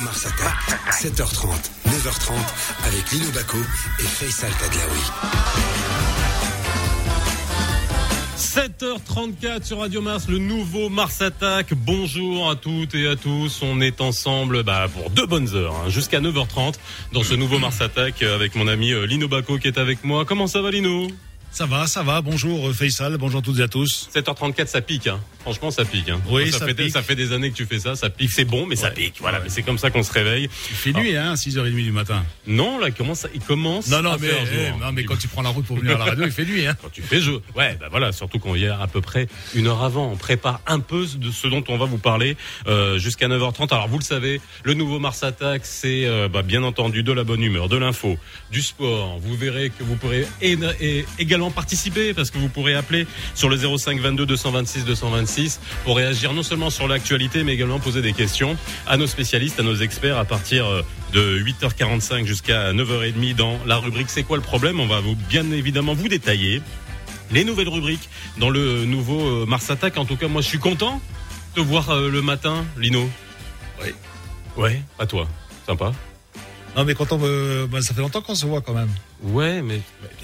Mars Attack. 7h30, 9h30 avec Lino Baco et Faisal Tadlaoui. 7h34 sur Radio Mars, le nouveau Mars Attack. Bonjour à toutes et à tous. On est ensemble bah, pour deux bonnes heures, hein, jusqu'à 9h30 dans ce nouveau Mars Attack avec mon ami euh, Lino Baco qui est avec moi. Comment ça va Lino? Ça va, ça va. Bonjour euh, Faisal, bonjour à toutes et à tous. 7h34, ça pique. Hein. Franchement, ça pique. Hein. Oui, ça, ça fait des, pique. ça fait des années que tu fais ça. Ça pique, c'est bon, mais ça pique. Voilà, Ouais. mais c'est comme ça qu'on se réveille. Il fait nuit, hein, 6h30 du matin. Non, là, il commence, il commence. Non, non, à mais, faire eh, jour. non, mais quand tu prends la route pour venir à la radio, il fait nuit, hein. quand tu fais jeu. Ouais, bah voilà, surtout qu'on y est à peu près une heure avant. On prépare un peu de ce dont on va vous parler euh, jusqu'à 9h30. Alors vous le savez, le nouveau Mars Attack, c'est euh, bah, bien entendu de la bonne humeur, de l'info, du sport. Vous verrez que vous pourrez é- é- également participer parce que vous pourrez appeler sur le 05 22 226 226 pour réagir non seulement sur l'actualité mais également poser des questions à nos spécialistes, à nos experts à partir euh, de 8h45 jusqu'à 9h30 dans la rubrique C'est quoi le problème? On va vous bien évidemment vous détailler les nouvelles rubriques dans le nouveau euh, Mars Attack. En tout cas, moi, je suis content de te voir euh, le matin, Lino. Oui. Ouais, à toi. Sympa. Non, mais quand on veut, bah, ça fait longtemps qu'on se voit quand même. Ouais, mais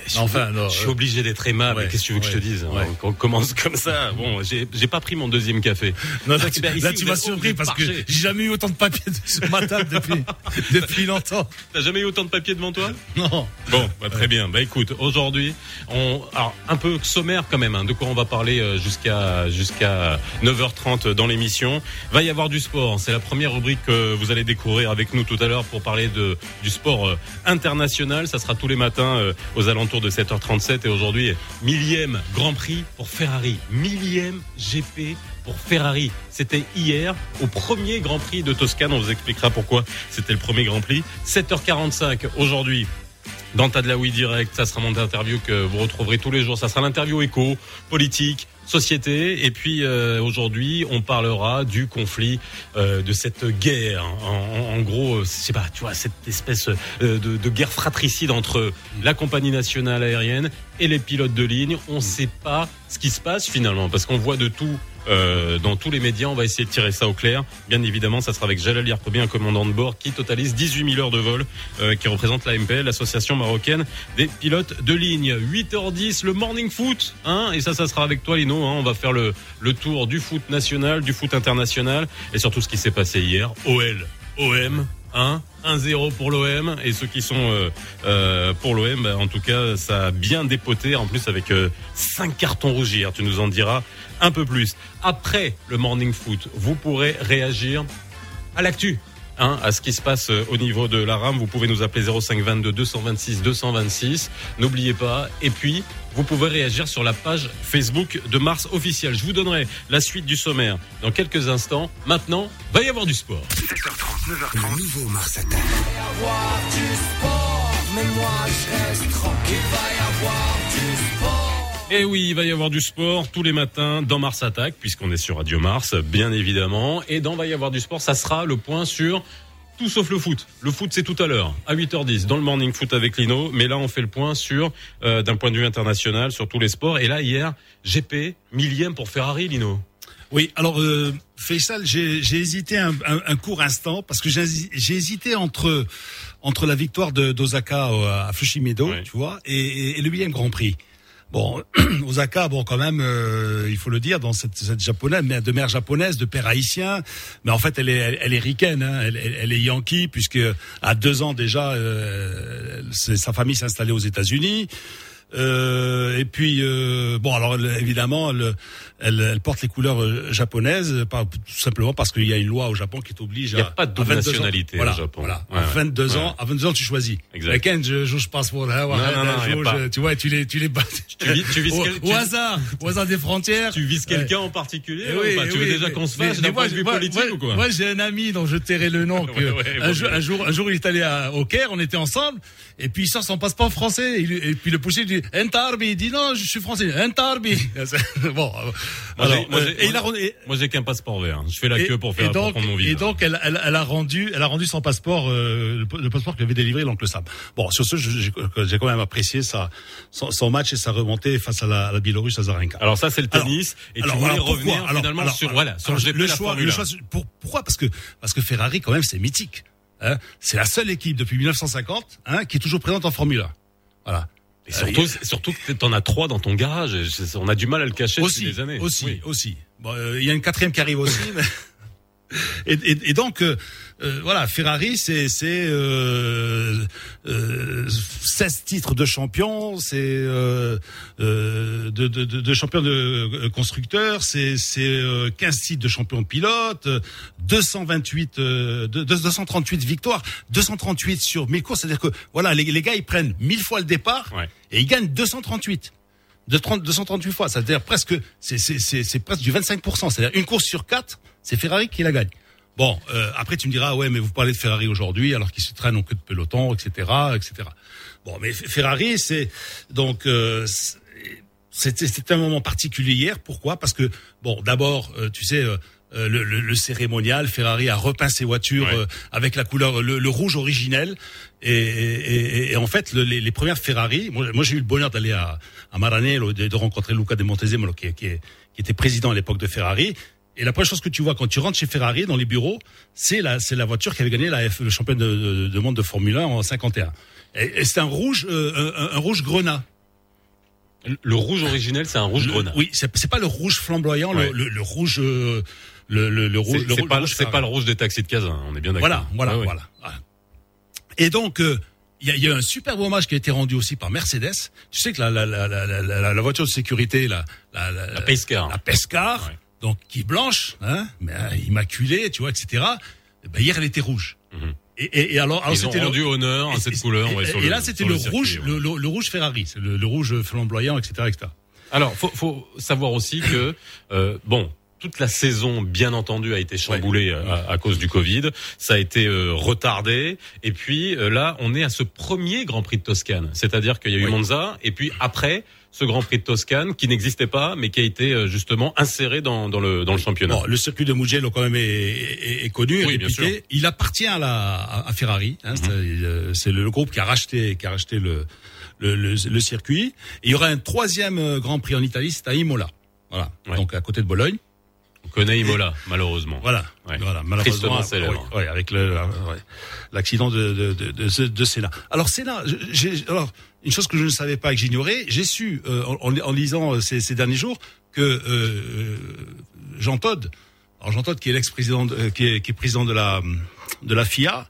je Enfin, non, je suis euh, obligé d'être aimable. ouais, Qu'est-ce que tu veux que je te ouais, dise hein, ouais. On commence comme ça. Bon, j'ai pas pris mon deuxième café. Non, là, tu, tu m'as surpris parce que j'ai jamais eu autant de papier sur ma table depuis, depuis longtemps. T'as jamais eu autant de papier devant toi? Non. Bon, bah, très bien. Bah écoute, aujourd'hui, on, alors un peu sommaire quand même. hein, de quoi on va parler euh, jusqu'à jusqu'à 9h30 dans l'émission. Va y avoir du sport. C'est la première rubrique que vous allez découvrir avec nous tout à l'heure pour parler de du sport euh, international. Ça sera tous les matins euh, aux alentours de 7h37 et aujourd'hui millième Grand Prix pour Ferrari, millième GP pour Ferrari. C'était hier au premier Grand Prix de Toscane. On vous expliquera pourquoi c'était le premier Grand Prix. 7h45 aujourd'hui dans Tadlaoui Direct. Ça sera mon interview que vous retrouverez tous les jours. Ça sera l'interview éco, politique, société. Et puis euh, aujourd'hui, on parlera du conflit, euh, de cette guerre. En, gros, euh, je sais pas, tu vois, cette espèce euh, de, de guerre fratricide entre la compagnie nationale aérienne et les pilotes de ligne. On ne sait pas ce qui se passe finalement, parce qu'on voit de tout. Euh, dans tous les médias, on va essayer de tirer ça au clair. Bien évidemment, ça sera avec Jalal Yarkoubi, un commandant de bord qui totalise 18 000 heures de vol, euh, qui représente la MPL, l'association marocaine des pilotes de ligne. 8h10, le morning foot, hein, et ça, ça sera avec toi, Lino. Hein, on va faire le, le tour du foot national, du foot international, et surtout ce qui s'est passé hier. OL, OM, hein, 1-0 pour l'OM, et ceux qui sont euh, euh, pour l'OM, bah, en tout cas, ça a bien dépoté, en plus avec 5 cartons rouges. Tu nous en diras un peu plus. Après le morning foot, vous pourrez réagir à l'actu. Hein, à ce qui se passe euh, au niveau de la RAM, vous pouvez nous appeler 0522 226 226. N'oubliez pas. Et puis, vous pouvez réagir sur la page Facebook de Mars officiel. Je vous donnerai la suite du sommaire dans quelques instants. Maintenant, va y avoir du sport. 7h30, 9h30. Le nouveau Mars Attack. avoir du sport, mais moi je reste tranquille, va y avoir du sport. Et oui, il va y avoir du sport tous les matins dans Mars Attack, puisqu'on est sur Radio Mars, bien évidemment. Et dans Va y avoir du sport, ça sera le point sur tout sauf le foot. Le foot, c'est tout à l'heure, à 8h10, dans le morning foot avec Lino. Mais là, on fait le point sur, euh, d'un point de vue international, sur tous les sports. Et là, hier, GP, millième pour Ferrari, Lino. Oui, alors euh, Faisal, j'ai hésité un, un, un court instant parce que j'ai hésité entre entre la victoire de d'Osaka euh, à Fushimido, Ouais. tu vois, et, et, et le huitième Grand Prix. Bon, Osaka, bon quand même, euh, il faut le dire, dans cette, cette japonaise, de mère japonaise, de père haïtien, mais en fait elle est elle, elle est ricaine, hein, elle, elle, est yankee puisque à deux ans déjà, euh, sa famille s'est installée aux États-Unis. Euh, et puis euh, bon alors elle- évidemment elle, elle, elle porte les couleurs euh, japonaises pas, tout simplement parce qu'il y a une loi au Japon qui t'oblige Il y a à pas de à double 22 ans- nationalité au voilà, Japon. voilà Ouais, à ouais. 22 Ouais. ans à 22 ans tu choisis Exact. Week-end, je je passe pour là a pas. tu vois tu les tu les bats Tu vis- tu vis au, quel- au hasard au hasard des frontières Tu vises quelqu'un en particulier Eh ou oui, pas eh Tu veux oui, déjà qu'on se fasse d'un point de vue politique ou quoi Moi, j'ai un ami dont je tairai le nom. que Ouais, ouais, un, jour, un jour, jour, il est allé à, au Caire, on était ensemble, et puis il sort son passeport français, et, puis le policier Entarbi, il dit non, je suis français. Entarbi. bon. Moi, alors, j'ai- moi, euh, j'ai- et il a rendu- et- Moi, j'ai qu'un passeport vert. Je fais la et- queue pour et faire pour prendre mon et visa. donc elle, elle, elle a rendu, elle a rendu son passeport, euh, le, le passeport qu'avait délivré l'oncle Sam. Bon, sur ce, j'ai quand même apprécié sa, son, son match et sa remontée face à la, à la Biélorusse, à Zarenka. Alors ça, c'est le tennis. et tu alors, voulais alors, revenir finalement sur voilà sur le la choix, le 1. choix, pour- pourquoi? Parce que parce que Ferrari quand même c'est mythique. Hein c'est la seule équipe depuis 1950 hein, qui est toujours présente en Formule 1. Voilà. Et surtout, surtout que t'en as trois dans ton garage. On a du mal à le cacher aussi, depuis des années. aussi, Oui. aussi. Bon, euh, il y a une quatrième qui arrive aussi. mais- Et, et- et donc euh, euh, voilà, Ferrari, c'est c'est euh, euh, 16 titres de champion, c'est euh, euh, de, de, de, de champion de euh, constructeur, c'est c'est euh, 15 titres de champion de pilote, euh, 228 euh, de- de- 238 victoires, 238 sur 1000 courses, c'est-à-dire que voilà, les, les gars ils prennent 1000 fois le départ Ouais. et ils gagnent 238 de 30, 238 fois. C'est-à-dire presque, c'est, c'est, c'est, c'est presque du 25%. C'est-à-dire une course sur quatre, c'est Ferrari qui la gagne. Bon, euh, après tu me diras, ouais, mais vous parlez de Ferrari aujourd'hui, alors qu'ils se traînent en queue de peloton, etc., etc. Bon, mais Ferrari, c'est donc euh, c'était un moment particulier hier. Pourquoi? Parce que bon, d'abord, euh, tu sais. euh, euh, le, le- le cérémonial, Ferrari a repeint ses voitures Ouais. euh, avec la couleur le, le rouge originel et, et, et- et en fait le- les, les premières Ferrari, moi, moi, j'ai eu le bonheur d'aller à, à Maranello, de, de rencontrer Luca De Montezemolo qui, qui, qui était président à l'époque de Ferrari. Et la première chose que tu vois quand tu rentres chez Ferrari dans les bureaux, c'est la c'est la voiture qui avait gagné la F, le championnat de, de- de monde de Formule 1 en 51. Et, et c'est un rouge euh, un, un rouge grenat. Le- Le rouge originel, c'est un rouge Le- grenat. Oui, c'est c'est pas le rouge flamboyant, le- Ouais. le, le rouge euh, le, le, le rouge C'est le c'est rouge- pas, rouge c'est pas le rouge des taxis de Casin. On est bien d'accord. Voilà, voilà, Ah ouais. voilà. voilà. Et donc, euh, il y, a, y a un super hommage qui a été rendu aussi par Mercedes. Tu sais que la, la, la, la, la, voiture de sécurité, la, la, la, La Pescar. la Pescar, Ouais. Donc qui est blanche, hein, mais euh, immaculée, tu vois, etc. Eh Ben, hier, elle était rouge. Mhm. Et, et, et alors, alors Ils ont le- rendu honneur à et- cette et- couleur. Et, ouais, sur et le- là, c'était le, rouge, ouais. le, rouge Ferrari, le, rouge flamboyant, etc., etc. Alors, faut, faut savoir aussi que euh, bon. Toute la saison, bien entendu, a été chamboulée euh, à, à cause du Covid. Ça a été euh, retardé. Et puis euh, là, on est à ce premier Grand Prix de Toscane. C'est-à-dire qu'il y a eu Oui. Monza, et puis après ce Grand Prix de Toscane, qui n'existait pas, mais qui a été euh, justement inséré dans, dans le dans le championnat. Bon, le circuit de Mugello quand même est, est- est connu, Oui, bien sûr. Il appartient à la à, Ferrari. Hein, c'est, euh, c'est le, le groupe qui a racheté qui a racheté le le, le, le circuit. Et il y aura un troisième euh, Grand Prix en Italie, c'est à Imola. Voilà, Ouais. donc à côté de Bologne. On connaît Imola, malheureusement. Voilà, Ouais. voilà. Malheureusement, célèbre. oui, avec euh, ouais, l'accident de de, de, de, Senna. Alors Senna, j'ai alors une chose que je ne savais pas et que j'ignorais, j'ai su euh, en, en lisant euh, ces, ces derniers jours que euh, Jean Todt, alors Jean Todt qui est l'ex-président, de- euh, qui, est, qui est président de la de la FIA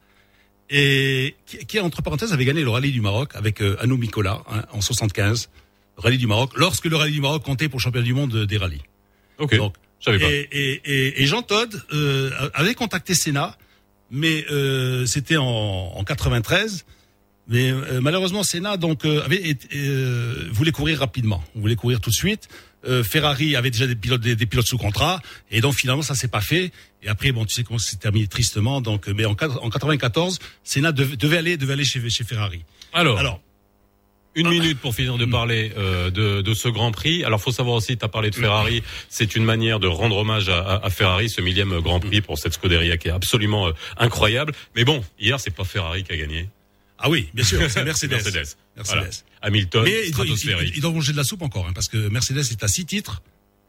et qui, qui entre parenthèses avait gagné le rallye du Maroc avec euh, Anou Mikola hein, en 75, le rallye du Maroc, lorsque le rallye du Maroc comptait pour le championnat du monde des rallyes. Ok. Donc, je savais pas. Et, et, et, et Jean Todt euh, avait contacté Senna, mais euh, c'était en, en 93. Mais euh, malheureusement, Senna donc euh, avait euh, voulait courir rapidement, voulait courir tout de suite. Euh, Ferrari avait déjà des pilotes, des, des pilotes sous contrat, et donc finalement ça s'est pas fait. Et après, bon, tu sais comment ça s'est terminé tristement. Donc, euh, mais en, en 94, Senna devait, devait aller, devait aller chez, chez Ferrari. Alors, Alors, Une minute pour finir de parler euh, de, de ce Grand Prix. Alors, faut savoir aussi, tu as parlé de Ferrari. C'est une manière de rendre hommage à, à- à Ferrari, ce millième Grand Prix pour cette Scuderia qui est absolument euh, incroyable. Mais bon, hier, c'est pas Ferrari qui a gagné. ah oui, bien sûr, c'est Mercedes. Mercedes. Mercedes. Voilà. Hamilton, Mais ils doivent, ils, stratosphérique. ils doivent manger de la soupe encore, hein, parce que Mercedes est à 6 titres,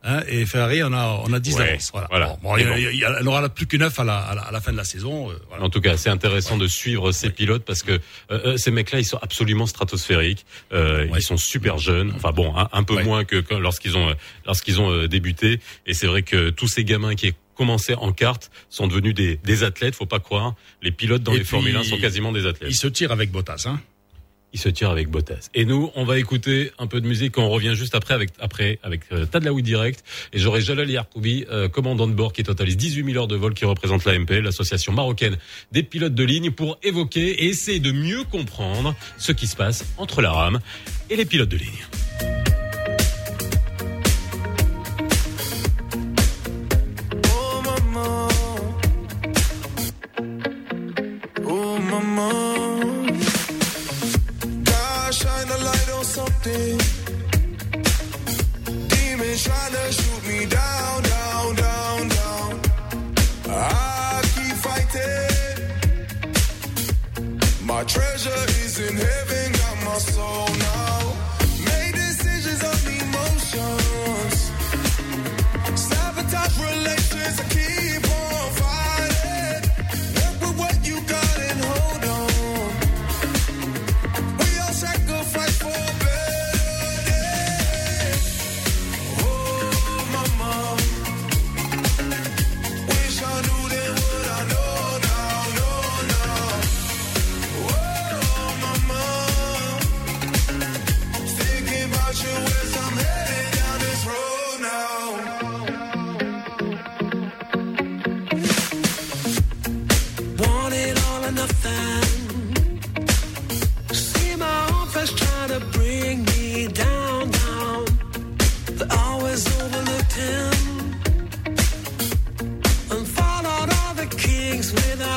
hein, et Ferrari en a, on a 10 Ouais, d'avance. Voilà. voilà. Bon, il bon. il il en aura plus que 9 à la, à la, à la fin de la saison. euh, voilà. En tout cas, c'est intéressant de suivre ces pilotes parce que euh, euh, ces mecs-là, ils sont absolument stratosphériques. Euh. Ils sont super jeunes. Enfin bon, un, un peu moins que lorsqu'ils ont lorsqu'ils ont débuté. Et c'est vrai que tous ces gamins qui commençaient en kart sont devenus des, des athlètes. Faut pas croire. Les pilotes dans Et les Formule 1 puis, sont quasiment des athlètes. Ils se tirent avec Bottas. Hein. Ils se tirent avec Bottas. Et nous, on va écouter un peu de musique. On revient juste après avec après avec euh, Tadlaoui direct. Et j'aurai Jalal Yarkoubi, euh, commandant de bord, qui totalise 18 000 heures de vol, qui représente l'AMP, l'association marocaine des pilotes de ligne, pour évoquer et essayer de mieux comprendre ce qui se passe entre la rame et les pilotes de ligne. Demons shoot me down, down, down, down. I keep fighting. My treasure is in heaven.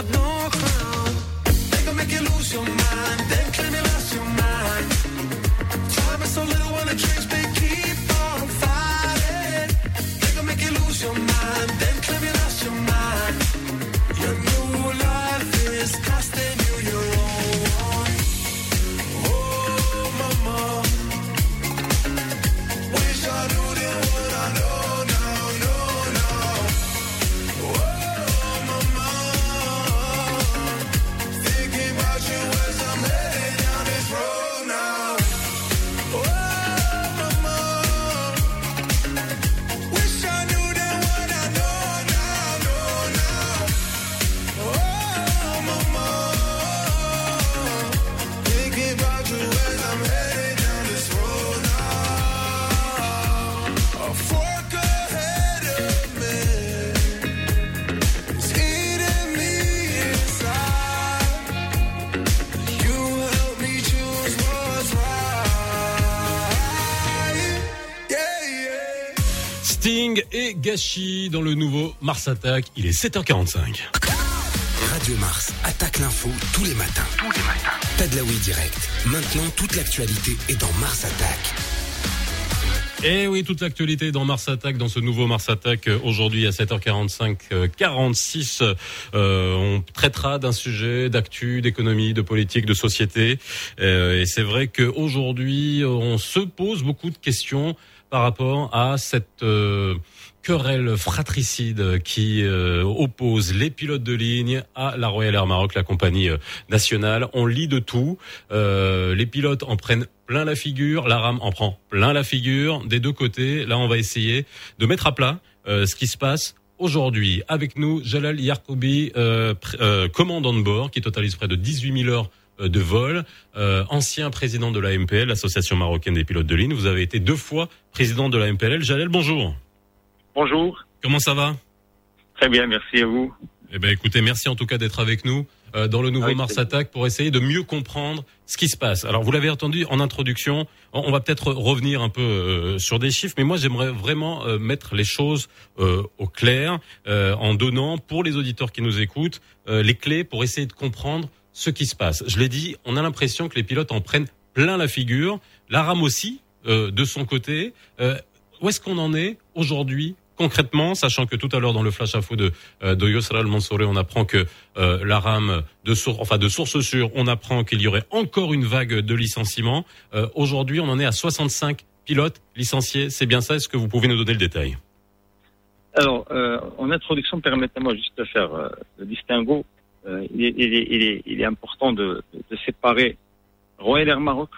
I've known Gachi dans le nouveau Mars Attack. Il est 7h45. Radio Mars attaque l'info tous les matins. Tous les matins. Tadlaoui direct. Maintenant, toute l'actualité est dans Mars Attack. Et oui, toute l'actualité dans Mars Attack, dans ce nouveau Mars Attack, euh, aujourd'hui à 7h45, euh, 46, euh, on traitera d'un sujet d'actu, d'économie, de politique, de société. Euh, et c'est vrai qu'aujourd'hui, on se pose beaucoup de questions par rapport à cette euh, querelle fratricide qui euh, oppose les pilotes de ligne à la Royal Air Maroc, la compagnie euh, nationale. On lit de tout. Euh, les pilotes en prennent plein la figure, la rame en prend plein la figure des deux côtés. Là, on va essayer de mettre à plat euh, ce qui se passe aujourd'hui. Avec nous, Jalal Yarkoubi, euh, euh, commandant de bord, qui totalise près de 18 000 heures de vol, euh, ancien président de la MPL, l'Association marocaine des pilotes de ligne. Vous avez été deux fois président de la MPLL. Jalal, bonjour. Bonjour, Comment ça va très bien, merci à vous. Eh ben, écoutez, merci en tout cas d'être avec nous euh, dans le nouveau Mars. Attack pour essayer de mieux comprendre ce qui se passe. Alors, vous l'avez entendu en introduction, on, va peut-être revenir un peu euh, sur des chiffres, mais moi, j'aimerais vraiment euh, mettre les choses au clair en donnant pour les auditeurs qui nous écoutent les clés pour essayer de comprendre ce qui se passe. Je l'ai dit, on a l'impression que les pilotes en prennent plein la figure, la rame aussi de son côté. Où est-ce qu'on en est aujourd'hui concrètement, sachant que tout à l'heure dans le flash info de euh, de Yosra on apprend que euh, la rame de source, enfin de source sûre, on apprend qu'il y aurait encore une vague de licenciements. Euh, aujourd'hui, on en est à 65 pilotes licenciés. C'est bien ça? Est-ce que vous pouvez nous donner le détail? Alors, euh, en introduction, permettez-moi juste de faire le distinguo. Il, est, important de séparer Royal Air Maroc,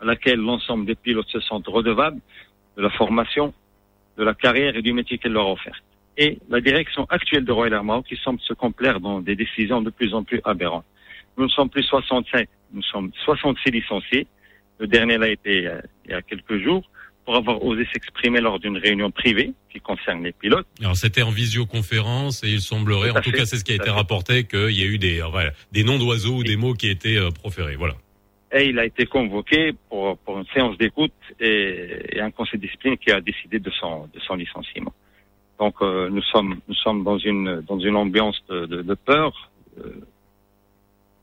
à laquelle l'ensemble des pilotes se sentent redevables de la formation, de la carrière et du métier qu'elle leur a offert. Et la direction actuelle de Royal Air Maroc qui semble se complaire dans des décisions de plus en plus aberrantes. Nous ne sommes plus 65, nous sommes 66 licenciés. Le dernier l'a été euh, il y a quelques jours pour avoir osé s'exprimer lors d'une réunion privée qui concerne les pilotes. Alors c'était en visioconférence et il semblerait, Tout en tout fait, cas c'est ce qui a été fait. rapporté, qu'il y a eu des, euh, voilà, des noms d'oiseaux ou des mots qui étaient euh, proférés. Voilà. Et il a été convoqué pour, pour une séance d'écoute et, et un conseil de discipline qui a décidé de son, de son licenciement. Donc euh, nous sommes nous sommes dans une dans une ambiance de, de, de peur.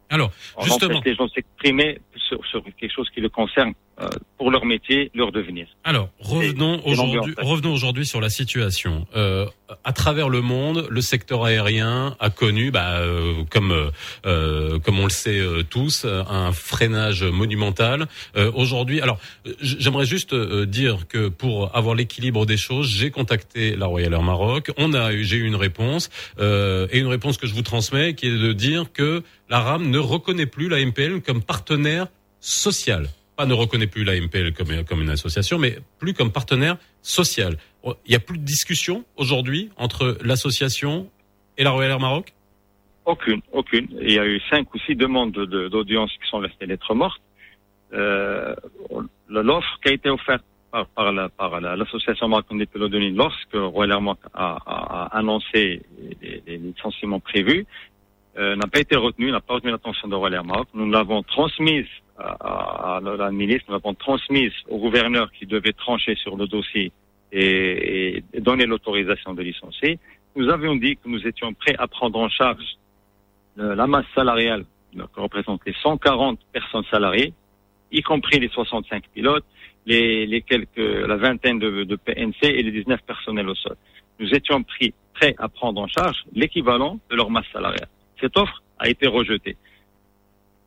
Alors On justement, les gens s'exprimer sur, sur quelque chose qui le concerne euh, pour leur métier, leur devenir. Alors, revenons aujourd'hui, revenons aujourd'hui sur la situation. Euh, à travers le monde, le secteur aérien a connu, bah, euh, comme euh, euh, comme on le sait euh, tous, euh, un freinage monumental. Euh, aujourd'hui, alors euh, j'aimerais juste euh, dire que pour avoir l'équilibre des choses, j'ai contacté la Royal Air Maroc. On a eu, j'ai eu une réponse euh, et une réponse que je vous transmets, qui est de dire que la RAM ne reconnaît plus la MPL comme partenaire social. Pas ne reconnaît plus la MPL comme, une association, mais plus comme partenaire social. Il y a plus de discussion aujourd'hui entre l'association et la Royal Air Maroc? Aucune, aucune. Il y a eu cinq ou six demandes de- de- d'audience qui sont restées lettres mortes. Euh, L'offre qui a été offerte par, par la- par la- l'association des ligne lorsque Royal Air Maroc a, annoncé les, les licenciements prévus euh, n'a pas été retenue, n'a pas retenu l'attention de Royal Air Maroc. Nous l'avons transmise à, à- la ministre, nous l'avons transmise au gouverneur qui devait trancher sur le dossier et, et donner l'autorisation de licencier. Nous avions dit que nous étions prêts à prendre en charge euh, la masse salariale qui représente les 140 personnes salariées, y compris les 65 pilotes, les, les quelques, la vingtaine de, de PNC et les 19 personnels au sol. Nous étions pris, prêts à prendre en charge l'équivalent de leur masse salariale. Cette offre a été rejetée.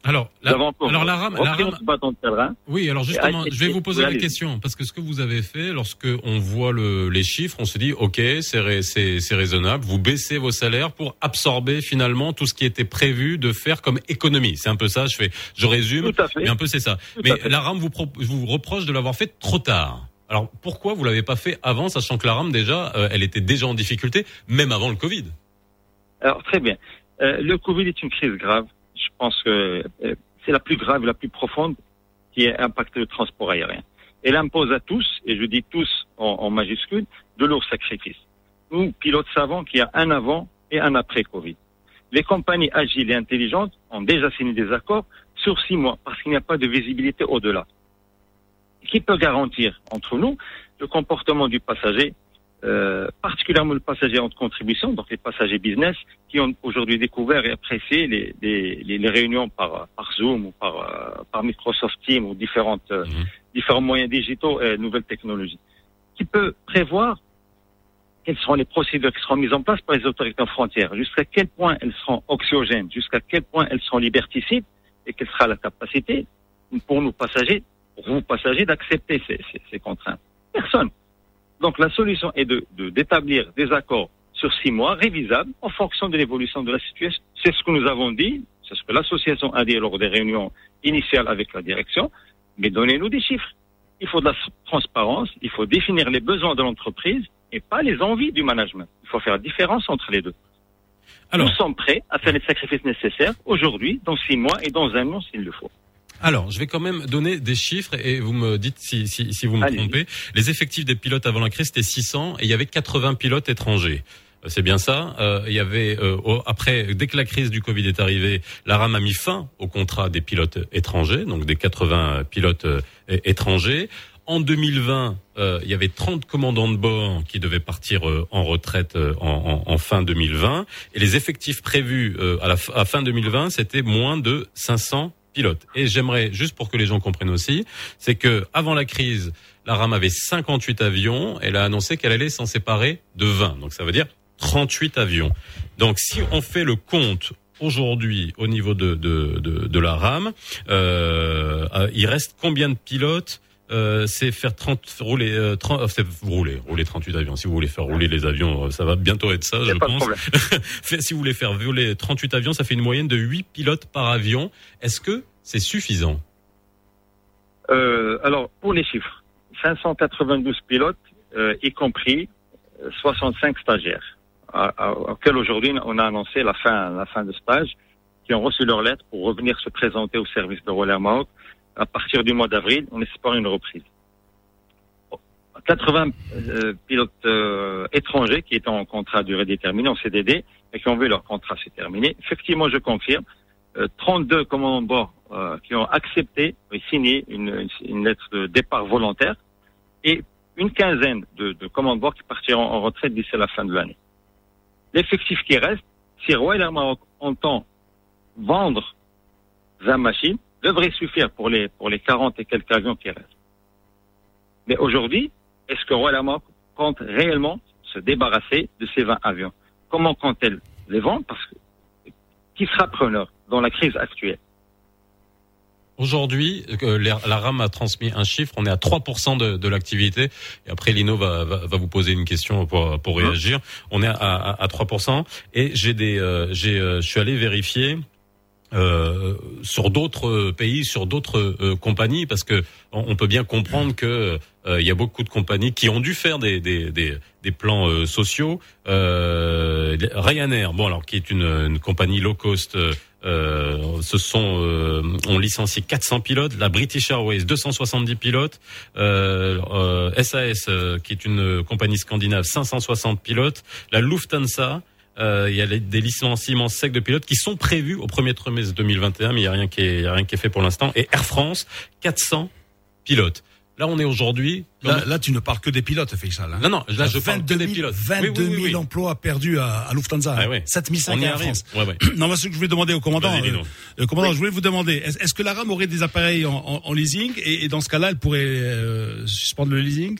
Alors, la, alors la RAM, la repris RAM, notre bâton de terrain. oui, alors justement, je vais vous poser la question parce que ce que vous avez fait, lorsque on voit le, les chiffres, on se dit, ok, c'est rai- c'est c'est raisonnable. Vous baissez vos salaires pour absorber finalement tout ce qui était prévu de faire comme économie. C'est un peu ça. Je fais, je résume, Tout à fait. mais un peu c'est ça. Tout Mais la RAM vous, pro- vous reproche de l'avoir fait trop tard. Alors pourquoi vous l'avez pas fait avant, sachant que la RAM déjà, euh, elle était déjà en difficulté, même avant le Covid? Alors, très bien. Euh, le Covid est une crise grave. Je pense que euh, c'est la plus grave, la plus profonde qui a impacté le transport aérien. Elle impose à tous, et je dis tous en, en majuscule, de lourds sacrifices. Nous, pilotes, savons qu'il y a un avant et un après Covid. Les compagnies agiles et intelligentes ont déjà signé des accords sur six mois parce qu'il n'y a pas de visibilité au-delà. Qui peut garantir entre nous le comportement du passager, euh, particulièrement le passager en contribution, donc les passagers business, qui ont aujourd'hui découvert et apprécié les, les, les- réunions par, par Zoom ou par, euh, par Microsoft Teams ou différentes, euh, Mhm. différents moyens digitaux et nouvelles technologies. Qui peut prévoir quelles seront les procédures qui seront mises en place par les autorités en frontières, jusqu'à quel point elles seront oxygènes, jusqu'à quel point elles seront liberticides et quelle sera la capacité pour nous passagers, pour vous passagers, d'accepter ces, ces, ces contraintes. Personne. Donc la solution est de de- d'établir des accords sur six mois révisables en fonction de l'évolution de la situation. C'est ce que nous avons dit, c'est ce que l'association a dit lors des réunions initiales avec la direction, mais donnez-nous des chiffres. Il faut de la transparence, il faut définir les besoins de l'entreprise et pas les envies du management. Il faut faire différence entre les deux. Alors, Nous sommes prêts à faire les sacrifices nécessaires aujourd'hui, dans six mois et dans un an s'il le faut. Alors, je vais quand même donner des chiffres et vous me dites si, si, si vous me trompez. Les effectifs des pilotes avant la crise, c'était 600 et il y avait 80 pilotes étrangers. Euh, C'est bien ça. Euh, il y avait euh, après, dès que la crise du Covid est arrivée, la RAM a mis fin au contrat des pilotes étrangers, donc des 80 pilotes euh, étrangers. En 2020, euh, il y avait 30 commandants de bord qui devaient partir en retraite en, en- en fin 2020. Et les effectifs prévus euh, à la à fin 2020, c'était moins de 500 Et j'aimerais, juste pour que les gens comprennent aussi, c'est que avant la crise, la RAM avait 58 avions. Elle a annoncé qu'elle allait s'en séparer de 20. Donc ça veut dire 38 avions. Donc si on fait le compte aujourd'hui au niveau de, de, de, de la RAM, euh, euh, il reste combien de pilotes euh, c'est faire 30 rouler euh, 30 euh, c'est rouler rouler 38 avions. Si vous voulez faire rouler les avions ça va bientôt être ça je pas pense. si vous voulez faire voler 38 avions ça fait une moyenne de 8 pilotes par avion. Est-ce que c'est suffisant? Alors, pour les chiffres, 592 pilotes, y compris euh, 65 stagiaires, à, à- auxquels aujourd'hui on a annoncé la fin, la fin de stage, qui ont reçu leur lettre pour revenir se présenter au service de Roller Maroc à partir du mois d'avril, on espère une reprise. 80 euh, pilotes euh, étrangers qui étaient en contrat à durée déterminée, en CDD, et qui ont vu leur contrat se terminer. Effectivement, je confirme, euh, 32 commandants de bord euh, qui ont accepté et signé une, une lettre de départ volontaire et une quinzaine de, de commandants bord qui partiront en retraite d'ici la fin de l'année. L'effectif qui reste, si Royal Air Maroc entend vendre 20 machines, devrait suffire pour les, pour les 40 et quelques avions qui restent. Mais aujourd'hui, est-ce que Royal Maroc compte réellement se débarrasser de ces 20 avions? Comment compte-t-elle les vendre? Parce que qui sera preneur dans la crise actuelle? Aujourd'hui, euh, la la RAM a transmis un chiffre, on est à 3% de, de l'activité. Et après, Lino va, va, va vous poser une question pour, pour réagir. On est à, à, à 3%. Et j'ai des, euh, j'ai, euh, je suis allé vérifier euh, sur d'autres pays, sur d'autres euh, compagnies, parce que on, on peut bien comprendre que euh, il y a beaucoup de compagnies qui ont dû faire des des, des, des plans euh, sociaux. Euh, Ryanair, bon alors qui est une, une compagnie low cost. euh, euh, ce sont euh, ont licencié 400 pilotes, la British Airways 270 pilotes, euh, euh, SAS euh, qui est une compagnie scandinave 560 pilotes, la Lufthansa euh, il y a les- des licenciements secs de pilotes qui sont prévus au premier trimestre 2021, mais il y a rien qui est, il y a rien qui est fait pour l'instant. Et Air France, 400 pilotes. Là, on est aujourd'hui. Là, là, tu ne parles que des pilotes, Faisal. Hein. Non, non, là, je parle 22 que 000, des pilotes. 22 000 Oui, oui, oui, oui. emplois perdus à, à Lufthansa. Ah ouais. 7 On 500 y à Air arrive. France. Ouais, ouais. Non, moi, ce que je voulais demander au commandant, euh, euh, commandant, je voulais vous demander, est-ce que la RAM aurait des appareils en, en- en leasing et, et dans ce cas-là, elle pourrait euh, suspendre le leasing?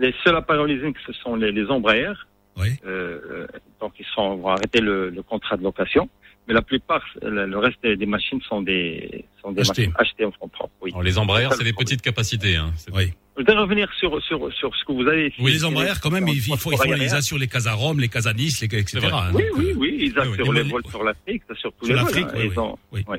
Les seuls appareils leasing, ce sont les, les Embraer. Oui. Euh, euh, donc ils sont, vont arrêter le, le contrat de location. Mais la plupart, le, reste des machines sont des, sont des Achetées. machines achetées en fonds propres. Oui. Alors, les Embraer, c'est des petites capacités. Hein. Oui. Je voudrais revenir sur, sur, sur ce que vous avez Oui, les Embraer, quand même, il faut, il faut, il faut les assurer les cas à Rome, les cas à Nice, les, etc. hein. Oui, Donc, oui, euh, oui, ils assurent oui, les vols sur l'Afrique, ils assurent tous Sur les vols. l'Afrique, hein. oui, Ils oui. ont- Oui.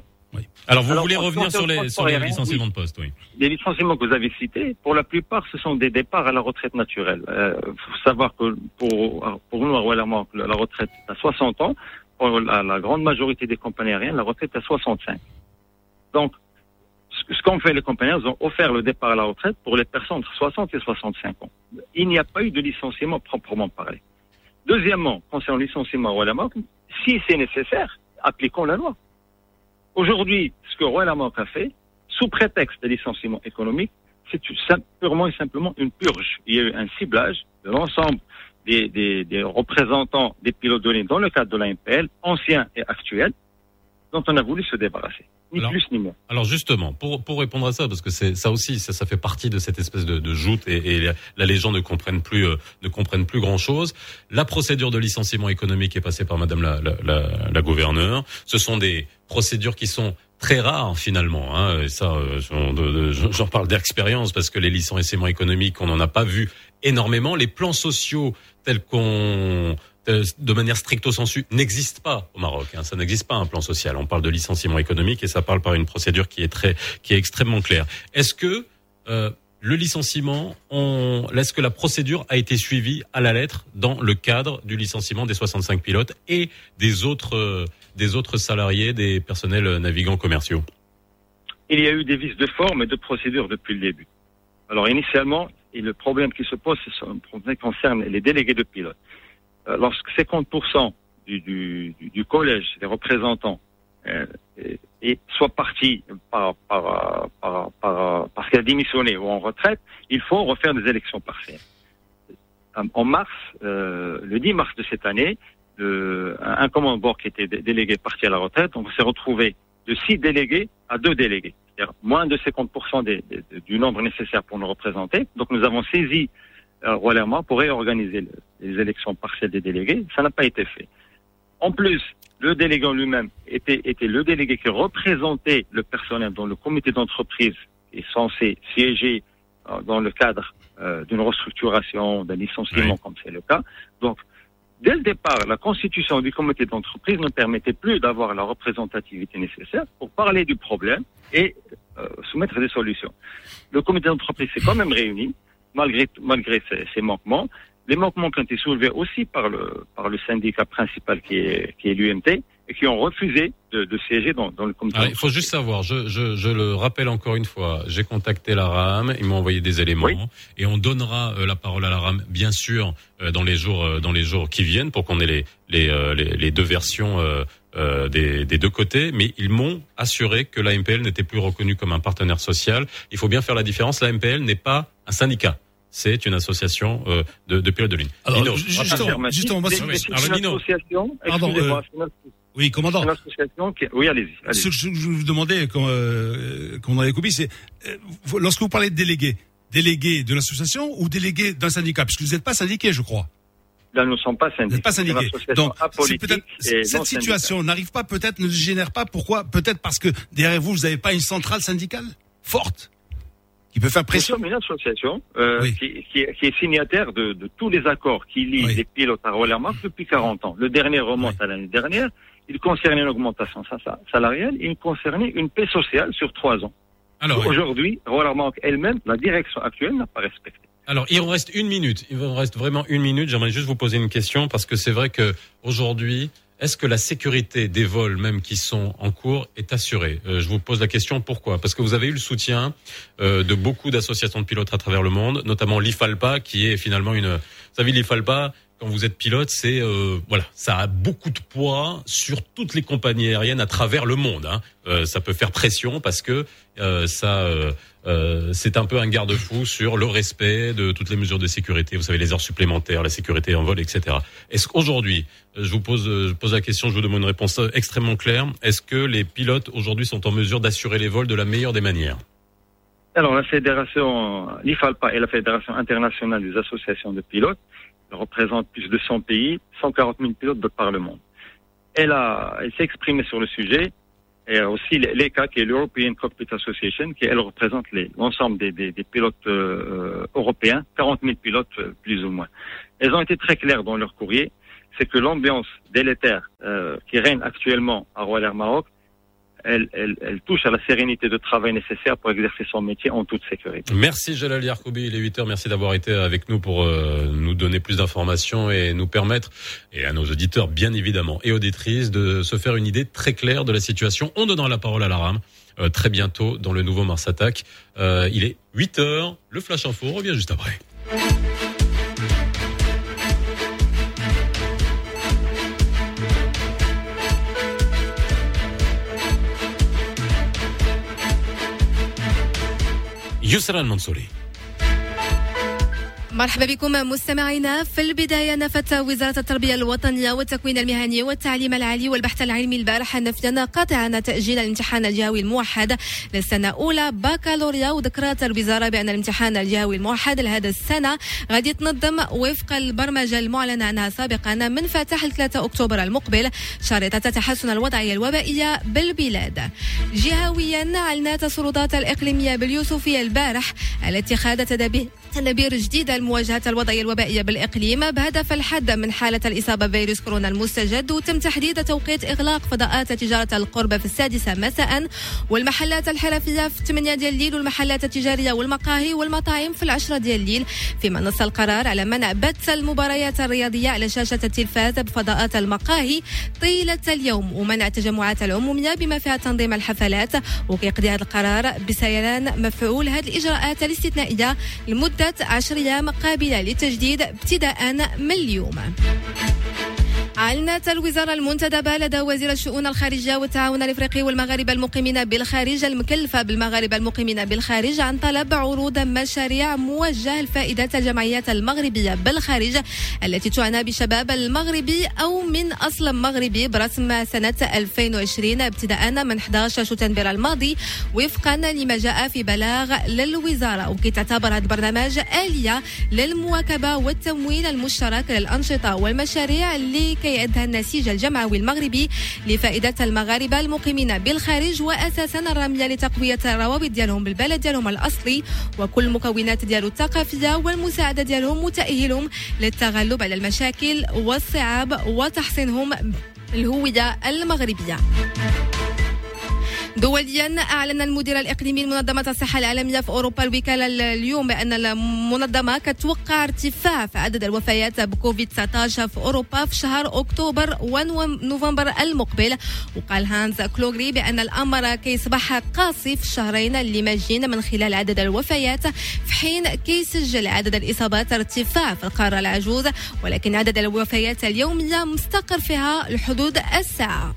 Alors, vous Alors, voulez en revenir sur les, sur licenciements oui. de poste, oui. Les licenciements que vous avez cités, pour la plupart, ce sont des départs à la retraite naturelle. Il faut savoir que pour, pour nous, à Royal la retraite est à 60 ans. Pour la, la grande majorité des compagnies aériennes, la retraite est à 65. Donc, ce, ce qu'ont fait les compagnies, ils ont offert le départ à la retraite pour les personnes entre 60 et 65 ans. Il n'y a pas eu de licenciement proprement parlé. Deuxièmement, concernant le licenciement à Royal si c'est nécessaire, appliquons la loi. Aujourd'hui, ce que Royal Maroc a fait, sous prétexte de licenciement économique, c'est purement et simplement une purge. Il y a eu un ciblage de l'ensemble des, représentants des pilotes de dans le cadre de la MPL, anciens et actuels, dont on a voulu se débarrasser. Ni Alors- plus ni moins. Alors justement, pour pour répondre à ça, parce que c'est ça aussi, ça, ça fait partie de cette espèce de, de joute et, et là les gens ne comprennent plus euh, ne comprennent plus grand chose. La procédure de licenciement économique est passée par Madame la, la, la, la gouverneure. Ce sont des procédures qui sont très rares finalement. Hein, et ça, euh, j'en parle d'expérience parce que les licenciements économiques, on n'en a pas vu énormément. Les plans sociaux tels qu'on de manière stricto sensu n'existe pas au Maroc. Hein. Ça n'existe pas un plan social. On parle de licenciement économique et ça parle par une procédure qui est très, qui est extrêmement claire. Est-ce que euh, le licenciement, est-ce que la procédure a été suivie à la lettre dans le cadre du licenciement des 65 pilotes et des autres, euh, des autres salariés, des personnels navigants commerciaux? Il y a eu des vices de forme et de procédure depuis le début. Alors initialement, et le problème qui se pose, c'est un problème qui concerne les délégués de pilotes. Euh, lorsque 50% du, collège des représentants euh, et, et soit parti par, par, par, par- parce qu'elle a démissionné ou en retraite, il faut refaire des élections partielles. En- mars, euh, le 10 mars de cette année, un, commandant qui était dé- délégué parti à la retraite, on s'est retrouvé de six délégués à deux délégués, c'est-à-dire moins de 50% des- des- du nombre nécessaire pour nous représenter. Donc nous avons saisi euh, Royal pour réorganiser le- les élections partielles des délégués. Ça n'a pas été fait. En plus, le délégué en lui-même était, était le délégué qui représentait le personnel dans le comité d'entreprise qui est censé siéger euh, dans le cadre euh, d'une restructuration, d'un licenciement, Oui. comme c'est le cas. Donc, dès le départ, la constitution du comité d'entreprise ne permettait plus d'avoir la représentativité nécessaire pour parler du problème et euh, soumettre des solutions. Le comité d'entreprise s'est quand même réuni, malgré, malgré ces, manquements. Les manquements qui ont été soulevés aussi par le, par le syndicat principal qui est, qui est l'UMT qui ont refusé de, de siéger dans, dans le comité Ah, il faut juste savoir, je, je, je le rappelle encore une fois, j'ai contacté la RAM, ils m'ont envoyé des éléments Oui. et on donnera euh, la parole à la RAM, bien sûr, euh, dans les jours euh, dans les jours qui viennent pour qu'on ait les les, euh, les les deux versions euh, euh, des, des deux côtés. Mais ils m'ont assuré que la MPL n'était plus reconnue comme un partenaire social. Il faut bien faire la différence. La MPL n'est pas un syndicat. C'est une association euh, de, de pilotes de ligne. Alors, Lino, justement, moi, C'est- une association, Pardon, euh, Oui, commandant. C'est une association qui. Oui, allez-y. allez Ce que je je vous demandais, quand, euh, c'est euh, vous- lorsque vous parlez de délégués, délégués de l'association ou délégués d'un syndicat, puisque vous n'êtes pas syndiqué, je crois. Là, nous ne sommes pas Vous syndiqués. n'êtes pas syndiqué. Donc, cette situation n'arrive pas, peut-être ne génère pas. Pourquoi? Peut-être parce que derrière vous, vous n'avez pas une centrale syndicale forte qui peut faire Nous pression. sommes une association euh, Oui. qui, qui est, qui est signataire de, de tous les accords qui lient Oui. les pilotes à Rollermark depuis 40 ans. Le dernier remonte à l'année dernière. Il concernait une augmentation sa- sa- salariale. Il concernait une paix sociale sur trois ans. Alors. Aujourd'hui, Rollermark elle-même, la direction actuelle n'a pas respecté. Alors, il en reste une minute. Il en reste vraiment une minute. J'aimerais juste vous poser une question parce que c'est vrai que aujourd'hui, est-ce que la sécurité des vols, même qui sont en cours, est assurée? Euh, Je vous pose la question pourquoi? Parce que vous avez eu le soutien euh, de beaucoup d'associations de pilotes à travers le monde, notamment l'IFALPA, qui est finalement une. Vous savez, l'IFALPA. Quand vous êtes pilote, c'est euh, voilà, ça a beaucoup de poids sur toutes les compagnies aériennes à travers le monde. Hein. Euh, ça peut faire pression parce que euh, ça, euh, euh, c'est un peu un garde-fou sur le respect de toutes les mesures de sécurité. Vous savez, les heures supplémentaires, la sécurité en vol, etc. Est-ce qu'aujourd'hui, je vous pose, euh, je pose la question, je vous demande une réponse extrêmement claire. Est-ce que les pilotes aujourd'hui sont en mesure d'assurer les vols de la meilleure des manières? Alors, la fédération, l'IFALPA est la fédération internationale des associations de pilotes. Représente plus de 100 pays, 140 000 pilotes de par le monde. Elle a, elle s'est exprimée sur le sujet. Et aussi l'ECA, qui est l'European Cockpit Association, qui elle représente l'ensemble des, des, des pilotes euh, européens, 40 000 pilotes euh, plus ou moins. Elles ont été très claires dans leur courrier, c'est que l'ambiance délétère euh, qui règne actuellement à Royal Air Maroc, elle, elle, elle touche à la sérénité de travail nécessaire pour exercer son métier en toute sécurité. Merci Jalal Yarkoubi, il est 8 heures. Merci d'avoir été avec nous pour euh, nous donner plus d'informations et nous permettre, et à nos auditeurs bien évidemment et auditrices, de se faire une idée très claire de la situation. On donnera la parole à la rame euh, très bientôt dans le nouveau Mars Attack. Euh, il est 8 heures, le Flash Info revient juste après. Yousra Mansouri. مرحبا بكم مستمعينا. في البداية نفت وزارة التربية الوطنية والتكوين المهني والتعليم العالي والبحث العلمي البارحة نفيا قاطعا تأجيل الامتحان الجهوي الموحد للسنة الأولى بكالوريا. وذكرت الوزارة بأن الامتحان الجهوي الموحد لهذا السنة غادي يتنظم وفق البرمجة المعلنة عنها سابقا من فتح 3 أكتوبر المقبل شريطة تحسن الوضعية الوبائية بالبلاد. جهويا أعلنت السلطات الإقليمية باليوسفية البارح الاتخاذ تدابير تدابير جديدة لمواجهة الوضعية الوبائية بالإقليم بهدف الحد من حالة الإصابة بفيروس كورونا المستجد وتم تحديد توقيت إغلاق فضاءات تجارة القرب في السادسة مساء. والمحلات الحرفية في 8 ديال الليل والمحلات التجارية والمقاهي والمطاعم في العشرة ديال الليل فيما نص القرار على منع بث المباريات الرياضية على شاشة التلفاز بفضاءات المقاهي طيلة اليوم ومنع التجمعات العمومية بما فيها تنظيم الحفلات. وكيقضي هذا القرار بسيران مفعول هذه الإجراءات الاستثنائية لمدة عشر أيام قابلة للتجديد ابتداء من اليوم. أعلنت الوزارة المنتدبة لدى وزير الشؤون الخارجية والتعاون الإفريقي والمغاربة المقيمين بالخارج المكلفة بالمغاربة المقيمين بالخارج عن طلب عروض مشاريع موجهة لفائدة الجمعيات المغربية بالخارج التي تعنى بشباب المغربي أو من أصل مغربي برسم سنة 2020 ابتداء من 11 شتنبر الماضي وفقا لما جاء في بلاغ للوزارة. وكي تعتبر هذا البرنامج آلية للمواكبة والتمويل المشترك للأنشطة والمشاريع اللي كيعدها النسيج الجمعوي المغربي لفائدة المغاربة المقيمين بالخارج وأساسا الرمية لتقوية الروابط ديالهم بالبلد ديالهم الأصلي وكل المكونات ديالو الثقافية والمساعدة ديالهم وتأهيلهم للتغلب على المشاكل والصعاب وتحصينهم الهوية المغربية. دوليا أعلن المدير الإقليمي لمنظمه الصحة العالمية في أوروبا الوكاله اليوم بان المنظمة كتوقع ارتفاع في عدد الوفيات بكوفيد 19 في أوروبا في شهر أكتوبر ونوفمبر المقبل. وقال هانز كلوغري بأن الأمر كيصبح قاسي في الشهرين اللي ماجين من خلال عدد الوفيات في حين كيسجل عدد الإصابات ارتفاع في القارة العجوز ولكن عدد الوفيات اليوميه مستقر فيها لحدود الساعة.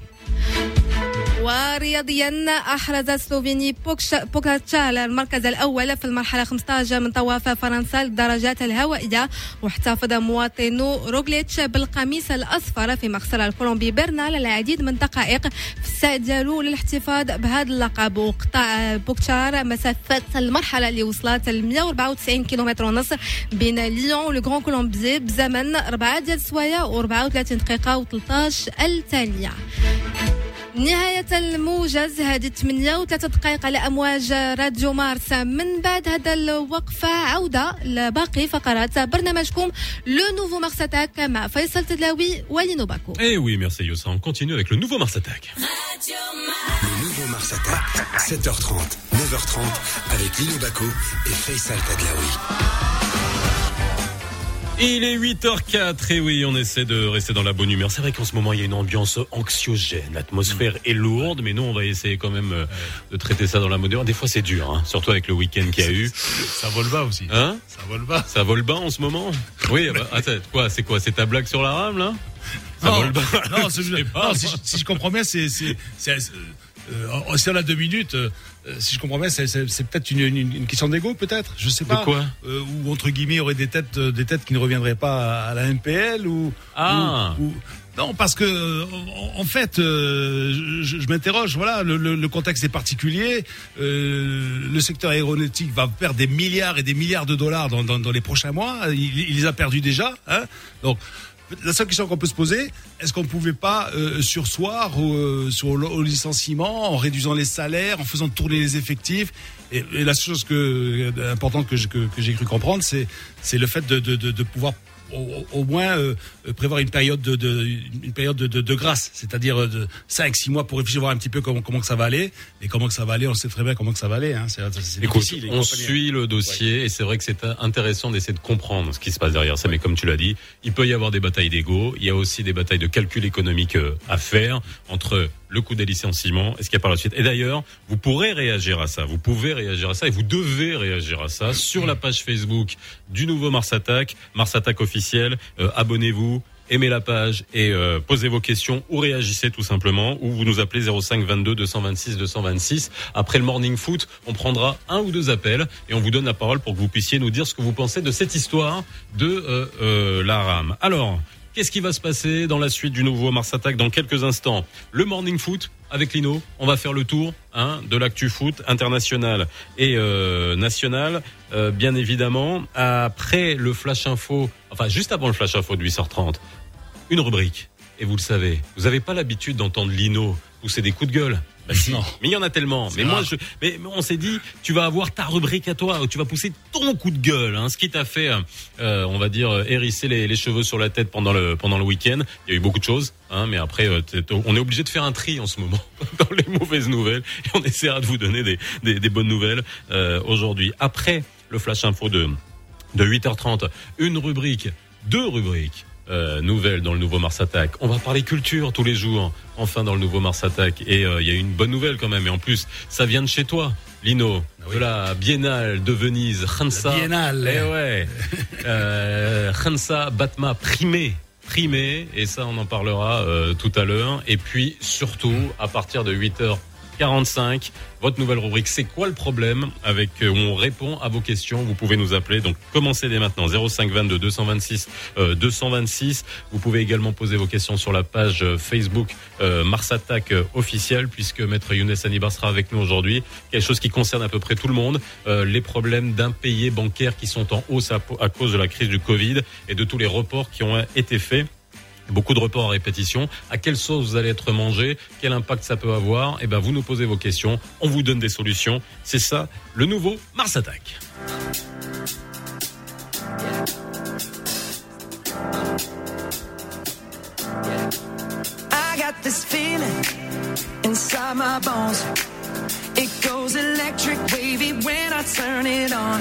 ورياضيا أحرز السلوفيني بوكش- بوكاتشار المركز الأول في المرحلة 15 من طواف فرنسا للدراجات الهوائية واحتفظ مواطنو روغليتش بالقميص الأصفر فيما خسر الكولومبي برنال العديد من الدقائق في السعي ديالو للاحتفاظ بهذا اللقب. وقطع بوكتشار مسافة المرحلة اللي وصلت ل 194 كيلومتر ونص بين ليون ولو كولومبي بزمن 4 ديال السوايع و34 دقيقة و13 الثانية نهاية الموجز هذه 8 و3 دقائق على أمواج راديو مارس من بعد هذا الوقفة عودة لباقي فقرات برنامجكم لو نوفو مارس اتاك مع فيصل تدلاوي ولينو باكو oui, merci Youssa. On continue avec le nouveau Mars Attack. Le nouveau Mars Attack, 7h30, 9h30, avec Lino Baco et Faisal Tadlaoui. Il est 8h04 et oui, on essaie de rester dans la bonne humeur. C'est vrai qu'en ce moment, il y a une ambiance anxiogène. L'atmosphère est lourde, mais nous, on va essayer quand même euh, de traiter ça dans la bonne humeur. Des fois, c'est dur, hein, surtout avec le week-end qu'il y a eu. Ça vole bas aussi. Hein? Ça vole bas. Ça vole bas en ce moment? Oui, bah, attends, quoi C'est quoi C'est ta blague sur la rame, là? Ça non, vole bas? non, Je si je comprends bien, c'est, c'est, c'est, euh, si on a deux minutes, euh, si je comprends bien, c'est, peut-être une, une, une question d'ego, peut-être. Je sais De pas. quoi Euh, Ou entre guillemets, il y aurait des têtes, euh, des têtes qui ne reviendraient pas à la MPL ou. Ah. ou- ou- non, parce que euh, en, en fait, euh, je, je m'interroge. Voilà, le, le- le contexte est particulier. Euh, le secteur aéronautique va perdre des milliards et des milliards de dollars dans, dans, dans les prochains mois. Il, il les a perdus déjà. Hein Donc, la seule question qu'on peut se poser, est-ce qu'on ne pouvait pas euh, sursoir au, euh, sur le, au licenciement en réduisant les salaires, en faisant tourner les effectifs et, et la chose euh, importante que, j'ai cru comprendre, c'est le fait de pouvoir au, au moins euh, prévoir une période de, de une période de, de, de grâce, c'est-à-dire euh, de 5 6 mois pour réfléchir voir un petit peu comment comment que ça va aller et comment que ça va aller, on sait très bien comment que ça va aller hein, c'est c'est Écoute, difficile, les on suit le dossier et c'est vrai que c'est intéressant d'essayer de comprendre ce qui se passe derrière ça. Mais comme tu l'as dit, il peut y avoir des batailles d'ego. Il y a aussi des batailles de calcul économique euh, à faire entre le coût des licenciements et ce qu'il y a par la suite. Et d'ailleurs, vous pourrez réagir à ça. Vous pouvez réagir à ça et vous devez réagir à ça sur la page Facebook du nouveau Mars Attack, Mars Attack officiel. Euh, Abonnez-vous. Aimez la page et euh, posez vos questions ou réagissez tout simplement ou vous nous appelez 05 22 226 226. Après le morning foot, on prendra un ou deux appels et on vous donne la parole pour que vous puissiez nous dire ce que vous pensez de cette histoire de euh, euh, la rame. Alors, qu'est-ce qui va se passer dans la suite du nouveau Mars Attack dans quelques instants Le morning foot avec Lino, on va faire le tour hein, de l'actu foot international et euh, national, euh, bien évidemment. Après le flash info, enfin juste avant le flash info de 8h30, une rubrique. Et vous le savez, vous n'avez pas l'habitude d'entendre Lino pousser des coups de gueule. Bah si, Non. mais il y en a tellement. Mais rare. moi, je, mais on s'est dit, tu vas avoir ta rubrique à toi, où tu vas pousser ton coup de gueule, hein, ce qui t'a fait, euh, on va dire, euh, hérisser les, les cheveux sur la tête pendant le pendant le week-end. Il y a eu beaucoup de choses, hein, mais après, euh, on est obligé de faire un tri en ce moment dans les mauvaises nouvelles, et on essaiera de vous donner des des, des bonnes nouvelles euh, aujourd'hui. Après le flash info de de 8h30, une rubrique, deux rubriques. Euh, nouvelles dans le nouveau Mars Attack. On va parler culture tous les jours, enfin dans le nouveau Mars Attack. Et euh, il y a une bonne nouvelle quand même. Et en plus, ça vient de chez toi, Lino, de la Biennale de Venise, Hansa. La Biennale. Eh ouais. euh, Hansa Batma primé. Primé, et ça on en parlera euh, tout à l'heure. Et puis surtout, à partir de 8h45, votre nouvelle rubrique C'est quoi le problème? Avec euh, où on répond à vos questions. Vous pouvez nous appeler. Donc commencez dès maintenant 05 22 226 euh, 226. Vous pouvez également poser vos questions sur la page euh, Facebook euh, Mars Attack euh, officielle puisque maître Younes Anibar sera avec nous aujourd'hui. Quelque chose qui concerne à peu près tout le monde. Euh, les problèmes d'impayés bancaires qui sont en hausse à, à cause de la crise du Covid et de tous les reports qui ont été faits. Beaucoup de reports à répétition. À quelle sauce vous allez être mangé? Quel impact ça peut avoir? Eh ben, vous nous posez vos questions. On vous donne des solutions. C'est ça, le nouveau Mars Attack. I got this feeling inside my bones. It goes electric wavy when I turn it on.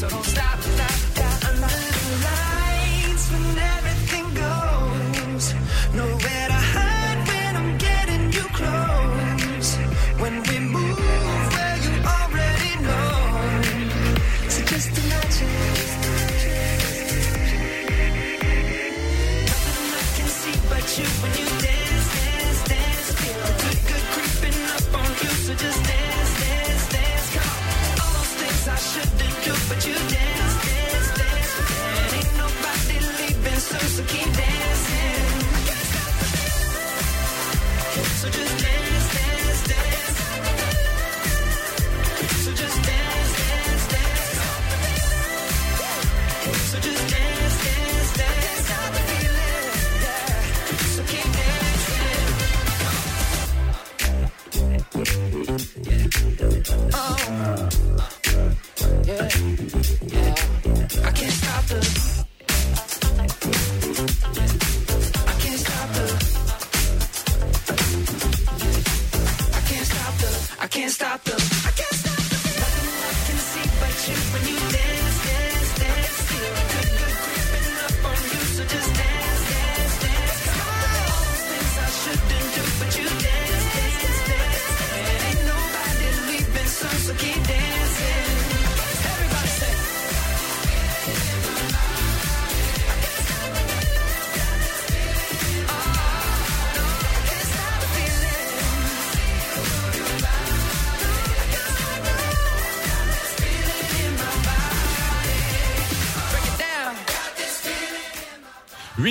So don't stop. But you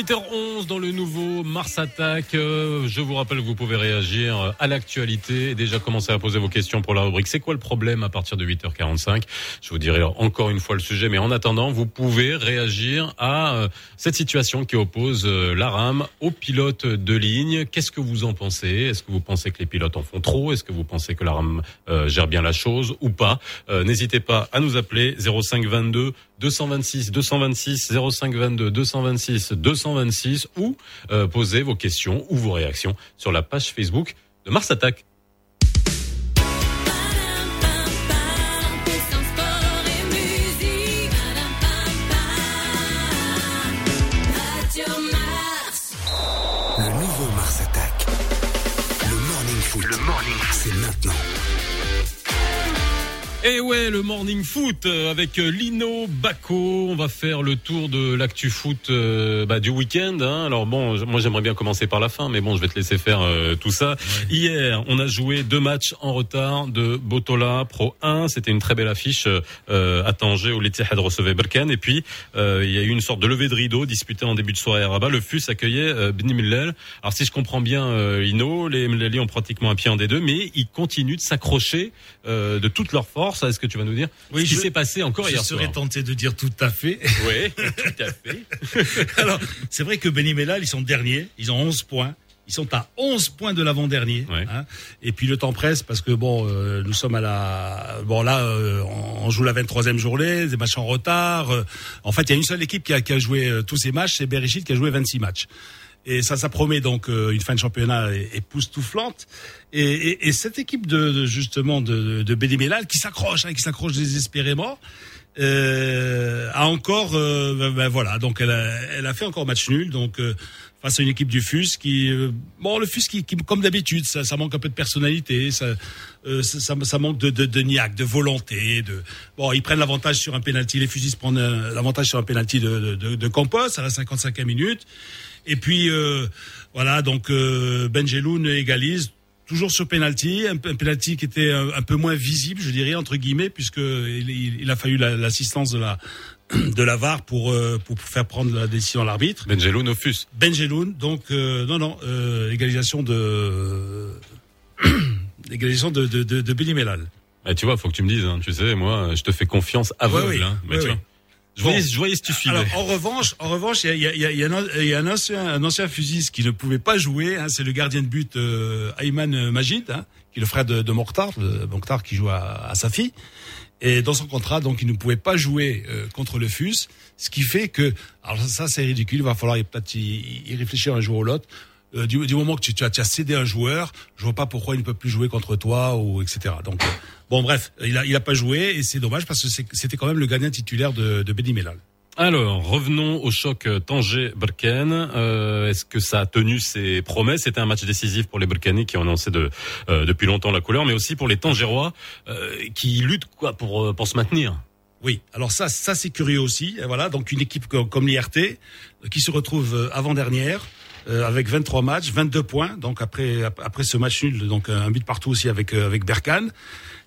8h11 dans le nouveau Mars Attack. Euh, je vous rappelle que vous pouvez réagir euh, à l'actualité déjà commencer à poser vos questions pour la rubrique. C'est quoi le problème à partir de 8h45 Je vous dirai encore une fois le sujet, mais en attendant, vous pouvez réagir à euh, cette situation qui oppose la RAM aux pilotes de ligne. Qu'est-ce que vous en pensez? Est-ce que vous pensez que les pilotes en font trop? Est-ce que vous pensez que la RAM euh, gère bien la chose ou pas? N'hésitez pas à nous appeler 05 22 226 226 05 22 226 226 ou poser vos questions ou vos réactions sur la page Facebook de Mars Attack. Et ouais, le morning foot euh, avec euh, Lino Bacco. On va faire le tour de l'actu foot euh, bah, du week-end. hein. Alors bon, moi j'aimerais bien commencer par la fin, mais bon, je vais te laisser faire euh, tout ça. Hier, on a joué deux matchs en retard de Botola Pro 1. C'était une très belle affiche euh, à Tanger où l'Etihad recevait Berkane. Et puis euh, il y a eu une sorte de levée de rideau disputée en début de soirée à Rabat. Le FUS accueillait euh, Bni Millel. Alors si je comprends bien, euh, Lino, les Milleli ont pratiquement un pied en D2, mais ils continuent de s'accrocher euh, de toute leur force. Est-ce que tu vas nous dire Oui, ce qui je- s'est passé encore Je hier serais soir tenté de dire tout à fait. Oui, tout à fait. Alors, c'est vrai que Benimellal, ils sont derniers, ils ont 11 points. Ils sont à 11 points de l'avant-dernier. Ouais. hein. Et puis le temps presse parce que bon, euh, nous sommes à la bon là, euh, on joue la 23e journée, des matchs en retard. euh. en fait, il y a une seule équipe qui a, qui a joué tous ces matchs, c'est Berrichid qui a joué 26 matchs. Et ça, ça promet donc euh, une fin de championnat époustouflante. Et, et, et cette équipe de, de, justement de, de Benimellal qui s'accroche, hein, qui s'accroche désespérément, euh, a encore, euh, ben, ben, voilà, donc elle a, elle a fait encore match nul, donc euh, face à une équipe du FUS qui, euh, bon, le FUS qui, qui comme d'habitude, ça, ça manque un peu de personnalité, ça, ça, ça, manque de, de, de niaque, de volonté, de, bon, ils prennent l'avantage sur un penalty, les fusistes prennent l'avantage sur un penalty de, de, de, de Campos à la 55e minute, et puis euh, voilà, donc euh, Benjeloun égalise toujours sur penalty, un, penalty qui était un, peu moins visible, je dirais entre guillemets, puisque il, il- il a fallu la- l'assistance de la de la VAR pour, euh, pour faire prendre la décision à l'arbitre. Benjelou Nofus. Benjeloun, donc euh, non non, euh, égalisation de égalisation de de, de, de Benny Mellal. Eh, tu vois, faut que tu me dises, hein, tu sais, moi, je te fais confiance aveugle. Ouais, oui. hein, mais Ouais, tu oui. vois. Je, Bon. voyais, je voyais si tu suivais. Alors en revanche, en revanche, il y a, il y a- il y a un, il y a un ancien, un ancien fusiste qui ne pouvait pas jouer. Hein, c'est le gardien de but euh, Ayman Majid, hein, qui est le frère de, de Mokhtar, de Mokhtar qui joue à, à sa fille. Et dans son contrat, donc, il ne pouvait pas jouer euh, contre le FUS, ce qui fait que, alors ça, c'est ridicule. Il va falloir peut-être y, y réfléchir un jour ou l'autre. Euh, du, du moment que tu, tu, as, tu as cédé un joueur, je vois pas pourquoi il ne peut plus jouer contre toi ou etc. Donc, euh, bon, bref, il a, il a pas joué et c'est dommage parce que c'était quand même le gardien titulaire de, de Bedi Mellal. Alors, revenons au choc euh, Tanger-Berken. Euh, Est-ce que ça a tenu ses promesses? C'était un match décisif pour les Berkani qui ont annoncé de, euh, depuis longtemps la couleur, mais aussi pour les Tangérois euh, qui luttent quoi pour, pour se maintenir. Oui, alors ça, ça c'est curieux aussi. Et Voilà, donc une équipe co- comme l'IRT qui se retrouve avant-dernière euh, avec 23 matchs, 22 points. Donc après ap- après ce match nul, donc un but partout aussi avec euh, avec Berkane.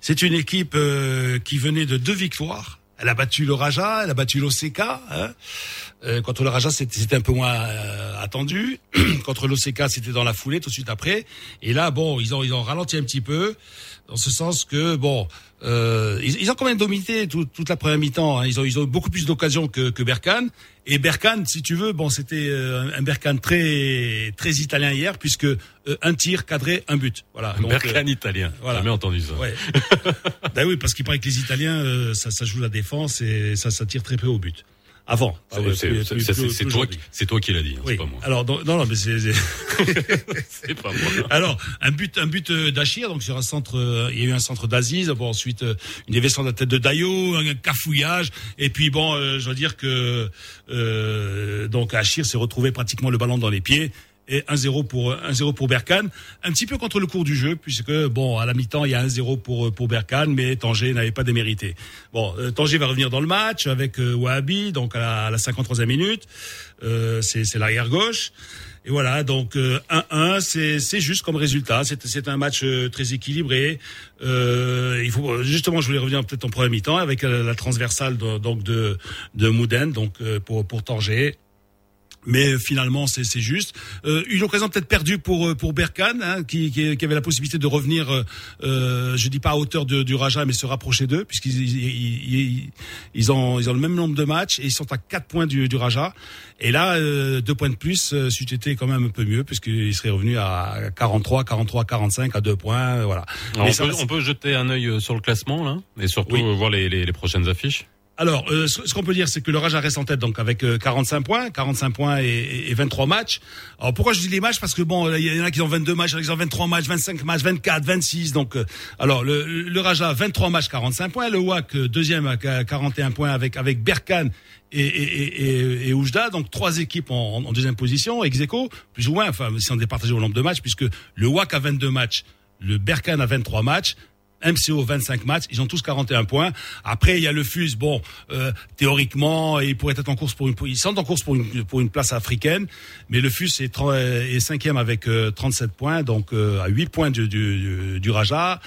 C'est une équipe euh, qui venait de deux victoires. Elle a battu le Raja, elle a battu l'OCK. Hein. Euh, contre le Raja, c'était c'était un peu moins euh, attendu. contre l'OCK, c'était dans la foulée tout de suite après. Et là, bon, ils ont ils ont ralenti un petit peu dans ce sens que bon, euh, ils, ils ont quand même dominé tout- toute la première mi-temps. hein. Ils ont ils ont eu beaucoup plus d'occasions que, que Berkane. Et Berkane, si tu veux, bon, c'était euh, un Berkane très très italien hier puisque euh, un tir cadré, un but. Voilà. Donc, Berkane italien. voilà. Jamais entendu ça. euh, ouais. ben oui, parce qu'il paraît que les Italiens, euh, ça, ça joue la défense et ça, ça tire très peu au but. Avant. C'est- Pas- c'est- toi, aujourd'hui. qui- c'est toi qui l'as dit, hein, Oui. c'est pas moi. Alors non, non, mais c'est. c'est- pas moi. Alors, un but, un but euh, d'Achir, donc sur un centre, euh, il y a eu un centre d'Aziz, bon ensuite euh, une déviation de la tête de Dayo, un cafouillage, et puis bon, euh, je veux dire que euh, donc Achir s'est retrouvé pratiquement le ballon dans les pieds. Et 1-0 pour 1-0 pour Berkane, un petit peu contre le cours du jeu puisque bon à la mi-temps il y a 1-0 pour pour Berkane mais Tanger n'avait pas démérité. Bon, euh, Tanger va revenir dans le match avec euh, Wahabi donc à la, à la 53e minute. Euh, c'est c'est l'arrière gauche. Et voilà, donc euh, 1-1, c'est c'est juste comme résultat. C'est c'est un match euh, très équilibré. Euh, il faut justement, je voulais revenir peut-être en première mi-temps avec euh, la transversale de, donc de de Mouden, donc euh, pour pour Tanger. Mais finalement, c'est juste Euh, une occasion peut-être perdue pour euh, pour Berkane, hein, qui, qui qui avait la possibilité de revenir. Euh, euh, je dis pas à hauteur de, du Raja, mais se rapprocher d'eux, puisqu'ils ils, ils, ils- ont ils ont le même nombre de matchs et ils sont à quatre points du, du Raja. Et là, euh, deux points de plus, euh, été quand même un peu mieux, puisqu'ils seraient revenus à 43, 43, 45 à deux points, voilà. Alors, on, ça- peut, on peut jeter un œil euh, sur le classement là, et surtout Oui. voir les, les, les prochaines affiches. Alors, euh, ce, ce qu'on peut dire, c'est que le Raja reste en tête, donc avec euh, 45 points, 45 points et, et- et 23 matchs. Alors pourquoi je dis les matchs? Parce que bon, il y en a qui ont 22 matchs, il y qui ont 23 matchs, 25 matchs, 24, 26. Donc, euh, alors le, le Raja 23 matchs, 45 points. Le WAC euh, deuxième à 41 points avec avec Berkane et, et, et, et, Oujda. Donc trois équipes en, en deuxième position, ex aequo, plus ou moins. Enfin, si on départageait au nombre de matchs, puisque le WAC a 22 matchs, le Berkane a 23 matchs. MCO 25 matchs, ils ont tous 41 points. Après il y a le FUS, bon euh, théoriquement ils pourraient être en course pour une ils sont en course pour une pour une place africaine, mais le FUS est, est cinquième avec euh, 37 points, donc euh, à 8 points du du, du, Raja,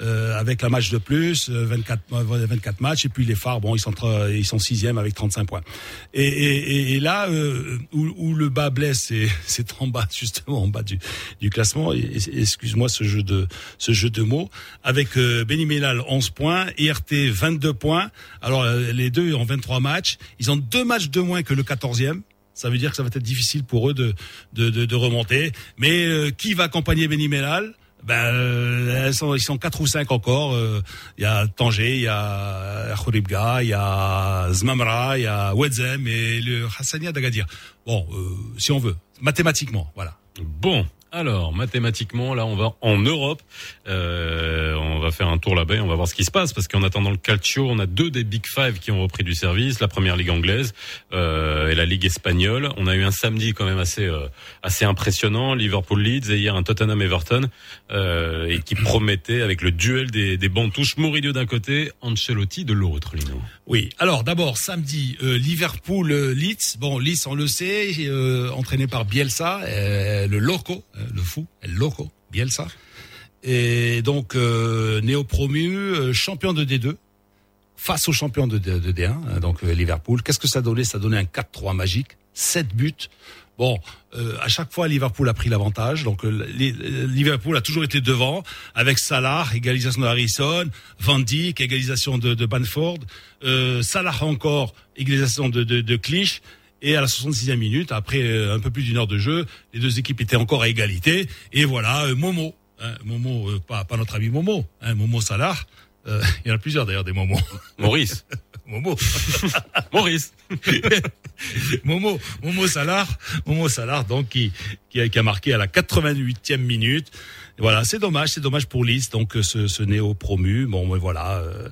euh, avec un match de plus, euh, 24 euh, 24 matchs et puis les phares, bon ils sont ils sont sixième avec 35 points. Et, et, et- là euh, où, où le bas blesse, c'est en bas justement en bas du du classement. Excuse-moi ce jeu de ce jeu de mots avec euh, Benny Mellal 11 points, IRT 22 points. Alors euh, les deux ont 23 matchs. Ils ont deux matchs de moins que le 14e. Ça veut dire que ça va être difficile pour eux de de, remonter. Mais euh, qui va accompagner Benny Mellal ben, euh, ils sont quatre ou cinq encore. Il y a Tanger, il y a Khouribga, il y a Zmamra, il y a Wedzem et le Hassania d'Agadir. Bon, si on veut, mathématiquement, voilà. Bon, alors mathématiquement, là, on va en Europe. Euh, on va faire un tour là-bas. et On va voir ce qui se passe parce qu'en attendant le Calcio, on a deux des Big Five qui ont repris du service. La première ligue anglaise euh, et la ligue espagnole. On a eu un samedi quand même assez euh, assez impressionnant. Liverpool Leeds et hier un Tottenham Everton euh, et qui promettait avec le duel des des bancs touches. Mourinho d'un côté, Ancelotti de l'autre. Lino. Oui. Alors d'abord samedi, euh, Liverpool euh, Leeds. Bon, Leeds on le sait, entraîné par Bielsa, le loco, le fou, le loco, Bielsa. Et donc euh, néo-promu, euh, champion de D2 face au champion de, de- de D1, hein, donc euh, Liverpool. Qu'est-ce que ça donnait? Ça donnait un 4-3 magique, 7 buts. Bon, euh, à chaque fois Liverpool a pris l'avantage. Donc euh, li- euh, Liverpool a toujours été devant avec Salah, égalisation de Harrison, Van Dijk, égalisation de, Banford, euh, Salah encore, égalisation de, de, de Clich. Et à la 66e minute, après euh, un peu plus d'une heure de jeu, les deux équipes étaient encore à égalité. Et voilà, euh, Momo, hein, Momo, euh, pas, pas notre ami Momo, hein, Momo Salah. Euh, il y en a plusieurs d'ailleurs des Momos. Maurice. Momo. Maurice. Momo, Momo Salah, Momo Salah, donc qui, qui, a, qui a marqué à la 88e minute. Voilà, c'est dommage, c'est dommage pour Nice, donc euh, ce, ce néo promu. Bon, mais voilà, euh,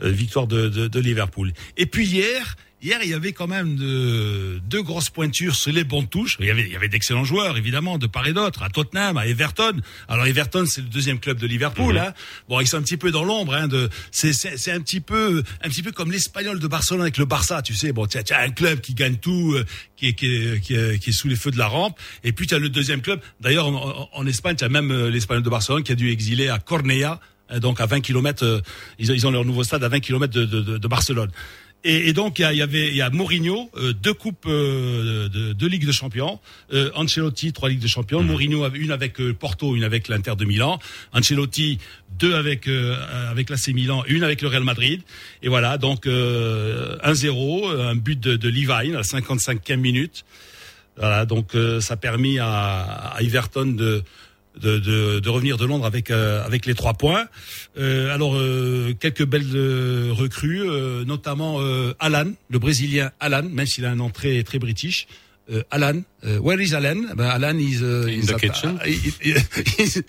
victoire de, de, de Liverpool. Et puis hier, hier il y avait quand même de, deux grosses pointures sur les bons touches. Il y avait, il y avait d'excellents joueurs, évidemment, de part et d'autre, à Tottenham, à Everton. Alors Everton, c'est le deuxième club de Liverpool. Hein. Bon, ils sont un petit peu dans l'ombre. Hein, de, c'est, un petit peu, un petit peu comme l'Espagnol de Barcelone avec le Barça. Tu sais, bon, tu as, un club qui gagne tout, euh, qui est, qui est, qui est, qui est sous les feux de la rampe. Et puis tu as le deuxième club. D'ailleurs, en, Espagne, tu as même euh, l'Espagnol de Barcelone qui a dû exiler à Cornellà, euh, donc à 20 km. ils, ont, ils ont leur nouveau stade à 20 km de, de, de Barcelone. Et, et donc il y, y avait il y a Mourinho, euh, deux coupes euh, de, de Ligue de Champions, euh, Ancelotti trois Ligues de Champions, Mourinho avait une avec euh, Porto, une avec l'Inter de Milan, Ancelotti deux avec euh, avec l'AC Milan, une avec le Real Madrid. Et voilà donc euh, 1-0, un but de, de Levine à la 55e minute. Voilà donc euh, ça a permis à, à Everton de de, de, de revenir de Londres avec euh, avec les trois points. Euh, alors euh, quelques belles euh, recrues, euh, notamment euh, Alan, le Brésilien Alan, même s'il a un nom très très british. Euh, Alan, euh, where is Alan? Ben, Alan is uh, In is the at, kitchen. he- he- he's,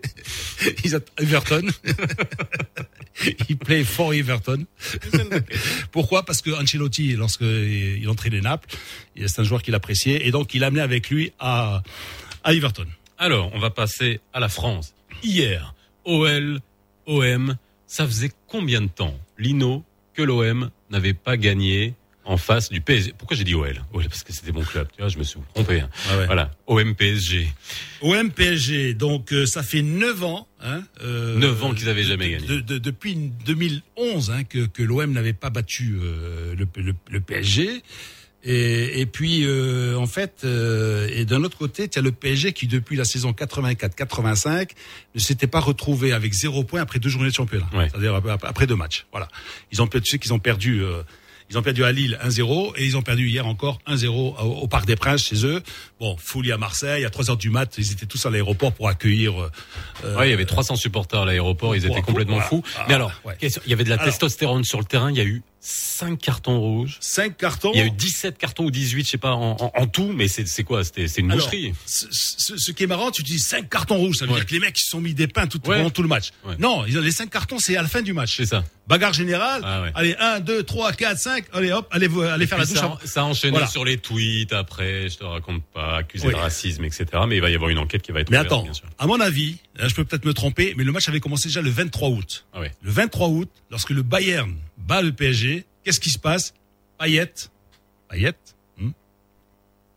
he's at Everton. il play for Everton. Pourquoi? Parce que Ancelotti, lorsque il entraînait Naples, c'est un joueur qu'il appréciait et donc il l'a amené avec lui à à Everton. Alors, on va passer à la France. Hier, OL, OM, ça faisait combien de temps, Lino, que l'OM n'avait pas gagné en face du PSG Pourquoi j'ai dit OL OL parce que c'était mon club, tu vois, je me suis trompé. hein. Ah ouais. Voilà, OM PSG. OM PSG, donc euh, ça fait 9 ans. Hein, euh, 9 ans qu'ils avaient jamais gagné. de- de- depuis 2011 hein, que, que l'OM n'avait pas battu euh, le, le- le PSG. Et, et puis, euh, en fait, euh, et d'un autre côté, tu as le PSG qui, depuis la saison 84-85, ne s'était pas retrouvé avec zéro point après deux journées de championnat. Ouais. C'est-à-dire après, deux matchs. Voilà. Ils ont, tu sais qu'ils ont perdu... euh, ils ont perdu à Lille 1-0 et ils ont perdu hier encore 1-0 au, au Parc des Princes chez eux. Bon, folie à Marseille, à 3 heures du mat, ils étaient tous à l'aéroport pour accueillir. euh, euh, Ouais, il y avait 300 supporters à l'aéroport, ils étaient complètement voilà. fous. Ah, Mais alors, ouais. question, il y avait de la Alors. testostérone sur le terrain, il y a eu 5 cartons rouges. 5 cartons. Il y a eu 17 cartons ou 18, je sais pas, en, en- en tout, mais c'est quoi? C'était c'est une Alors, boucherie. ce, ce- ce qui est marrant, tu dis 5 cartons rouges, ça veut Ouais. dire que les mecs ils se sont mis des pains tout, Ouais. pendant tout le match. Ouais. Non, ils ont, les 5 cartons c'est à la fin du match. C'est ça. Bagarre générale. Ah. Allez, 1, 2, 3, 4, 5. Allez hop, allez, allez faire la douche. ça, avant- ça a enchaîné Voilà. sur les tweets après, je te raconte pas, accusé de racisme, etc. Mais il va y avoir une enquête qui va être Mais ouverte, attends, bien sûr. à mon avis, là, je peux peut-être me tromper, mais le match avait commencé déjà le 23 août. Ah. Le 23 août, lorsque le Bayern bat le PSG, qu'est-ce qui se passe? Payet, Payet, hmm,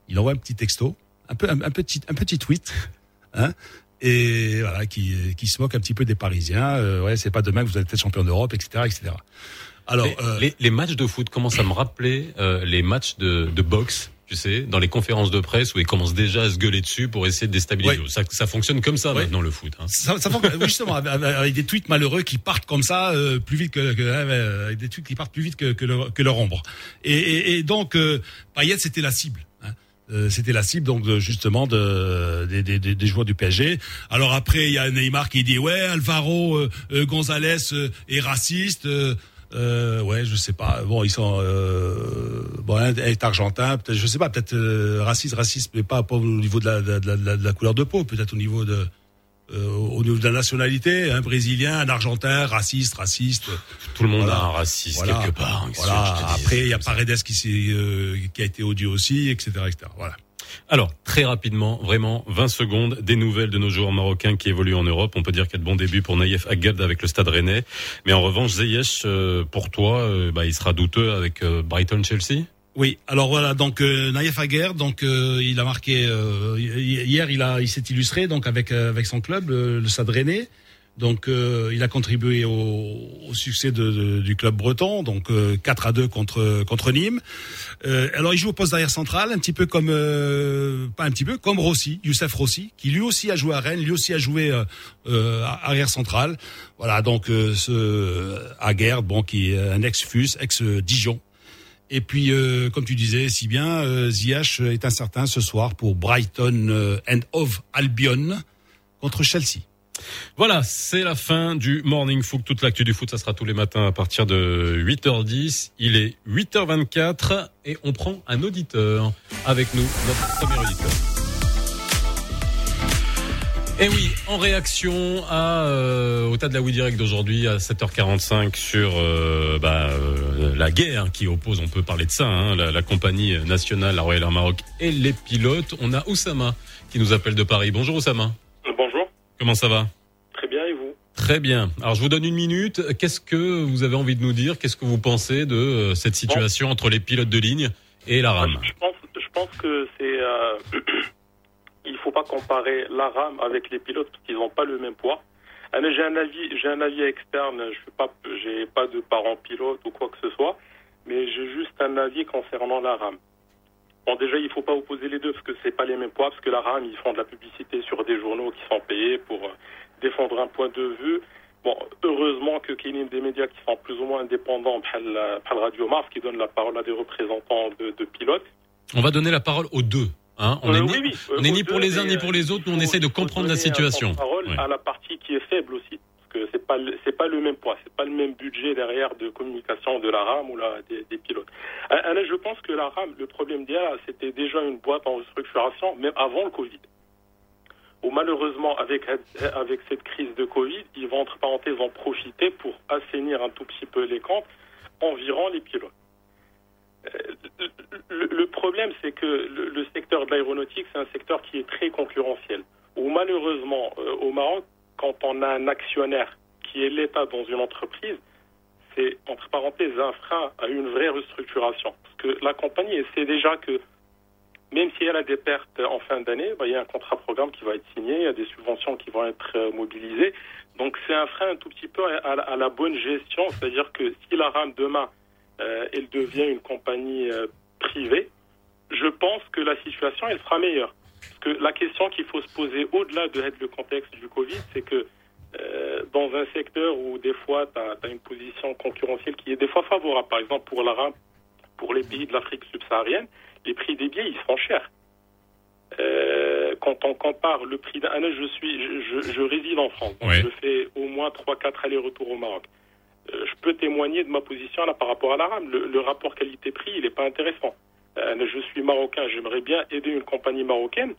il envoie un petit texto, un peu un, un petit un petit tweet, hein, et voilà, qui qui se moque un petit peu des Parisiens. euh, ouais, c'est pas demain que vous allez être champion d'Europe, etc., etc. Alors, Les, euh, les- les matchs de foot commencent à me rappeler euh, les matchs de, de boxe, tu sais, dans les conférences de presse où ils commencent déjà à se gueuler dessus pour essayer de déstabiliser. Ouais. Ça, ça fonctionne comme ça Ouais. maintenant le foot. Hein. ça, ça fonctionne- oui, justement avec, des tweets malheureux qui partent comme ça euh, plus vite que, que euh, avec des tweets qui partent plus vite que, que, leur, que leur ombre. Et, et, et donc euh, Payet c'était la cible. hein. Euh, c'était la cible donc de, justement de, des, des- des joueurs du PSG. Alors après il y a Neymar qui dit ouais Alvaro euh, euh, Gonzalez euh, est raciste. Euh, ouais, je sais pas. Bon, ils sont euh, bon, un est argentin, peut-être, je sais pas, peut-être euh, raciste, raciste, mais pas, pas au niveau de la, de, la, de la- couleur de peau, peut-être au niveau de euh, au niveau de la nationalité, un Brésilien, un Argentin, raciste, raciste. Tout le monde Voilà. a un raciste Voilà. quelque part. hein, Voilà. Après, il y a. Paredes qui euh, qui a été odieux aussi, etc., etc. Voilà. Alors, très rapidement, vraiment, 20 secondes, des nouvelles de nos joueurs marocains qui évoluent en Europe. On peut dire qu'il y a de bons débuts pour Naïef Aguerd avec le Stade Rennais. Mais en revanche, Ziyech, euh, pour toi, euh, bah, il sera douteux avec euh, Brighton-Chelsea Oui, alors voilà, donc Naïef Aguer, donc il a marqué hi- hier, il a, il s'est illustré donc avec avec son club, le Stade Rennais. Donc euh, il a contribué au, succès du club breton, donc euh, 4 à 2 contre contre Nîmes. Euh, alors il joue au poste d'arrière central, un petit peu comme euh, pas un petit peu comme Rossi, Youssef Rossi, qui lui aussi a joué à Rennes, lui aussi a joué euh, arrière central. Voilà donc ce Aguerd, bon qui est un ex-Fus, ex-Dijon. Et puis, comme tu disais si bien, Ziyech est incertain ce soir pour Brighton and of Albion contre Chelsea. Voilà, c'est la fin du Morning Foot. Toute l'actu du foot, ça sera tous les matins à partir de 8h10. Il est 8h24 et on prend un auditeur avec nous, notre premier auditeur. Et oui, en réaction à euh, au tas de la Wii Direct d'aujourd'hui à 7h45 sur euh, bah, euh, la guerre qui oppose, on peut parler de ça, hein, la, la compagnie nationale, la Royal Air Maroc et les pilotes. On a Oussama qui nous appelle de Paris. Bonjour Oussama. Comment ça va très bien et vous Très bien. Alors je vous donne une minute. Qu'est-ce que vous avez envie de nous dire Qu'est-ce que vous pensez de euh, cette situation entre les pilotes de ligne et la RAM je pense, je pense que c'est. Euh, il faut pas comparer la rame avec les pilotes parce qu'ils n'ont pas le même poids. Ah, mais J'ai un avis, j'ai un avis externe. Je suis pas, j'ai pas de parents pilotes ou quoi que ce soit, mais j'ai juste un avis concernant la rame. Bon, déjà, il faut pas opposer les deux parce que c'est pas les mêmes poids. Parce que la rame, ils font de la publicité sur des journaux qui sont payés pour euh, défendre un point de vue. Bon, heureusement que qu'il y ait des médias qui sont plus ou moins indépendants, bhal, euh, bhal Radio Mars, qui donnent la parole à des représentants de, de pilotes. On va donner la parole aux deux. Hein on Euh, est oui, ni, oui, euh, on est aux ni pour les uns ni pour les autres. Nous, on essaie de comprendre la situation. Parole Ouais. à la partie qui est faible aussi, que c'est pas c'est pas le même poids, c'est pas le même budget derrière de communication de la RAM ou la, des, pilotes. Euh, là, je pense que la RAM, le problème d'hier, c'était déjà une boîte en restructuration, même avant le Covid. Ou malheureusement, avec avec cette crise de Covid, ils vont entre parenthèses en profiter pour assainir un tout petit peu les comptes environ les pilotes. Euh, le, problème, c'est que le, le secteur de l'aéronautique, c'est un secteur qui est très concurrentiel. Où malheureusement, euh, au Maroc, quand on a un actionnaire qui est l'État dans une entreprise, c'est entre parenthèses un frein à une vraie restructuration. Parce que la compagnie essaie déjà que, même si elle a des pertes en fin d'année, bah, il y a un contrat programme qui va être signé, il y a des subventions qui vont être euh, mobilisées. Donc c'est un frein un tout petit peu à, la bonne gestion, c'est-à-dire que si la RAM demain euh, elle devient une compagnie euh, privée, je pense que la situation elle sera meilleure. Parce que la question qu'il faut se poser au-delà de le contexte du Covid, c'est que euh, dans un secteur où des fois tu as, une position concurrentielle qui est des fois favorable, par exemple pour la RAM, pour les pays de l'Afrique subsaharienne, les prix des billets ils sont chers. Euh, quand on compare le prix d'un, je suis, je, je, je réside en France, donc je fais au moins 3-4 allers-retours au Maroc. Euh, je peux témoigner de ma position là par rapport à la RAM. Le, le rapport qualité-prix, il n'est pas intéressant. Euh, je suis marocain, j'aimerais bien aider une compagnie marocaine.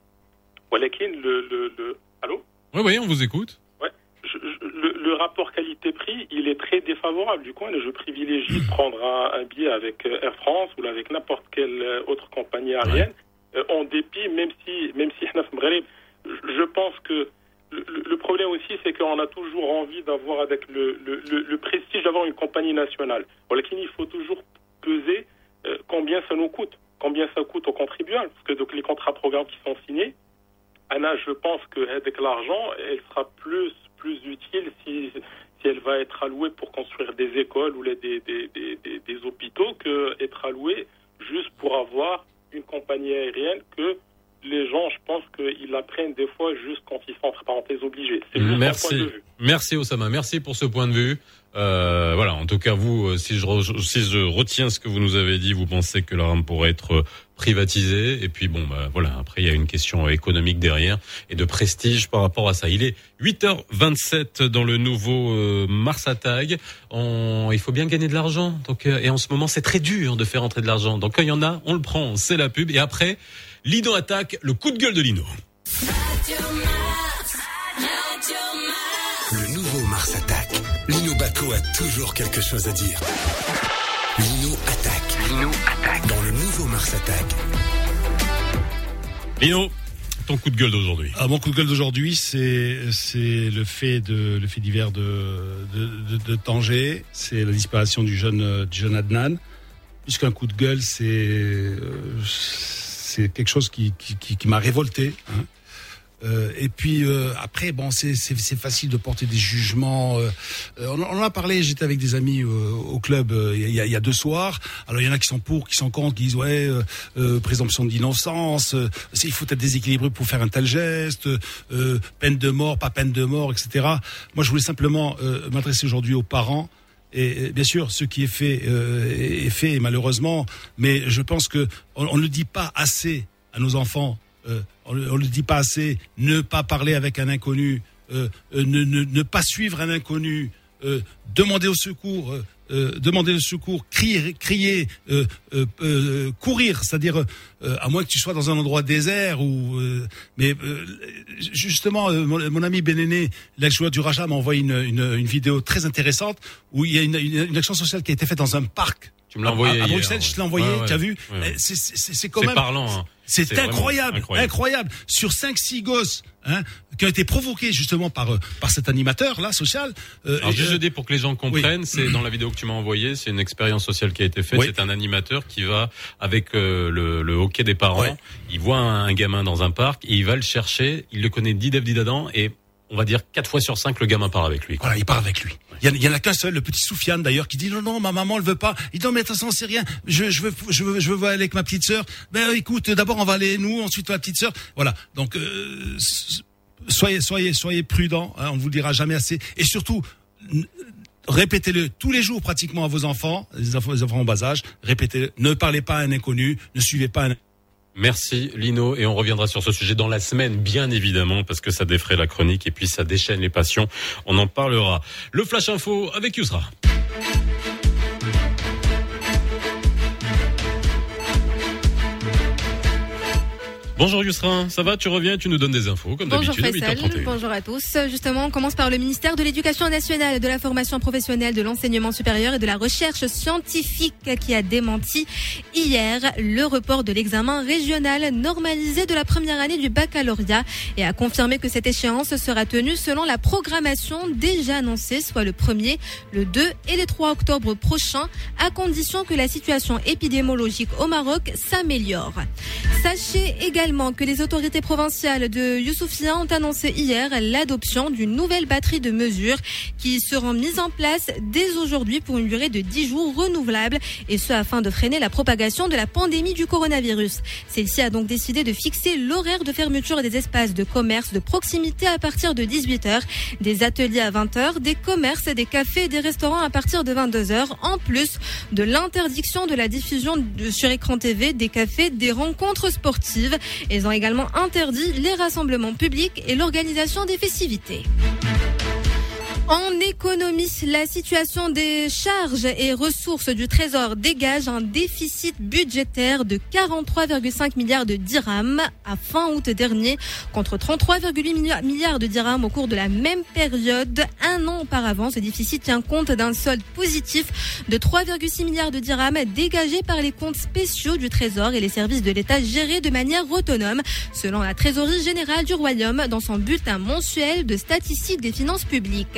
Le, le, le... Allô Oui, oui, on vous écoute. Ouais. Je- je- le, le rapport qualité-prix, il est très défavorable. Du coup, je privilégie de prendre un, un billet avec euh, Air France ou avec n'importe quelle euh, autre compagnie aérienne, euh, en dépit, même si, même si je pense que le, problème aussi, c'est qu'on a toujours envie d'avoir avec le, le, le, le prestige d'avoir une compagnie nationale. Il faut toujours peser combien ça nous coûte, combien ça coûte aux contribuables, parce que donc les contrats programmes qui sont signés, Anna, je pense que avec l'argent, elle sera plus plus utile si si elle va être allouée pour construire des écoles ou les- des des, des, des, hôpitaux que être allouée juste pour avoir une compagnie aérienne que les gens, je pense qu'ils la prennent des fois juste quand ils sont entre parenthèses obligés. Juste mon point de Merci. vue. Merci Osama. Merci pour ce point de vue. Euh, voilà. En tout cas, vous, euh, si je, re- si je retiens ce que vous nous avez dit, vous pensez que la RAM pourrait être euh, privatisée. Et puis bon, bah, voilà. Après, il y a une question économique derrière et de prestige par rapport à ça. Il est 8h27 dans le nouveau euh, Mars Attack. On- il faut bien gagner de l'argent. Donc, euh, et en ce moment, c'est très dur de faire entrer de l'argent. Donc, quand il y en a, on le prend. C'est la pub. Et après, Lino attaque. Le coup de gueule de Lino. Le nouveau Mars attaque. Lino Baco a toujours quelque chose à dire. Lino attaque. Lino attaque. Dans le nouveau Mars attaque. Lino, ton coup de gueule d'aujourd'hui. Ah, mon coup de gueule d'aujourd'hui, c'est c'est le fait de le fait divers de de, de, de Tanger, c'est la disparition du jeune du jeune Adnan. Puisqu'un coup de gueule, c'est euh, c'est quelque chose qui qui, qui, qui m'a révolté. hein. Euh, et puis euh, après, bon, c'est facile de porter des jugements. euh, euh, on, en- a parlé. J'étais avec des amis euh, au club euh, il y, a, y a deux soirs. Alors il y en a qui sont pour, qui sont contre, qui disent ouais, présomption d'innocence. il faut être déséquilibré pour faire un tel geste. peine de mort, pas peine de mort, etc. Moi, je voulais simplement m'adresser aujourd'hui aux parents. Et bien sûr, ce qui est fait est fait, malheureusement. Mais je pense que on ne dit pas assez à nos enfants. On ne le dit pas assez. Ne pas parler avec un inconnu. euh, euh, ne, ne, ne pas suivre un inconnu. euh, demander au secours. euh, euh, demander le secours, crier, crier, euh, euh, euh, courir, c'est-à-dire euh, à moins que tu sois dans un endroit désert ou euh, mais euh, justement euh, mon, mon ami Benéné, l'ex-joueur du Raja m'a envoyé une, une, une vidéo très intéressante où il y a une, une, action sociale qui a été faite dans un parc. Tu me l'as envoyé à, à hier, Bruxelles, ouais. je te l'ai envoyé, Ouais, ouais. tu as vu? C'est c'est- c'est quand C'est même parlant. hein. C'est incroyable, incroyable. incroyable, Sur 5-6 gosses hein, qui ont été provoqués justement par euh, par cet animateur là social. euh, Alors, juste euh, je dis pour que les gens comprennent, c'est dans la vidéo que tu m'as envoyée, c'est une expérience sociale qui a été faite. Oui. C'est un animateur qui va avec euh, le, le hockey des parents. Ouais. Il voit un, un gamin dans un parc, et il va le chercher. Il le connaît dix d'Adam et on va dire quatre fois sur cinq, le gamin part avec lui. quoi. Voilà, il part avec lui. Il y en, a qu'un seul, le petit Soufiane d'ailleurs, qui dit non non, ma maman elle veut pas. Il dit non mais attention c'est rien. Je, je veux je veux je veux aller avec ma petite sœur. Ben écoute, d'abord on va aller nous, ensuite ma petite sœur. Voilà. Donc euh, soyez soyez soyez prudents. Hein, on ne vous le dira jamais assez. Et surtout. Répétez-le tous les jours pratiquement à vos enfants, les enfants, les enfants en bas âge. Répétez-le. Ne parlez pas à un inconnu. Ne suivez pas un Merci Lino et on reviendra sur ce sujet dans la semaine bien évidemment parce que ça défraie la chronique et puis ça déchaîne les passions. On en parlera. Le flash info avec Yousra. Bonjour Yousra, ça va Tu reviens, tu nous donnes des infos comme Bonjour d'habitude à Faisal, 8h31. bonjour à tous. Justement, on commence par le ministère de l'Éducation nationale, de la formation professionnelle, de l'enseignement supérieur et de la recherche scientifique qui a démenti hier le report de l'examen régional normalisé de la première année du baccalauréat et a confirmé que cette échéance sera tenue selon la programmation déjà annoncée, soit le 1er, le 2 et le 3 octobre prochains, à condition que la situation épidémiologique au Maroc s'améliore. Sachez également que les autorités provinciales de Youssoufia ont annoncé hier l'adoption d'une nouvelle batterie de mesures qui seront mises en place dès aujourd'hui pour une durée de 10 jours renouvelable et ce afin de freiner la propagation de la pandémie du coronavirus. Celle-ci a donc décidé de fixer l'horaire de fermeture des espaces de commerce de proximité à partir de 18h, des ateliers à 20h, des commerces, des cafés et des restaurants à partir de 22h, en plus de l'interdiction de la diffusion sur écran TV des cafés, des rencontres sportives. Ils ont également interdit les rassemblements publics et l'organisation des festivités. En économie, la situation des charges et ressources du Trésor dégage un déficit budgétaire de 43,5 milliards de dirhams à fin août dernier, contre 33,8 milliards- de dirhams au cours de la même période un an auparavant. Ce déficit tient compte d'un solde positif de 3,6 milliards de dirhams dégagés par les comptes spéciaux du Trésor et les services de l'État gérés de manière autonome, selon la Trésorerie générale du Royaume dans son bulletin mensuel de statistiques des finances publiques.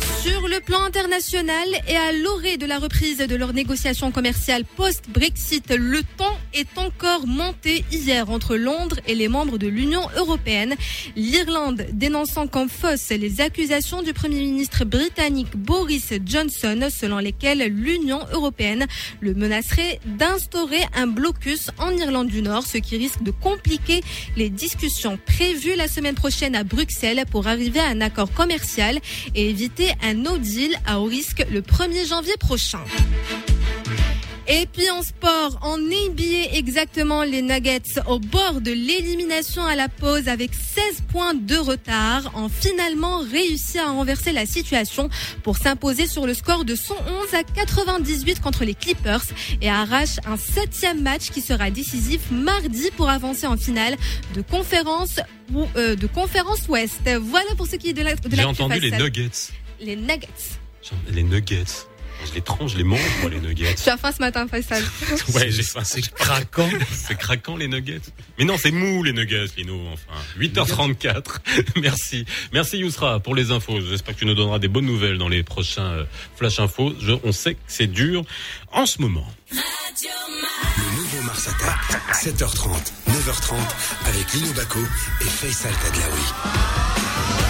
le plan international et à l'orée de la reprise de leurs négociations commerciales post-Brexit, le temps est encore monté hier entre Londres et les membres de l'Union européenne. L'Irlande dénonçant comme fausses les accusations du Premier ministre britannique Boris Johnson selon lesquelles l'Union européenne le menacerait d'instaurer un blocus en Irlande du Nord, ce qui risque de compliquer les discussions prévues la semaine prochaine à Bruxelles pour arriver à un accord commercial et éviter un no deal à haut risque le 1er janvier prochain. Et puis en sport, en NBA exactement, les Nuggets au bord de l'élimination à la pause avec 16 points de retard ont finalement réussi à renverser la situation pour s'imposer sur le score de 111 à 98 contre les Clippers et arrache un septième match qui sera décisif mardi pour avancer en finale de conférence ou euh, de conférence Ouest. Voilà pour ce qui est de la de J'ai entendu les nuggets. Les Nuggets. Les nuggets. Je les tranche, je les mange, moi, les nuggets. Tu as faim ce matin, Faisal. Ouais, j'ai faim. C'est craquant. C'est craquant les nuggets. Mais non, c'est mou les nuggets, Lino. Enfin, 8h34. Merci, merci Yousra pour les infos. J'espère que tu nous donneras des bonnes nouvelles dans les prochains euh, flash infos. Je- on sait que c'est dur en ce moment. Le nouveau nouveau Mars Attack. 7h30, 9h30 avec Lino Baco et Faisal Tadlaoui.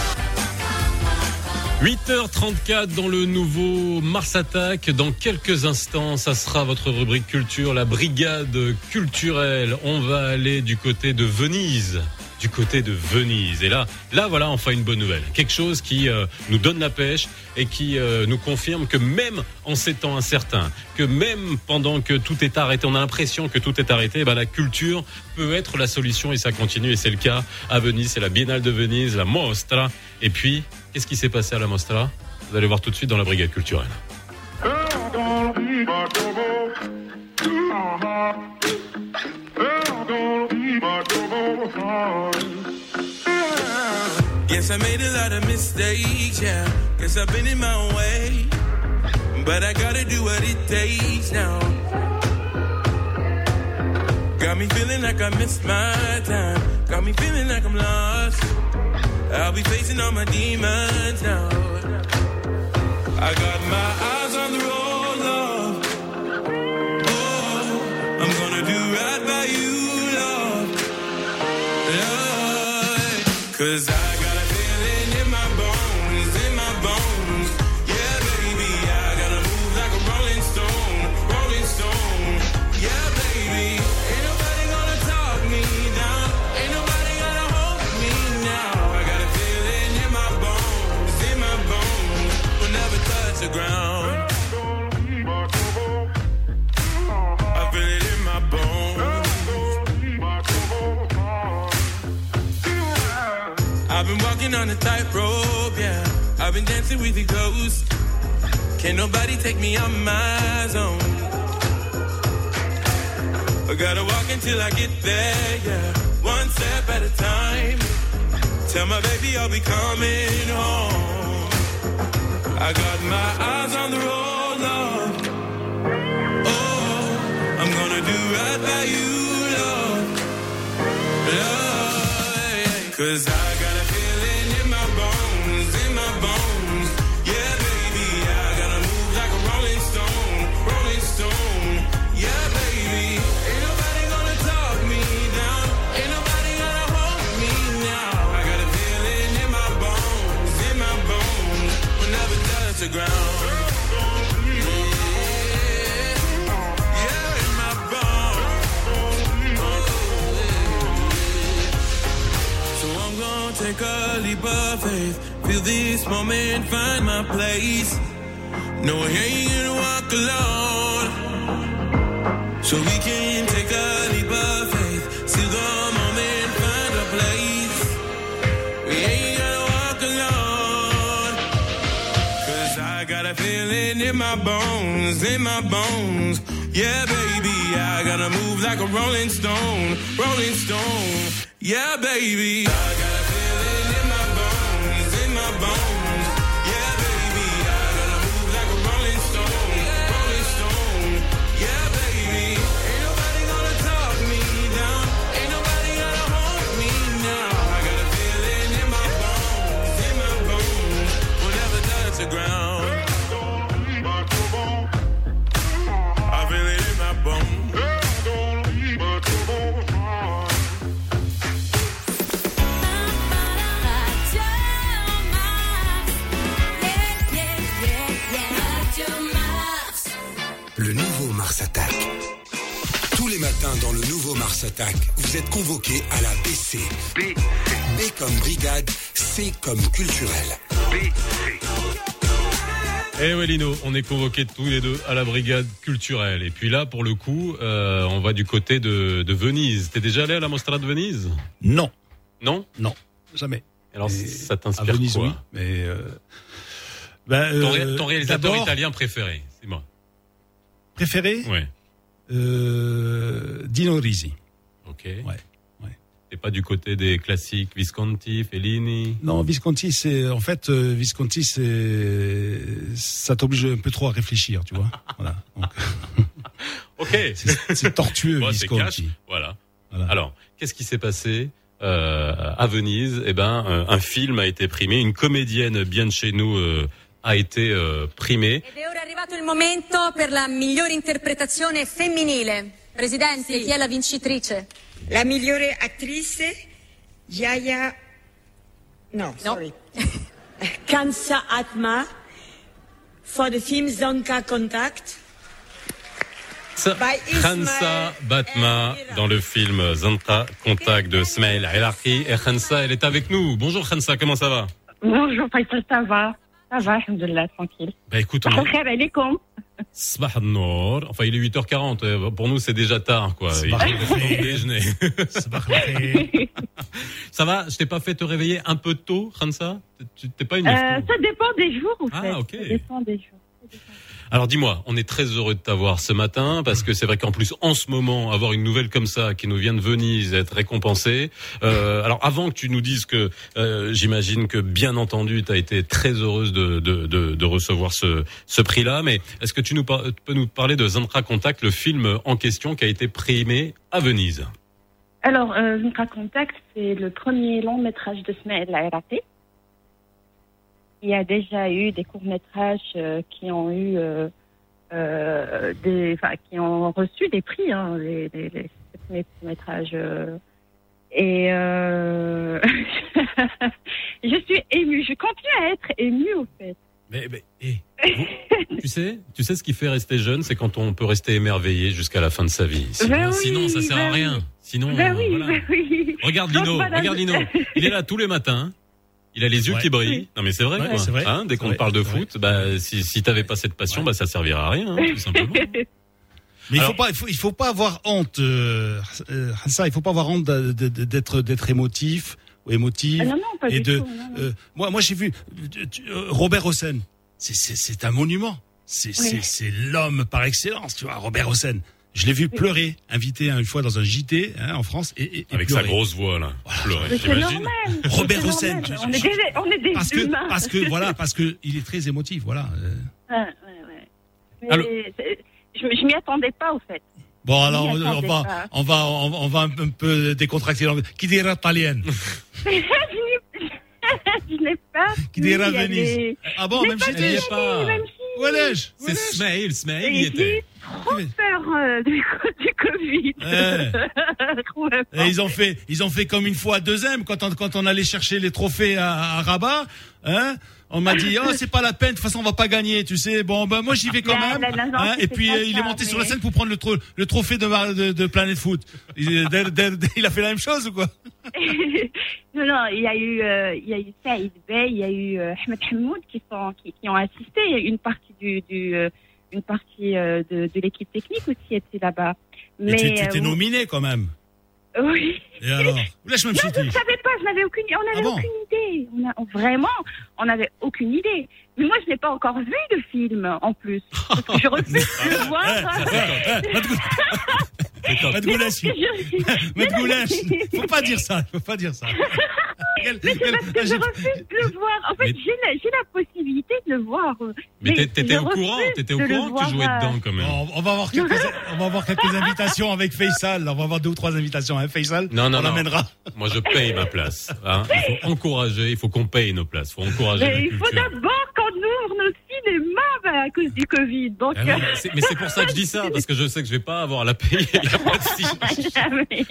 8h34 dans le nouveau Mars Attack. Dans quelques instants, ça sera votre rubrique culture, la brigade culturelle. On va aller du côté de Venise. Du côté de Venise. Et là, là voilà enfin une bonne nouvelle. Quelque chose qui euh, nous donne la pêche et qui euh, nous confirme que même en ces temps incertains, que même pendant que tout est arrêté, on a l'impression que tout est arrêté, eh ben, la culture peut être la solution et ça continue. Et c'est le cas à Venise. C'est la Biennale de Venise, la Mostra. Et puis, qu'est-ce qui s'est passé à la Mostra Vous allez voir tout de suite dans la brigade culturelle. Guess I made a lot of mistakes, yeah. Guess I've been in my way. But I gotta do what it takes now. Got me feeling like I missed my time. Got me feeling like I'm lost. I'll be facing all my demons now. I got my eyes on the road, love. Oh, I'm gonna do right by you, love. Love. Cause I walking on a tightrope, yeah. I've been dancing with the ghost. Can't nobody take me on my zone. I gotta walk until I get there, yeah. One step at a time. Tell my baby I'll be coming home. I got my eyes on the road, love. Oh, I'm gonna do right by you, love. Love, Cause I take a leap of faith. Feel this moment, find my place. No, I ain't gonna walk alone. So we can take a leap of faith. See the moment, find a place. We ain't gonna walk alone. Cause I got a feeling in my bones, in my bones. Yeah, baby, I gotta move like a rolling stone, rolling stone. Yeah, baby, nouveau Mars Attack, vous êtes convoqués à la BC. B, comme brigade, C comme culturel. Eh ouais Lino, on est convoqués tous les deux à la brigade culturelle. Et puis là, pour le coup, euh, on va du côté de, de Venise. T'es déjà allé à la Mostra de Venise? Non, Non? Non, jamais. Alors Et ça À t'inspire Venise, quoi? oui, mais euh, ben, ton, euh, ré- ton réalisateur italien préféré, c'est moi. préféré? Ouais. Euh, Dino Risi. Ok. Ouais, ouais. T'es pas du côté des classiques Visconti, Fellini? Non, Visconti, c'est en fait euh, Visconti, c'est ça t'oblige un peu trop à réfléchir, tu vois. voilà. Donc, Ok. c'est tortueux Bon. Visconti. Voilà. Voilà. Alors, qu'est-ce qui s'est passé euh, à Venise? Eh ben, euh, un film a été primé, une comédienne bien de chez nous euh, a été euh, primée. Ed è ora arrivato il momento per la migliore interpretazione femminile. Presidente, chi è la vincitrice? La migliore attrice, Yaya. No, sorry. Kansa Atma for the film Zanka Contact. Khansa Batma dans le film Zanta Contact de Smail El-Arki. Et Khansa, elle est avec nous. Bonjour Khansa, comment ça va? Bonjour Faisal, ça va? Ça va, alhamdoulilah, tranquille. Bah écoute, on est... est. Enfin, il est 8h40. euh, Pour nous, c'est déjà tard, quoi. Il faut déjeuner. Ça va Je t'ai pas fait te réveiller un peu tôt, Khansa? Tu t'es pas une Euh, ça dépend des jours, en Ah, fait. ok. Ça dépend des jours. Alors dis-moi, on est très heureux de t'avoir ce matin parce que c'est vrai qu'en plus en ce moment avoir une nouvelle comme ça qui nous vient de Venise être récompensée. Euh, alors avant que tu nous dises que euh, j'imagine que bien entendu tu as été très heureuse de, de, recevoir ce, prix-là, mais est-ce que tu nous peux nous parler de Zantra Contact, le film en question qui a été primé à Venise? Alors, euh, Zunka Contact, c'est le premier long métrage de Smaël RAP. Il y a déjà eu des courts-métrages euh, qui ont eu euh, euh, des, qui ont reçu des prix, hein, les, les, courts-métrages. et euh, je suis émue. Je continue à être émue, au fait. Mais, mais eh, vous- tu sais, tu sais ce qui fait rester jeune, c'est quand on peut rester émerveillé jusqu'à la fin de sa vie. Sinon, Ben oui, sinon ça sert à ben rien. Sinon, Ben oui, voilà. ben oui. Regarde Lino, regarde Lino. Il est là tous les matins. Il a les yeux Ouais. qui brillent. Non mais c'est vrai, Ouais, quoi. vrai. Hein, dès qu'on parle de foot, bah si si t'avais pas cette passion, Ouais. bah ça servira à rien, hein, tout simplement. Mais il Alors- faut pas, il faut, il faut pas avoir honte, euh, euh, ça, il faut pas avoir honte d'être, d'être émotif ou émotive. Ah non, non, pas et du de, tout. non, non. euh, moi, moi, j'ai vu euh, euh, Robert Hossein. C'est, c'est, c'est un monument. C'est, c'est, c'est l'homme par excellence, tu vois, Robert Hossein. Je l'ai vu pleurer, invité une fois dans un JT hein, en France, et, et- et Avec sa pleurer. grosse voix là, pleurer, Mais c'est normal. Robert Hossein, On est des, on est des Parce que, humains. parce que, voilà, parce que il est très émotif, voilà. euh. Ouais, ouais, ouais. Mais c'est- je, je m'y attendais pas, au fait. Bon, alors, on, on va, on va, on va, on va un, peu décontracter l'anglais. Qui dira italienne? je n'ai- pas. Qui dira Venise? Ah bon, même pas si tu pas. Même si. Wesh, C'est Smaïl, Smaïl Et y était. Trop peur euh, du, du Covid. Et ils ont fait, ils ont fait comme une fois à deuxième quand on, quand on allait chercher les trophées à, à Rabat, hein. On m'a dit, oh, c'est pas la peine, de toute façon, on va pas gagner, tu sais. Bon, ben, moi, j'y vais quand même. hein. Et puis, euh, il est monté sur la scène pour prendre le, tro- le trophée de, de, de Planet Foot. Il, dès- il a fait la même chose ou quoi? non, non, il y a eu, euh, il y a eu Saïd Bey, il y a eu euh, Ahmed Hamoud qui sont, qui, qui ont assisté. Il y a eu une partie du, du euh, une partie euh, de, de l'équipe technique aussi était là-bas. Mais tu, tu euh, t'es nominé quand même. Oui. Et alors? Lâche-moi Non, je ne savais pas, je n'avais aucune, on n'avait Ah bon aucune idée. On a, vraiment, on n'avait aucune idée. Mais moi, je n'ai pas encore vu le film, en plus. Parce que je refuse de le voir. Goulash. Je- Matt Goulash. Faut pas dire ça, faut pas dire ça. Mais c'est parce que je refuse de le voir. En fait, Mais- j'ai la, j'ai la possibilité de le voir. Mais t'es- t'étais au courant, t'étais au de courant que tu jouais euh, dedans quand même. On va avoir quelques, on va avoir quelques invitations avec Faisal. On va avoir deux ou trois invitations, hein, Faisal? Non, non, on non. l'amènera. Moi, je paye ma place. hein. Il faut encourager, il faut qu'on paye nos places. Il faut encourager la Mais il faut culture. d'abord qu'on ouvre nos cinémas bah, à cause du Covid. Donc, Ah oui, c'est- mais c'est pour ça que je dis ça, parce que je sais que je vais pas avoir à la payer. Pas.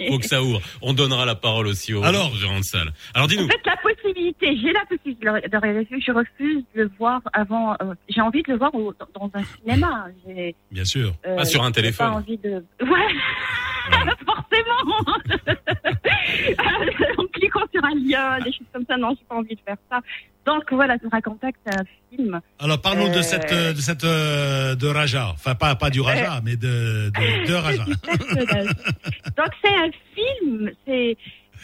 Faut que ça ouvre. On donnera la parole aussi au Alors gérant de salle. Alors dis-nous. En fait, la possibilité, j'ai la possibilité de le-. Je refuse de le voir avant. euh, j'ai envie de le voir au- dans un cinéma. Bien sûr. euh, Pas sur un j'ai téléphone. Pas envie de. Ouais. Forcément. en cliquant sur un lien, des choses comme ça. Non, j'ai pas envie de faire ça. Donc voilà, Zora Contact, c'est un film. Alors parlons de Euh, cette, euh, de cette, euh, de Raja. Enfin, pas, pas du Raja, mais de, de, de Raja. Donc c'est un film, c'est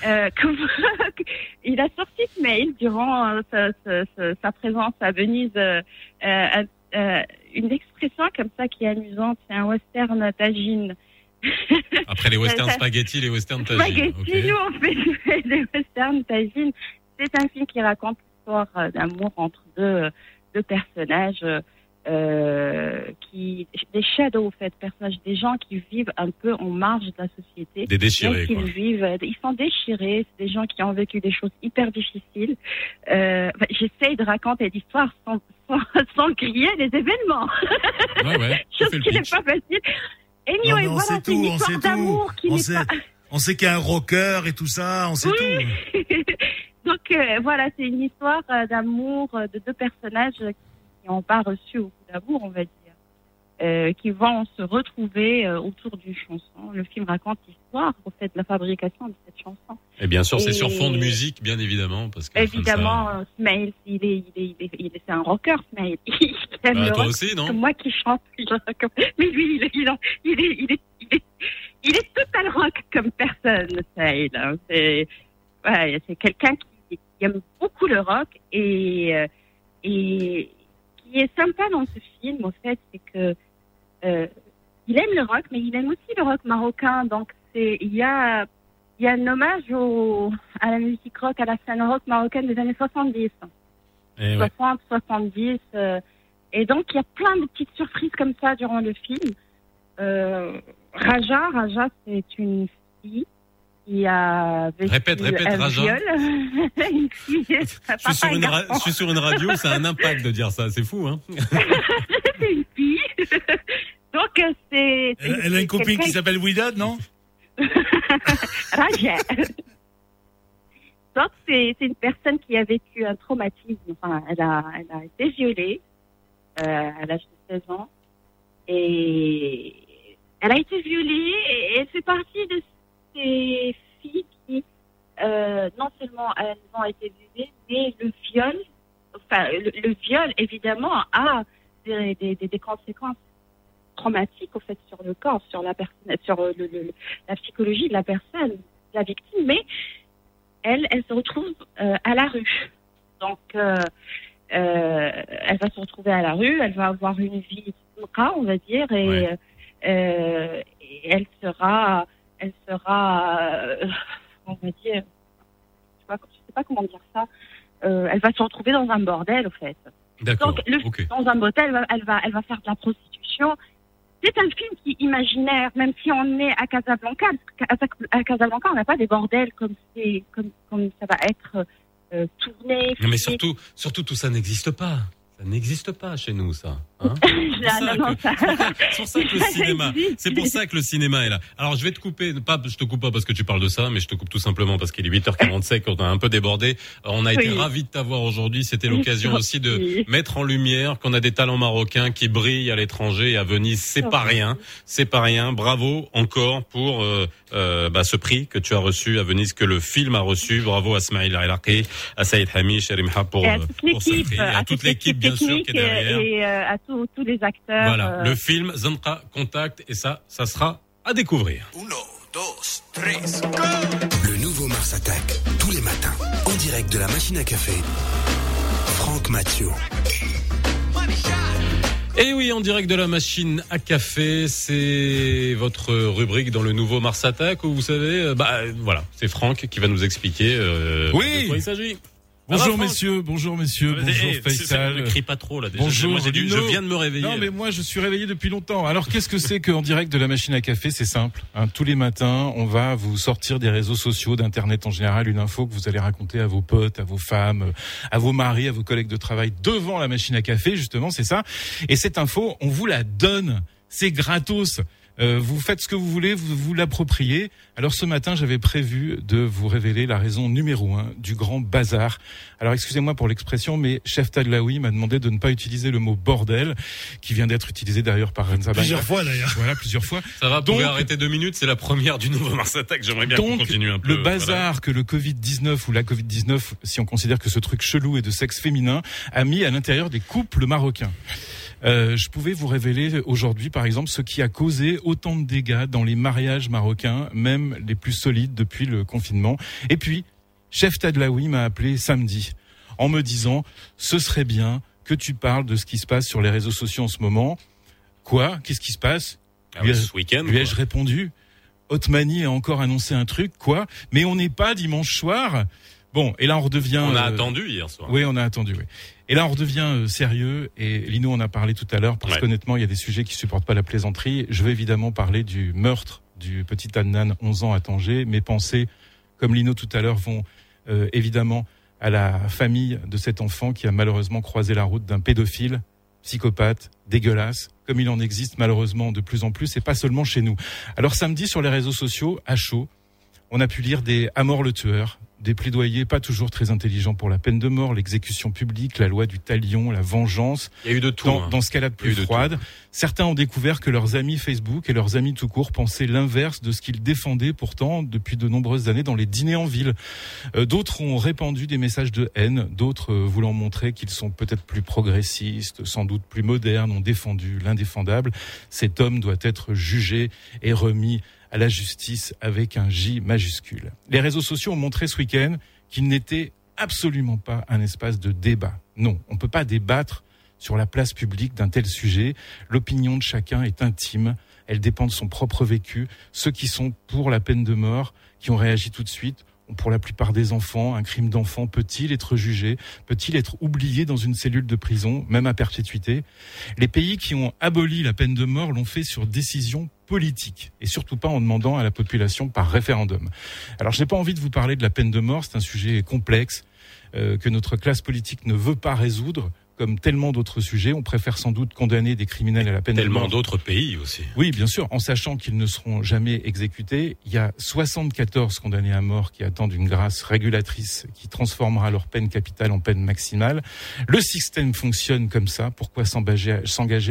euh, il a sorti ce mail durant sa, sa- sa- sa présence à Venise, euh, euh, euh, une expression comme ça qui est amusante, c'est un western tagine. Après les western Ça- ça- spaghetti, les western tagine. Spaghetti, nous on fait des westerns tagine. C'est un film qui raconte l'histoire euh, d'amour entre deux, deux personnages. euh, euh, qui des shadows en fait personnages des gens qui vivent un peu en marge de la société Des déchirés, quoi. vivent euh, ils sont déchirés c'est des gens qui ont vécu des choses hyper difficiles euh, enfin, j'essaye de raconter l'histoire sans, sans sans crier les événements Ouais, ouais. Tu chose qui n'est pas facile Anyway, Non, voilà, sait c'est tout, une on histoire sait tout. d'amour qui On n'est sait, pas... on sait qu'il y a un rocker et tout ça, on sait tout. Donc euh, voilà, c'est une histoire euh, d'amour euh, de deux personnages qui n'ont pas reçu beaucoup d'amour, on va dire, euh, qui vont se retrouver autour d'une chanson. Le film raconte l'histoire, au fait, de la fabrication de cette chanson. Et bien sûr, c'est sur fond de musique, bien évidemment, parce que Évidemment, ça- Smail, il est, il est, il est, c'est un rocker, Smail. Il aime Bah, le toi rock. aussi, non moi qui chante, mais lui, il est, il est, il est, il est, il total rock comme personne, Smail. hein. C'est, ouais, c'est quelqu'un qui, qui aime beaucoup le rock et, euh, et qui est sympa dans ce film, au fait, c'est que euh, il aime le rock, mais il aime aussi le rock marocain. Donc, il y a, y a un hommage au, à la musique rock, à la scène rock marocaine des années 70. Eh ouais. 60, 70. euh, et donc, il y a plein de petites surprises comme ça durant le film. Euh, Raja, Raja, c'est une fille qui a vécu Répète, répète, un viol. Je suis, sur une ra- je suis sur une radio, ça a un impact de dire ça, c'est fou, hein c'est une fille. donc, c'est... c'est- Elle, elle a une copine quelqu'un qui s'appelle Widad, non? Raja. Donc, c'est c'est une personne qui a vécu un traumatisme. Enfin, elle a, elle a été violée euh, à l'âge de 16 ans. Et elle a été violée et elle fait partie de ces filles qui, euh, non seulement elles ont été violées, mais le viol, enfin, le, le viol, évidemment, a des, des, des- des conséquences traumatiques, au fait, sur le corps, sur la personne, sur le- le- la psychologie de la personne, de la victime, mais elle, elle se retrouve euh, à la rue. Donc, euh, euh, elle va se retrouver à la rue, elle va avoir une vie on va dire, et, euh, et elle sera, elle sera, euh, on va dire, je je sais pas comment dire ça, euh, elle va se retrouver dans un bordel, au fait. D'accord, Donc, le- dans un motel, elle va, elle va, faire de la prostitution. C'est un film qui est imaginaire, même si on est à Casablanca. parce À Casablanca, on n'a pas des bordels comme, comme, comme ça va être euh, tourné. Non, mais surtout, surtout tout ça n'existe pas. Ça n'existe pas chez nous, ça. Hein C'est pour ça que le cinéma, c'est pour ça que le cinéma est là. Alors je vais te couper, pas, je te coupe pas parce que tu parles de ça, mais je te coupe tout simplement parce qu'il est 8h45, on a un peu débordé. On a été Oui. ravis de t'avoir aujourd'hui. C'était l'occasion aussi de mettre en lumière qu'on a des talents marocains qui brillent à l'étranger et à Venise. C'est pas rien, c'est pas rien. Bravo encore pour euh, euh, bah, ce prix que tu as reçu à Venise, que le film a reçu. Bravo à Smaïl Al-Iraqi, à Saïd Hamish, à Rimha pour, Et à toute pour ce l'équipe, prix, à à toute l'équipe bien sûr qui est derrière. et, euh, à tous tous les acteurs. Voilà, euh, le film Zanqa Contact et ça, ça sera à découvrir. Le nouveau Mars Attack, tous les matins, en direct de la machine à café. Franck Mathieu. Et oui, en direct de la machine à café, c'est votre rubrique dans le nouveau Mars Attack où vous savez, euh, bah euh, voilà, c'est Franck qui va nous expliquer euh, Oui. de quoi il s'agit. Bonjour messieurs, bonjour messieurs, Eh, bonjour c'est- Faisal. ne crie pas trop, là, déjà. Bonjour. Moi, je viens de me réveiller, Non mais moi je suis réveillé depuis longtemps. Alors qu'est-ce que c'est qu'en direct de la machine à café? C'est simple. hein. tous les matins, on va vous sortir des réseaux sociaux, d'internet en général, une info que vous allez raconter à vos potes, à vos femmes, euh, à vos maris, à vos collègues de travail devant la machine à café, justement, c'est ça. Et cette info, on vous la donne. C'est gratos. Euh, vous faites ce que vous voulez, vous vous l'appropriez. Alors ce matin, j'avais prévu de vous révéler la raison numéro un du grand bazar. Alors excusez-moi pour l'expression, mais Chef Tadlaoui m'a demandé de ne pas utiliser le mot bordel, qui vient d'être utilisé d'ailleurs par Renza Plusieurs fois, d'ailleurs. Voilà, plusieurs fois. Ça va, Donc- arrêter deux minutes, c'est la première du nouveau Mars Attack. J'aimerais bien qu'on Donc, continue un peu. le bazar que le Covid-19 ou la Covid-19, si on considère que ce truc chelou est de sexe féminin, a mis à l'intérieur des couples marocains. Euh, je pouvais vous révéler aujourd'hui, par exemple, ce qui a causé autant de dégâts dans les mariages marocains, même les plus solides depuis le confinement. Et puis, Chef Tadlaoui m'a appelé samedi en me disant ce serait bien que tu parles de ce qui se passe sur les réseaux sociaux en ce moment. Quoi? Qu'est-ce qui se passe? Ah oui, ce week-end, Lui ai-je répondu? Otmani a encore annoncé un truc, quoi? Mais on n'est pas dimanche soir. Bon, et là on redevient. On a euh, attendu hier soir. Oui, on a attendu. Oui. Et là on redevient euh, sérieux. Et Lino en a parlé tout à l'heure parce Ouais. qu'honnêtement il y a des sujets qui supportent pas la plaisanterie. Je vais évidemment parler du meurtre du petit Adnan, 11 ans à Tanger. Mes pensées, comme Lino tout à l'heure, vont euh, évidemment à la famille de cet enfant qui a malheureusement croisé la route d'un pédophile, psychopathe, dégueulasse, comme il en existe malheureusement de plus en plus, et pas seulement chez nous. Alors samedi, sur les réseaux sociaux, à chaud, on a pu lire des à mort le tueur, des plaidoyers pas toujours très intelligents pour la peine de mort, l'exécution publique, la loi du talion, la vengeance. Il y a eu de tout. Dans, hein. dans ce cas-là de plus de froide, certains ont découvert que leurs amis Facebook et leurs amis tout court pensaient l'inverse de ce qu'ils défendaient pourtant depuis de nombreuses années dans les dîners en ville. Euh, d'autres ont répandu des messages de haine, d'autres euh, voulant montrer qu'ils sont peut-être plus progressistes, sans doute plus modernes, ont défendu l'indéfendable. Cet homme doit être jugé et remis à la justice avec un J majuscule. Les réseaux sociaux ont montré ce week-end qu'il n'était absolument pas un espace de débat. Non, on ne peut pas débattre sur la place publique d'un tel sujet. L'opinion de chacun est intime, elle dépend de son propre vécu. Ceux qui sont pour la peine de mort, qui ont réagi tout de suite, ont pour la plupart des enfants. Un crime d'enfant peut-il être jugé? Peut-il être oublié dans une cellule de prison, même à perpétuité? Les pays qui ont aboli la peine de mort l'ont fait sur décision politique et surtout pas en demandant à la population par référendum. Alors je n'ai pas envie de vous parler de la peine de mort, c'est un sujet complexe euh, que notre classe politique ne veut pas résoudre. Comme tellement d'autres sujets, on préfère sans doute condamner des criminels à la peine de Tellement mort. d'autres pays aussi. Oui, bien sûr, en sachant qu'ils ne seront jamais exécutés. Il y a 74 condamnés à mort qui attendent une grâce régulatrice qui transformera leur peine capitale en peine maximale. Le système fonctionne comme ça. Pourquoi s'engager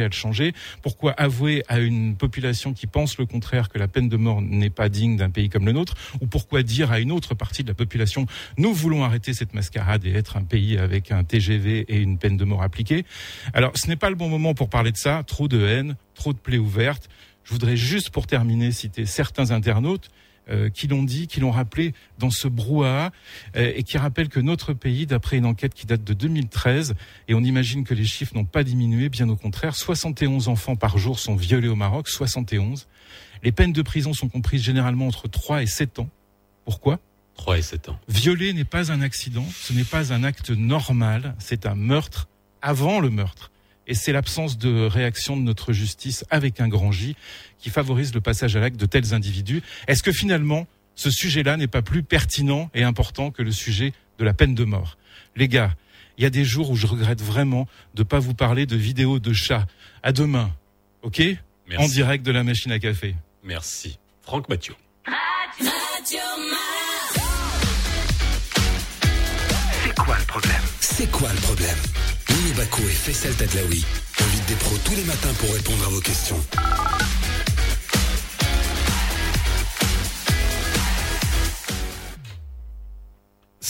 à le changer? Pourquoi avouer à une population qui pense le contraire que la peine de mort n'est pas digne d'un pays comme le nôtre? Ou pourquoi dire à une autre partie de la population nous voulons arrêter cette mascarade et être un pays avec un TGV et une peine de mort appliquée Alors, ce n'est pas le bon moment pour parler de ça. Trop de haine, trop de plaies ouvertes. Je voudrais juste, pour terminer, citer certains internautes euh, qui l'ont dit, qui l'ont rappelé dans ce brouhaha, euh, et qui rappellent que notre pays, d'après une enquête qui date de 2013, et on imagine que les chiffres n'ont pas diminué, bien au contraire, 71 enfants par jour sont violés au Maroc, 71. Les peines de prison sont comprises généralement entre 3 et 7 ans. Pourquoi? 3 et 7 ans. Violer n'est pas un accident, ce n'est pas un acte normal, c'est un meurtre avant le meurtre. Et c'est l'absence de réaction de notre justice avec un grand J qui favorise le passage à l'acte de tels individus. Est-ce que finalement, ce sujet-là n'est pas plus pertinent et important que le sujet de la peine de mort? Les gars, il y a des jours où je regrette vraiment de pas vous parler de vidéos de chats. À demain, ok? Merci. En direct de la machine à café. Merci. Franck Mathieu. C'est quoi le problème? C'est quoi le problème Lino Baco et Faisal Tadlaoui invitent des pros tous les matins pour répondre à vos questions.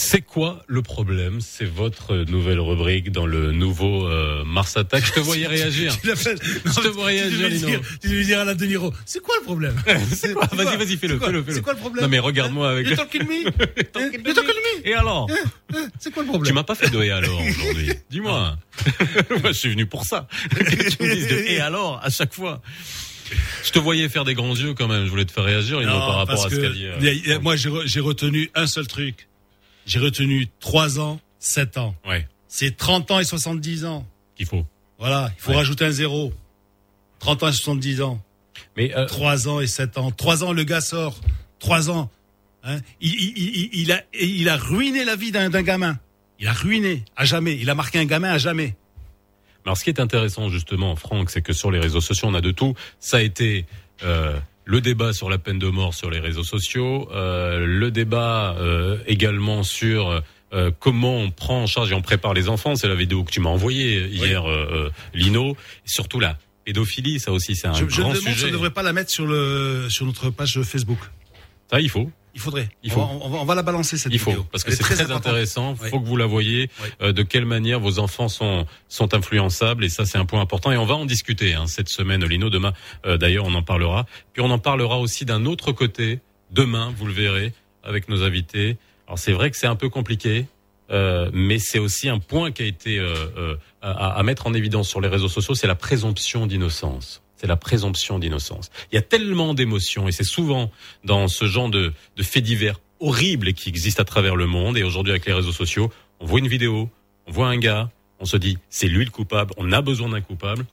C'est quoi le problème? C'est votre nouvelle rubrique dans le nouveau euh, Mars Attack. Je te voyais réagir. Tu fait. Je te vois Tu réagir, devais Lino. dire, tu devais dire à la De Niro, c'est quoi le problème? C'est quoi? Vas-y, vas-y, fais-le, fais-le, fais-le. C'est quoi le problème? Non mais regarde-moi avec. You talking me? You talking me? Et alors? C'est quoi le Tu problème m'as pas fait de et alors aujourd'hui. Dis-moi. Moi, je suis venu pour ça. Que tu me dises de et alors à chaque fois. Je te voyais faire des grands yeux quand même. Je voulais te faire réagir, Lino, Non, par rapport à ce qu'a dit. euh, moi, j'ai re- j'ai retenu un seul truc. J'ai retenu 3 ans, 7 ans. Ouais. C'est 30 ans et 70 ans. Qu'il faut. Voilà, il faut Ouais. rajouter un zéro. 30 ans et 70 ans. Mais euh, 3 ans et 7 ans. 3 ans, le gars sort. 3 ans. Hein il, il, il, il a, il a ruiné la vie d'un d'un gamin. Il a ruiné à jamais. Il a marqué un gamin à jamais. Alors, ce qui est intéressant justement, Franck, c'est que sur les réseaux sociaux, on a de tout. Ça a été euh, le débat sur la peine de mort sur les réseaux sociaux, euh, le débat euh, également sur euh, comment on prend en charge et on prépare les enfants. C'est la vidéo que tu m'as envoyée hier, euh, euh, Lino. Et surtout la pédophilie, ça aussi, c'est un je je grand me demande si sujet. on ne devrait pas la mettre sur, le, sur notre page Facebook. Ça, il faut. Il faudrait. Il On faut. va- On, va, on va la balancer cette Il faut vidéo. parce que c'est très, intéressant. Oui. Faut que vous la voyez. Oui. euh, de quelle manière vos enfants sont sont influençables et ça c'est un point important et on va en discuter hein, cette semaine, Lino. Demain, euh, d'ailleurs, on en parlera. Puis on en parlera aussi d'un autre côté. Demain, vous le verrez avec nos invités. Alors c'est vrai que c'est un peu compliqué. euh, mais c'est aussi un point qui a été euh, euh, à, à mettre en évidence sur les réseaux sociaux, c'est la présomption d'innocence. C'est la présomption d'innocence. Il y a tellement d'émotions et c'est souvent dans ce genre de, faits divers horribles qui existent à travers le monde. Et aujourd'hui, avec les réseaux sociaux, on voit une vidéo, on voit un gars, on se dit c'est lui le coupable, on a besoin d'un coupable.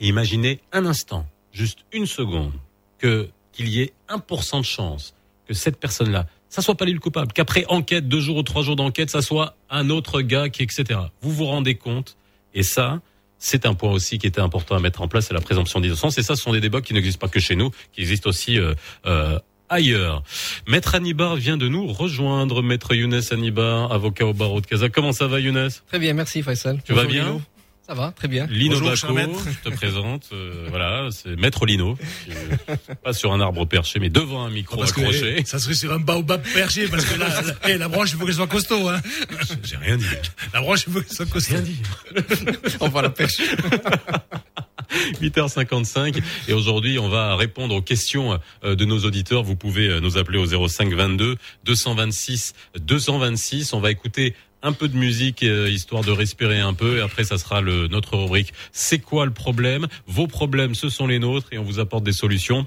Et imaginez un instant, juste une seconde, qu'il y ait 1% de chance que cette personne-là, ça soit pas lui le coupable, qu'après enquête, deux jours ou trois jours d'enquête, ça soit un autre gars qui, etc. Vous vous rendez compte Et ça, C'est un point aussi qui était important à mettre en place, c'est la présomption d'innocence. Et ça, ce sont des débats qui n'existent pas que chez nous, qui existent aussi euh, euh, ailleurs. Maître Anibar vient de nous rejoindre. Maître Younes Anibar, avocat au barreau de Casa. Comment ça va, Younes? Très bien, merci Faisal. Tu vas bien? Lino. Ça va, très bien. Lino Bonjour, Baco, je te présente. euh, voilà, c'est Maître Lino. qui est pas sur un arbre perché, mais devant un micro Parce que, accroché. ça serait sur un baobab perché, parce que là, la, eh, la branche, il faut qu'elle soit costaud, hein. J'ai rien dit. La branche, il faut qu'elle soit costaud. Rien dit. On va la percher. 8h55 et aujourd'hui on va répondre aux questions euh, de nos auditeurs. Vous pouvez euh, nous appeler au 05 22 226 226. On va écouter un peu de musique euh, histoire de respirer un peu et après ça sera le notre rubrique C'est quoi le problème? Vos problèmes ce sont les nôtres et on vous apporte des solutions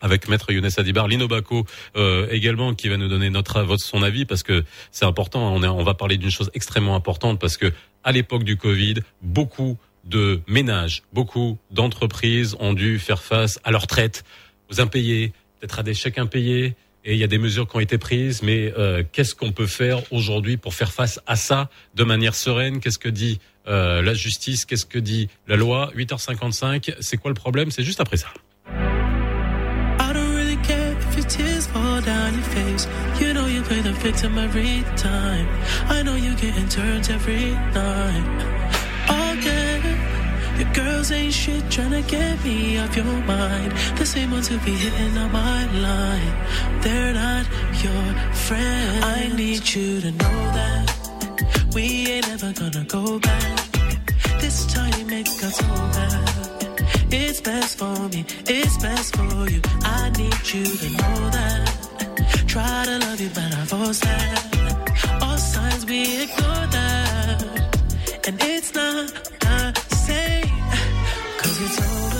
avec maître Younes Adibar, Lino Baco euh, également qui va nous donner notre votre son avis parce que c'est important. On, est- on va parler d'une chose extrêmement importante parce que à l'époque du Covid, beaucoup de ménages, beaucoup d'entreprises ont dû faire face à leur retraite, aux impayés, peut-être à des chèques impayés. Et il y a des mesures qui ont été prises, mais euh, qu'est-ce qu'on peut faire aujourd'hui pour faire face à ça de manière sereine? Qu'est-ce que dit euh, la justice? Qu'est-ce que dit la loi? 8h55, c'est quoi le problème? C'est juste après ça. Girls ain't shit tryna get me off your mind. The same ones who be hitting on my line. They're not your friend. I need you to know that we ain't ever gonna go back. This time it got so bad. It's best for me, it's best for you. I need you to know that. Try to love you, but I force that. All signs we ignore that. And it's not it's over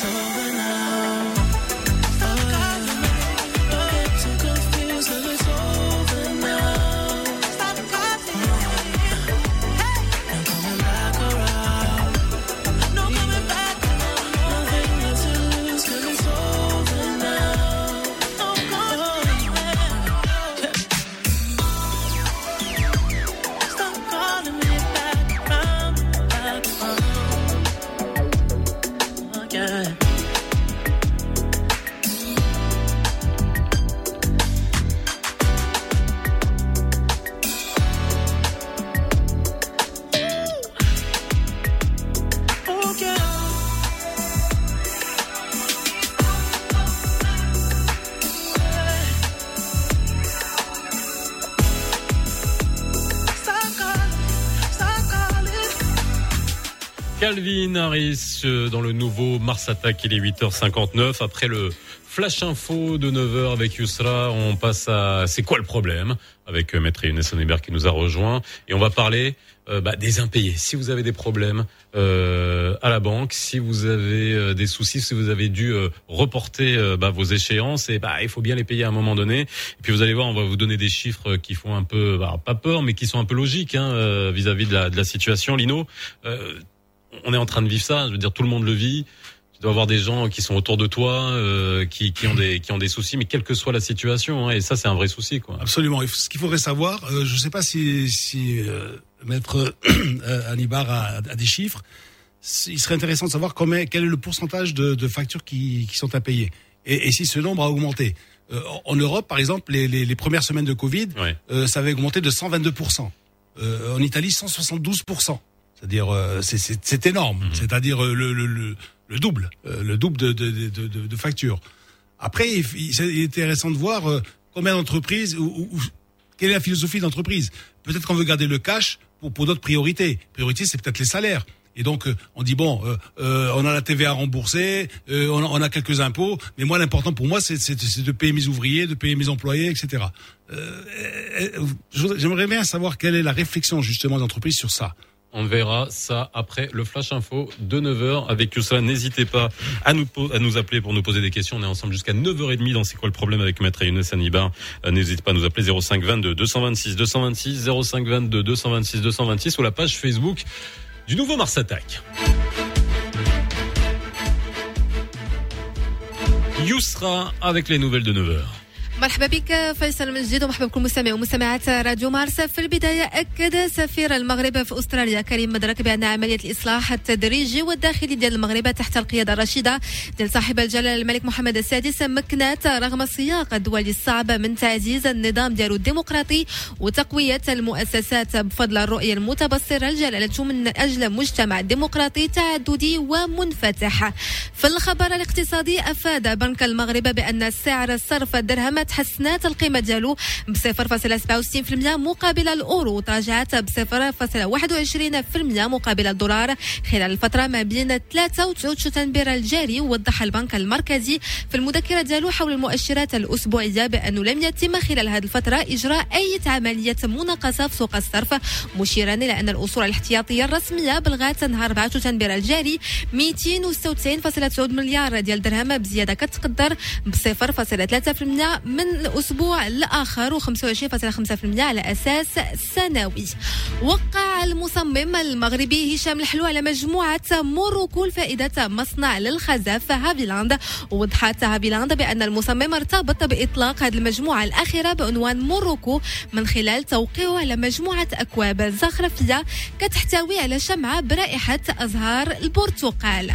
Cause Calvin Harris euh, dans le nouveau Mars Attack, il est 8h59 après le Flash info de 9h avec Yousra. On passe à c'est quoi le problème avec euh, Maître Younes Sonneberg qui nous a rejoint et on va parler euh, bah, des impayés. Si vous avez des problèmes euh, à la banque, si vous avez des soucis, si vous avez dû reporter bah, vos échéances, et bah il faut bien les payer à un moment donné. Et puis vous allez voir, on va vous donner des chiffres qui font un peu bah, pas peur, mais qui sont un peu logiques hein, vis-à-vis de, la, de la situation. Lino, on est en train de vivre ça. Je veux dire, tout le monde le vit. Tu dois avoir des gens qui sont autour de toi, euh, qui, qui ont des qui ont des soucis, mais quelle que soit la situation, hein, et ça c'est un vrai souci, quoi. Absolument. Ce qu'il faudrait savoir, euh, je ne sais pas si, si euh, maître euh, Hannibal a, a des chiffres. Il serait intéressant de savoir combien, quel est le pourcentage de, de factures qui, qui sont impayées et, et si ce nombre a augmenté. Euh, en Europe, par exemple, les, les, les premières semaines de Covid, euh, ça avait augmenté de 122% euh, En Italie, 172 C'est-à-dire, euh, c'est- énorme. C'est-à-dire euh, le, le, le, le double, euh, le double de, de, de, de, de factures. Après, il, il- c'est intéressant de voir euh, combien d'entreprises ou, ou- quelle est la philosophie d'entreprise. Peut-être qu'on veut garder le cash pour, pour d'autres priorités. Priorité, c'est peut-être les salaires. Et donc, on dit bon, euh, euh, on a la TVA remboursée, euh, on, a, on a quelques impôts, mais moi, l'important pour moi, c'est de payer mes ouvriers, de payer mes employés, etc. J'aimerais bien savoir quelle est la réflexion justement d'entreprise sur ça. On verra ça après le flash info de 9h avec Youssef. N'hésitez pas à nous, à nous appeler pour nous poser des questions. On est ensemble jusqu'à 9h30 dans C'est quoi le problème avec Maître Younes Hannibal. Euh, N'hésitez pas à nous appeler 05 22 226 226 05 22 226 226 ou la page Facebook du nouveau Mars Attack. Yousra avec les nouvelles de 9h. مرحبا بك فيصل من جديد ومرحبا بكل مستمعي ومستمعات راديو مارس. في البداية أكد سفير المغرب في أستراليا كريم مدرك بأن عملية الإصلاح التدريجي والداخلي ديال المغرب تحت القيادة الرشيدة ديال صاحب الجلالة الملك محمد السادس مكنات رغم السياق الدولي الصعب من تعزيز النظام ديالو الديمقراطي وتقوية المؤسسات بفضل الرؤية المتبصرة الجلالة من أجل مجتمع ديمقراطي تعددي ومنفتح. في الخبر الاقتصادي أفاد بنك المغرب بأن سعر الصرف الدرهم تحسنات القيمة ديالو ب 0.67% مقابل الأورو. وتراجعت ب 0.21% مقابل الدولار خلال الفترة ما بين 3 و 9 شتنبر الجاري. ووضح البنك المركزي في المذكرة ديالو حول المؤشرات الأسبوعية بأنه لم يتم خلال هذه الفترة إجراء أي عملية مناقصة في سوق الصرف مشيرا إلى أن الأصول الاحتياطية الرسمية بلغت نهار 4 شتنبر الجاري 296.9 مليار ديال درهم بزيادة كتقدر ب 0.3% من الأسبوع الآخر و25.5% على أساس سنوي. وقع المصمم المغربي هشام الحلو على مجموعة موروكو لفائدة مصنع للخزف هافيلاند. ووضحت هافيلاند بأن المصمم ارتبط بإطلاق هذه المجموعة الأخيرة بعنوان موروكو من خلال توقيعه على مجموعة أكواب زخرفية كتحتوي على شمعة برائحة أزهار البرتقال.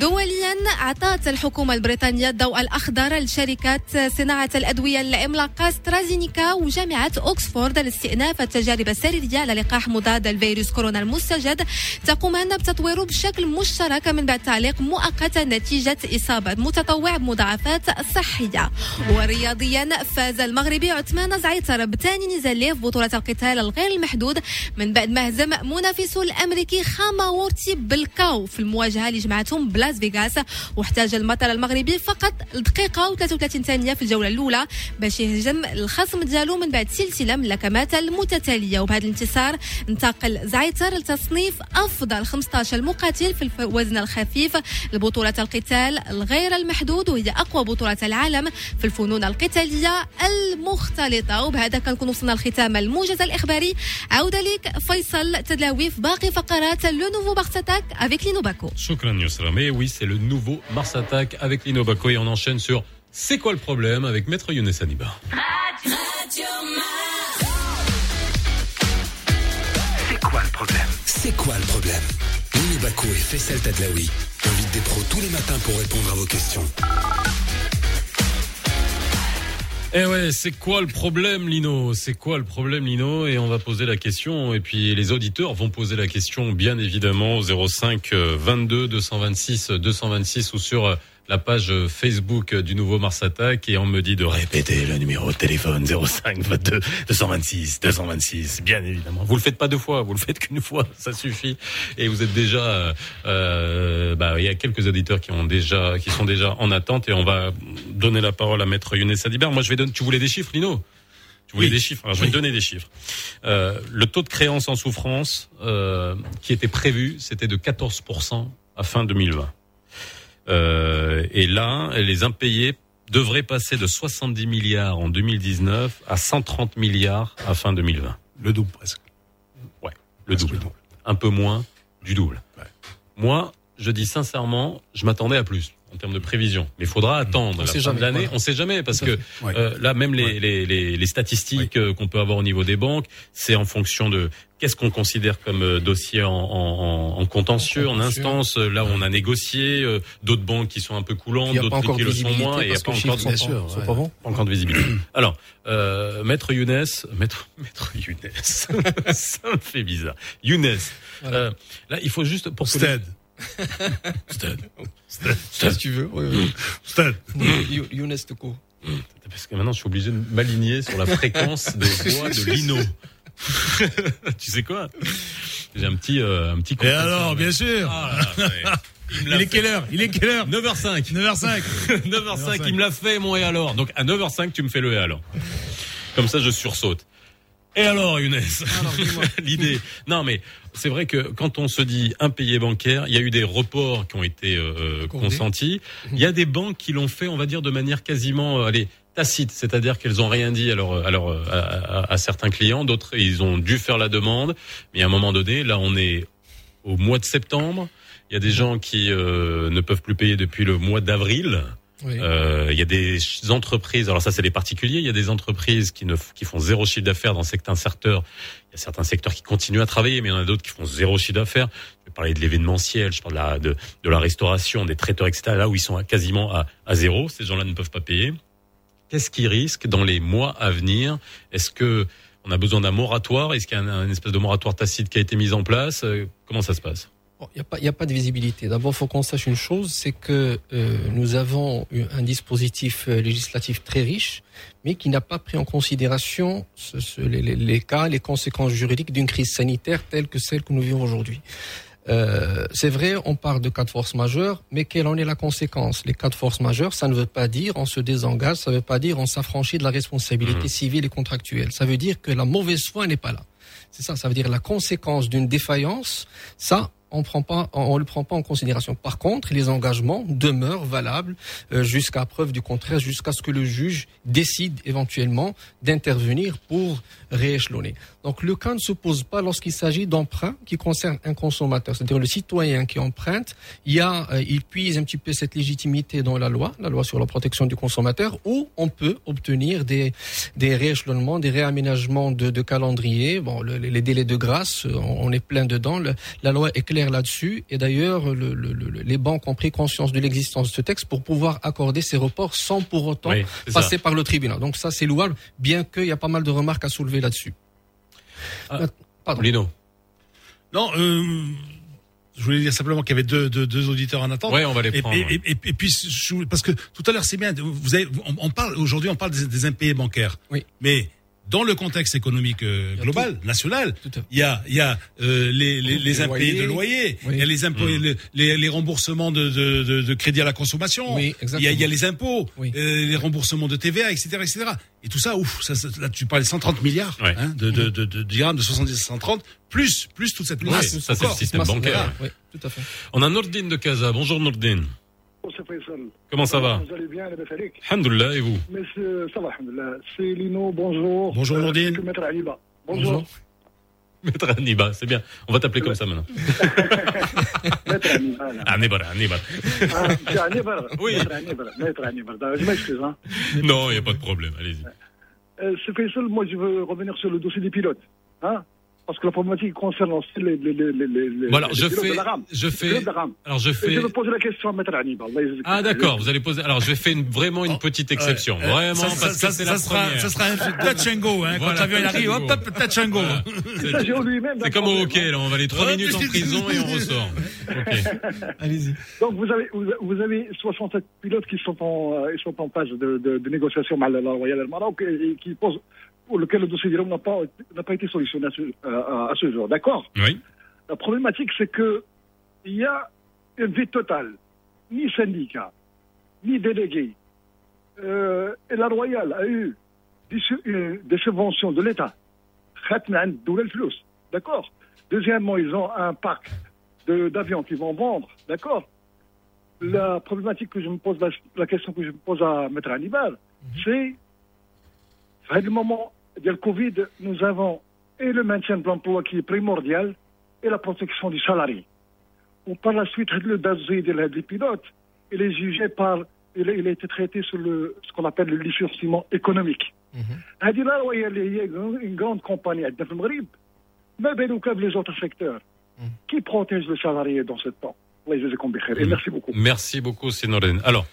دوليا أعطت الحكومة البريطانية الضوء الأخضر لشركات صناعة الأدوية العملاقة سترازينيكا وجامعة أكسفورد لاستئناف التجارب السريرية على لقاح مضاد الفيروس كورونا المستجد. تقومان بتطويره بشكل مشترك من بعد تعليق مؤقت نتيجة إصابة متطوع بمضاعفات صحية. ورياضيا فاز المغربي عثمان زعيتر بثاني نزال في بطولة القتال الغير المحدود من بعد ما هزم منافسه الأمريكي خاماورتي بالكاو في المواجهة اللي جمعتهم بلاس فيغاس واحتاج المطل المغربي فقط دقيقة و33 ثانية في الجولة الأولى باش يهجم الخصم ديالو من بعد سلسلة من اللكمات المتتالية. وبهذا الانتصار انتقل زعيتر لتصنيف أفضل 15 مقاتل في الوزن الخفيف لبطولة القتال الغير المحدود وهي أقوى بطولة العالم في الفنون القتالية المختلطة. وبهذا كنكون وصلنا لختام الموجز الإخباري. عودة لك فيصل تدلاوي في باقي فقرات لو نوفو بارساتاك افيك لينو باكو Shukran Yousra. Oui, c'est le nouveau Mars Attack avec Lino Baco et on enchaîne sur C'est quoi le problème avec Maître Younes Hannibal. C'est quoi le problème? C'est quoi le problème? Lino Baco et Faisal Tadlaoui invitent des pros tous les matins pour répondre à vos questions. Eh ouais, c'est quoi le problème, Lino C'est quoi le problème, Lino Et on va poser la question, et puis les auditeurs vont poser la question, bien évidemment, au 05 euh, 22 226 226 ou sur euh, la page Facebook du nouveau Mars Attack et on me dit de répéter le numéro de téléphone 05 22 226 226. Bien évidemment. Vous le faites pas deux fois, vous le faites qu'une fois, ça suffit. Et vous êtes déjà, euh, bah, il y a quelques auditeurs qui ont déjà, qui sont déjà en attente et on va donner la parole à Maître Younes Sadibert. Moi, je vais donner. Tu voulais des chiffres, Lino? Tu voulais Oui. des chiffres Alors, Je vais Oui. te donner des chiffres. Euh, le taux de créance en souffrance euh, qui était prévu, c'était de 14% à fin 2020. Euh, et là, les impayés devraient passer de 70 milliards en 2019 à 130 milliards à fin 2020. Le double presque. Ouais, le double. Un peu moins du double. Moi, je dis sincèrement, je m'attendais à plus en termes de prévision. Mais il faudra attendre On la fin de l'année. voilà. On sait jamais parce que. Ouais. euh, là, même les, les, les, les statistiques euh, qu'on peut avoir au niveau des banques, c'est en fonction de qu'est-ce qu'on considère comme euh, dossier en, en, en- en contentieux, en, contentieux. instance. euh, Là, où on a négocié euh, d'autres banques qui sont un peu coulantes, d'autres qui le sont moins, et il y a pas encore de pas- pas pas encore de visibilité. Alors, euh, maître Younes, maître, maître Younes, ça me fait bizarre. Younes, euh, là, il faut juste pour que Stead. Stead. Si tu veux. You- Younes Toko. Parce que maintenant, je suis obligé de m'aligner sur la fréquence de voix de Lino. tu sais quoi? J'ai un petit, euh, un petit. Et alors, bien sûr. Ah là là, Il est quelle heure? Il est quelle heure? 9h05. 9h05. 9h05, il me l'a fait, mon et alors. Donc à 9h05, tu me fais le et alors. Comme ça, je sursaute. Et alors, Younes L'idée. Non, mais c'est vrai que quand on se dit impayé bancaire, il y a eu des reports qui ont été euh, consentis. Il y a des banques qui l'ont fait, on va dire, de manière quasiment, euh, allez, tacite, c'est-à-dire qu'elles ont rien dit à, leur, à, leur- à, à- à certains clients. D'autres, ils ont dû faire la demande. Mais à un moment donné, là, on est au mois de septembre. Il y a des gens qui euh, ne peuvent plus payer depuis le mois d'avril. Euh, il y a des entreprises, alors ça c'est les particuliers, il y a des entreprises qui ne qui font zéro chiffre d'affaires dans certains secteurs. Il y a certains secteurs qui continuent à travailler, mais il y en a d'autres qui font zéro chiffre d'affaires. Je vais parler de l'événementiel, je parle de la, de, de la restauration, des traiteurs, etc. Là où ils sont quasiment à, à zéro, ces gens-là ne peuvent pas payer. Qu'est-ce qui risque dans les mois à venir? Est-ce que on a besoin d'un moratoire? Est-ce qu'il y a un, un espèce de moratoire tacite qui a été mis en place? Euh, Comment ça se passe? Il n'y a, pas- y a pas de visibilité. D'abord, il faut qu'on sache une chose, c'est que euh, nous avons un dispositif euh, législatif très riche, mais qui n'a pas pris en considération ce- ce- les, les- cas, les conséquences juridiques d'une crise sanitaire telle que celle que nous vivons aujourd'hui. Euh, c'est vrai, on parle de cas de force majeure, mais quelle en est la conséquence? Les cas de force majeure, ça ne veut pas dire on se désengage, ça ne veut pas dire on s'affranchit de la responsabilité civile et contractuelle. Ça veut dire que la mauvaise foi n'est pas là. C'est ça, ça veut dire la conséquence d'une défaillance, ça, on prend le prend pas en considération. Par contre, les engagements demeurent valables euh, jusqu'à preuve du contraire, jusqu'à ce que le juge décide éventuellement d'intervenir pour rééchelonner. Donc le cas ne se pose pas lorsqu'il s'agit d'emprunts qui concernent un consommateur, c'est-à-dire le citoyen qui emprunte, il euh, puise un petit peu cette légitimité dans la loi, la loi sur la protection du consommateur, où on peut obtenir des, rééchelonnements, des réaménagements de, calendrier. Bon, le- les délais de grâce, euh, on est plein dedans. La loi est claire là-dessus, et d'ailleurs, le- le- le- les banques ont pris conscience de l'existence de ce texte pour pouvoir accorder ces reports sans pour autant Oui, c'est ça. passer par le tribunal. Donc ça, c'est louable, bien qu'il y a pas mal de remarques à soulever là-dessus. Ah, Pardon. Lino. Non, euh, je voulais dire simplement qu'il y avait deux, deux, deux auditeurs en attente. Ouais, on va les et, prendre, Et, ouais. et- et puis, je- parce que tout à l'heure, c'est bien. Vous avez, on, on parle aujourd'hui, on parle des, des impayés bancaires. Oui. Mais dans le contexte économique euh, global, national, il y a, il y a euh, les, les, les impayés de loyers. loyer, il y a les impôts, Mm. les, les, les remboursements de, de, de, de crédit à la consommation, Oui, il, y a, il y a les impôts, Oui. euh, les remboursements de TVA, etc., etc. Et tout ça, ouf, ça, ça- là tu parles de 130 milliards Ouais. hein, de, de, de, de, dirhams, de 70 à 130, plus, plus toute cette Ouais, masse. ça, c'est le encore. système bancaire. Oui, tout à fait. On a Nordine de Casa. Bonjour Nordine. Comment ça va Vous allez bien, Alhamdulillah, et vous ça va, alhamdoulilah. C'est Lino, bonjour. Bonjour, Euh, Nordine. c'est Maître Aliba. Bonjour. Maître Aniba, c'est bien. On va t'appeler comme ça maintenant. Maître Aliba. là. Aniba, Aniba. Ah, c'est Anibar. Oui. Maître Anibar. Maître Anibar. Je m'excuse. Hein. Non, il n'y a pas de problème, allez-y. Euh, c'est Faisal, moi je veux revenir sur le dossier des pilotes. Hein parce que la problématique concerne aussi les, les, les, les, voilà, les je, fais, de la rame, je fais, de rame. Alors je fais. Et je vais poser la question à Maître Hannibal. Ah d'accord, vous allez poser. Alors je fais une, vraiment une oh, petite exception, euh, vraiment ça, parce ça, que c'est la sera, première. Ça sera un touch and go, hein, voilà, quand l'avion arrive, hop, touch and go. Voilà. C'est comme au hockey, là, on va aller trois minutes en prison et on ressort. Okay. Allez-y. Donc vous avez vous avez 67 pilotes qui sont en euh, ils sont en phase de, de, de négociation avec la Royal Air Maroc et qui posent lequel le dossier d'Iran n'a pas, n'a pas été solutionné à ce, jour. D'accord Oui. La problématique, c'est que il y a un vide total. Ni syndicat, ni délégué. Euh, et la Royale a eu euh, des, subventions de l'État. D'accord Deuxièmement, ils ont un parc d'avions qu'ils vont vendre. D'accord La problématique que je me pose, la, question que je me pose à Maître Hannibal, mhm. c'est à le moment le Covid, nous avons et le maintien de l'emploi qui est primordial et la protection du salarié. Ou par la suite, le dossier des pilotes, il est jugé par, il a, il a été traité sur le, ce qu'on appelle le licenciement économique. هذه لا وهي اللي هي une grande compagnie عندنا في المغرب ما بالك les autres secteurs qui protègent le salarié dans ce temps الله يجزيكم بخير et merci beaucoup Merci beaucoup, Sénordine. Alors,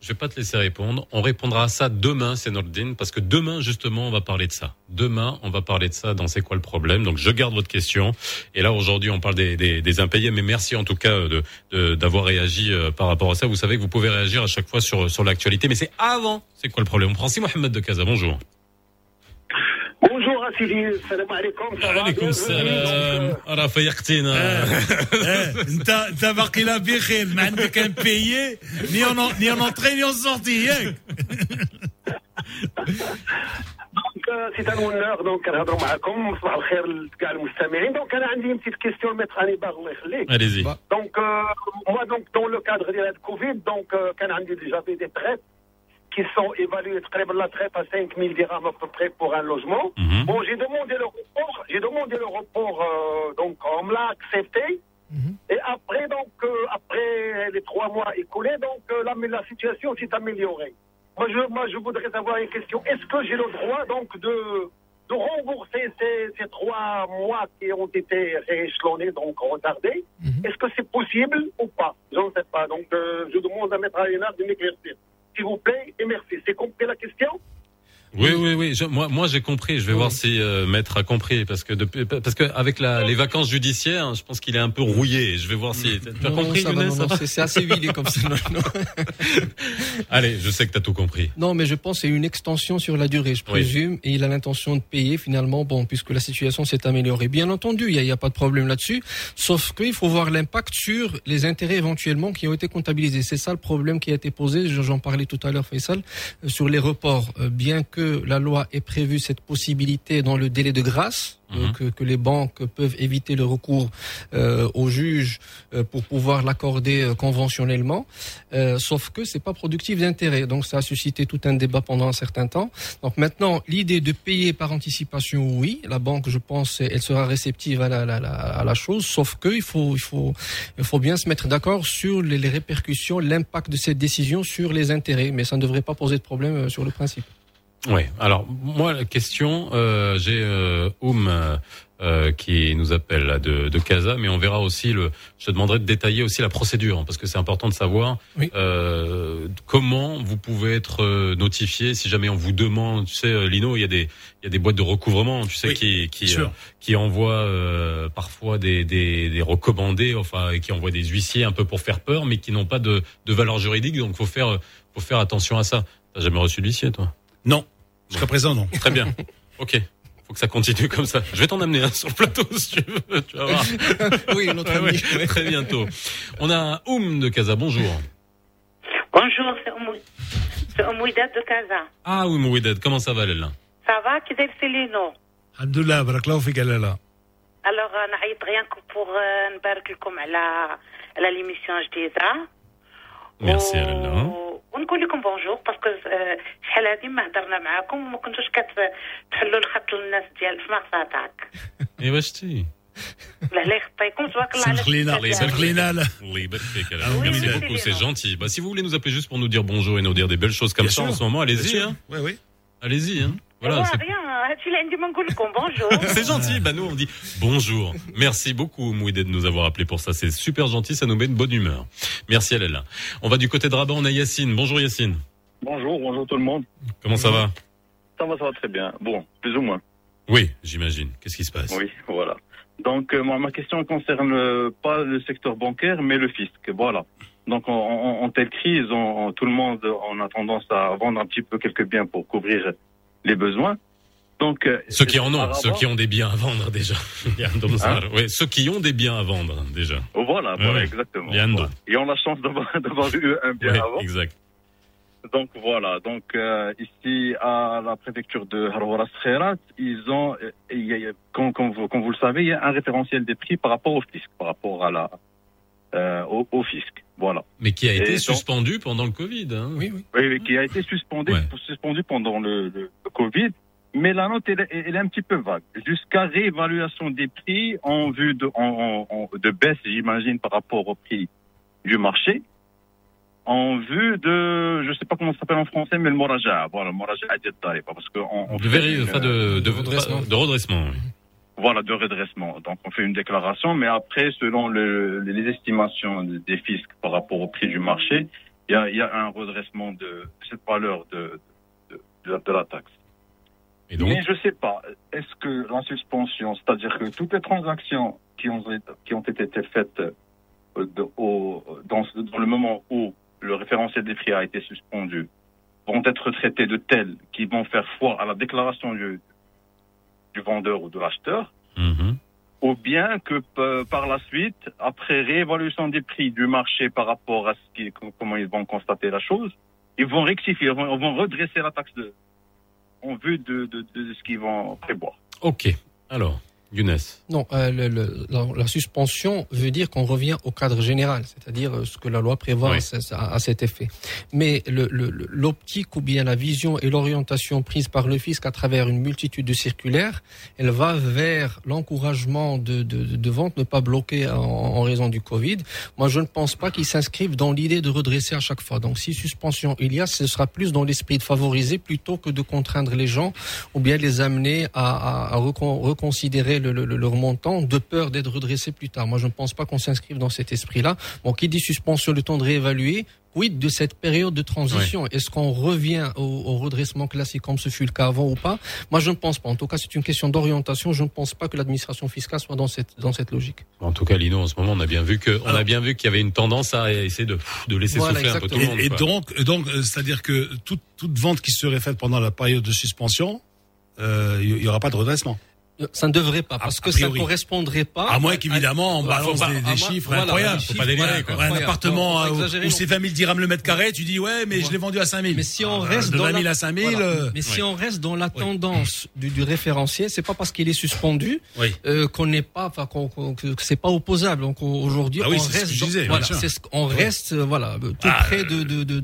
je vais pas te laisser répondre. On répondra à ça demain, Sénordine, parce que demain, justement, on va parler de ça. Demain, on va parler de ça dans C'est quoi le problème? Donc, je garde votre question. Et là, aujourd'hui, on parle des, des, des impayés. Mais merci en tout cas de de- d'avoir réagi euh, par rapport à ça. Vous savez que vous pouvez réagir à chaque fois sur, sur l'actualité. Mais c'est avant. C'est quoi le problème? On prend Si Mohamed de Casa. Bonjour. Bonjour Assidi, salam alaikum, ça va عليكم السلام راه فيقتينا Eh, انت انت باقي لا بخير ما عندك ان بيي ني اون ني اون انتري ني اون سورتي ياك دونك سي ان اونور دونك كنهضروا معكم صباح الخير لكاع المستمعين دونك انا عندي une petite question ميتر هانيبال الله يخليك Allez-y. Donc, euh, moi, donc, dans le cadre de la Covid, donc, euh, quand on dit déjà des traites qui sont bien la traite à 5 000 dirhams à peu près pour un logement. Mhm. Bon, j'ai demandé le report, j'ai demandé le report, euh, donc, on me l'a accepté. Et après, donc, euh, après les trois mois écoulés, donc, euh, la, la situation s'est améliorée. Moi je, moi, je voudrais savoir une question. Est-ce que j'ai le droit, donc, de, de rembourser ces, ces trois mois qui ont été rééchelonnés, donc retardés? Est-ce que c'est possible ou pas? Je ne sais pas. Donc, euh, je demande à Maître Alénard de m'éclaircir. S'il vous plaît, et merci. C'est compris la question? Oui, oui, oui. Je- moi, moi, j'ai compris. Je vais voir si euh, Maître a compris, parce que depuis, parce que avec la, les vacances judiciaires, je pense qu'il est un peu rouillé. Je vais voir si tu as Non, compris, c'est assez vidé comme ça. non, non. Allez, je sais que tu as tout compris. Non, mais je pense que c'est une extension sur la durée, je Oui. présume, et il a l'intention de payer finalement, bon, puisque la situation s'est améliorée. Bien entendu, il n'y a, pas de problème là-dessus, sauf qu'il faut voir l'impact sur les intérêts éventuellement qui ont été comptabilisés. C'est ça le problème qui a été posé, je- j'en parlais tout à l'heure, Faisal, euh, sur les reports. Euh, Bien que la loi ait prévu cette possibilité dans le délai de grâce, euh, que, que les banques peuvent éviter le recours euh, au juge euh, pour pouvoir l'accorder euh, conventionnellement, sauf que c'est pas productif d'intérêt. Donc ça a suscité tout un débat pendant un certain temps. Donc maintenant, l'idée de payer par anticipation, oui, la banque, je pense, elle sera réceptive à la, la- la- à la chose, sauf que il faut, il faut, il faut bien se mettre d'accord sur les, les répercussions, l'impact de cette décision sur les intérêts, mais ça ne devrait pas poser de problème sur le principe. Oui. Alors moi, la question, euh, j'ai euh, Oum euh, qui nous appelle là, de, de Casa, mais on verra aussi le. Je te demanderai de détailler aussi la procédure, hein, parce que c'est important de savoir euh, comment vous pouvez être euh, notifié si jamais on vous demande. Tu sais, euh, Lino, il y a des il y a des boîtes de recouvrement, tu sais, Oui, qui qui euh, qui envoient euh, parfois des, des des recommandés, enfin, et qui envoient des huissiers un peu pour faire peur, mais qui n'ont pas de de valeur juridique. Donc faut faire faut faire attention à ça. T'as jamais reçu d'huissier, toi? Non. Jusqu'à présent, non. Très bien. Ok faut que ça continue comme ça. Je vais t'en amener un sur le plateau si tu veux. Tu vas voir. oui, notre ami. Très bientôt. On a Oum de Casa. Bonjour. Bonjour, c'est Oumouidad de Casa. Ah, Oumouidad, comment ça va, Lella Ça va, Kidel Selino? Alhamdoulilah, barakallahu fik, Lella. Alors, euh, on rien que pour euh, nous à l'émission Jdiza. Merci, Lella. و- ونقول لكم بونجور باسكو آه، شحال هادي ما هضرنا معاكم وما كنتوش كتحلوا الخط للناس ديال في مغساطاك ايه واش تي لا لا يخطيكم تبارك الله على Allah الشتا يبارك ديالكم. فيك. Allah يبارك فيك, Lella. Oui, Merci oui, beaucoup, c'est c'est gentil. Bah, si vous voulez nous appeler juste pour nous dire bonjour et nous dire des belles choses comme Bien ça sûr. en ce moment, Bien allez-y. sûr. Hein. Oui, oui. Allez-y. Hein. Voilà, Voilà. c'est- rien Bonjour. c'est gentil, bah nous on dit bonjour. Merci beaucoup Mouidé de nous avoir appelé pour ça, c'est super gentil, ça nous met de bonne humeur. Merci à. On va du côté de Rabat, on a Yacine. Bonjour Yacine. Bonjour, bonjour tout le monde. Comment ça va Ça va, ça va très bien. Bon, plus ou moins. Oui, j'imagine. Qu'est-ce qui se passe Oui, voilà. Donc euh, moi, ma question concerne euh, pas le secteur bancaire, mais le fisc. Voilà. Donc en, telle crise, tout le monde on a tendance à vendre un petit peu quelques biens pour couvrir les besoins. Donc, euh, Ceux qui en ont, à ceux qui ont des biens à vendre déjà. Hein ouais, ceux qui ont des biens à vendre déjà. Voilà, Ouais, voilà, ouais. exactement. Voilà. Ils ont la chance d'avoir eu un bien Ouais, avant. exact. Donc voilà, donc euh, ici à la préfecture de Haroura Kherat, ils ont, euh, il y a- il y a- comme, comme vous, comme vous le savez, il y a un référentiel des prix par rapport au fisc, par rapport à la, euh, au, au fisc. Voilà. Mais qui a été Et donc- suspendu pendant le Covid. Hein. Oui, oui. Oui, oui, qui a été suspendu, suspendu pendant le, le- le Covid. Mais la note, elle, est- elle est un petit peu vague. Jusqu'à réévaluation des prix en vue de, en, en- de baisse, j'imagine, par rapport au prix du marché. En vue de, je sais pas comment ça s'appelle en français, mais le moraja. Voilà, le moraja parce que on, on De, une- de, de, redressement. de redressement. oui. voilà, de redressement. Donc, on fait une déclaration, mais après, selon le- les estimations des fiscs par rapport au prix du marché, il y a, y a un redressement de cette valeur de, de, de la taxe. Et donc mais je sais pas, est-ce que la suspension, c'est-à-dire que toutes les transactions qui ont, été- qui ont été faites euh, au, dans, le moment où le référentiel des prix a été suspendu, vont être traitées de telles qui vont faire foi à la déclaration du, du vendeur ou de l'acheteur, Mhm. ou bien que par la suite, après réévaluation des prix du marché par rapport à ce qui, comment ils vont constater la chose, ils vont rectifier, ils vont, ils vont redresser la taxe de, en vue de, de, de ce qu'ils vont prévoir. Ok. Alors, Younes. Non, euh, le- le- la, la suspension veut dire qu'on revient au cadre général, c'est-à-dire euh, ce que la loi prévoit Oui. à, ce- à- à cet effet. Mais l'optique ou bien la vision et l'orientation prise par le fisc à travers une multitude de circulaires, elle va vers l'encouragement de, de, de vente, ne pas bloquer en, en raison du Covid. Moi, je ne pense pas qu'ils s'inscrivent dans l'idée de redresser à chaque fois. Donc, si suspension il y a, ce sera plus dans l'esprit de favoriser plutôt que de contraindre les gens ou bien les amener à, à- à recon- reconsidérer le, le- le- leur montant de peur d'être redressés plus tard. Moi, je ne pense pas qu'on s'inscrive dans cet esprit-là. Bon, qui dit suspension, le temps de réévaluer, quid de cette période de transition? Est-ce qu'on revient au, au redressement classique comme ce fut le cas avant ou pas? Moi, je ne pense pas. En tout cas, c'est une question d'orientation. Je ne pense pas que l'administration fiscale soit dans cette, dans cette logique. En tout cas, Lino, en ce moment, on a bien vu que, on a bien vu qu'il y avait une tendance à essayer de, de laisser Voilà, souffler un peu tout le monde. Et, quoi. donc, donc, euh, c'est-à-dire que toute, toute vente qui serait faite pendant la période de suspension, euh, il y aura pas de redressement. Ça ne devrait pas, parce que ça ne correspondrait pas. À moins qu'évidemment on Bah, balance faut pas- des, des chiffres voilà, incroyables. chiffres, voilà, Un incroyables. appartement Faut pas euh, où c'est 20 000 dirhams le mètre carré, tu dis ouais, mais je l'ai vendu à 5 000. Mais si on Ah, reste de dans 20 000 la- à 5 000, voilà. euh, mais si ouais. on reste dans la tendance du, du référentiel, c'est pas parce qu'il est suspendu Oui. euh, qu'on n'est pas, enfin qu'on, que c'est pas opposable. Donc on- aujourd'hui, Ah oui, on reste, voilà, Ouais. reste, voilà, tout Ah, près de,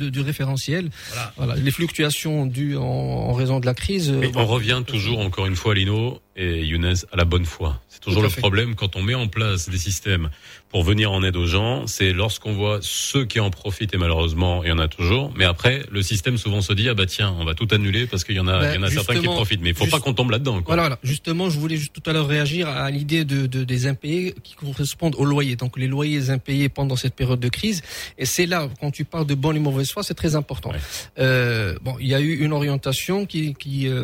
du référentiel. Voilà. les fluctuations dues en, raison de la crise. euh, on revient toujours, encore une fois, Lino et Younes, à la bonne foi. C'est toujours le fait. problème quand on met en place des systèmes pour venir en aide aux gens, c'est lorsqu'on voit ceux qui en profitent, et malheureusement, il y en a toujours, mais après, le système souvent se dit, ah bah tiens, on va tout annuler parce qu'il y en a, Ben, il y en a certains qui profitent. Mais il faut juste- pas qu'on tombe là-dedans, quoi. Voilà, voilà. Justement, je voulais juste tout à l'heure réagir à l'idée de, de- des impayés qui correspondent aux loyers. Donc les loyers impayés pendant cette période de crise. Et c'est là, quand tu parles de bonne et mauvaise foi, c'est très important. Euh, bon, il y a eu une orientation qui qui, euh,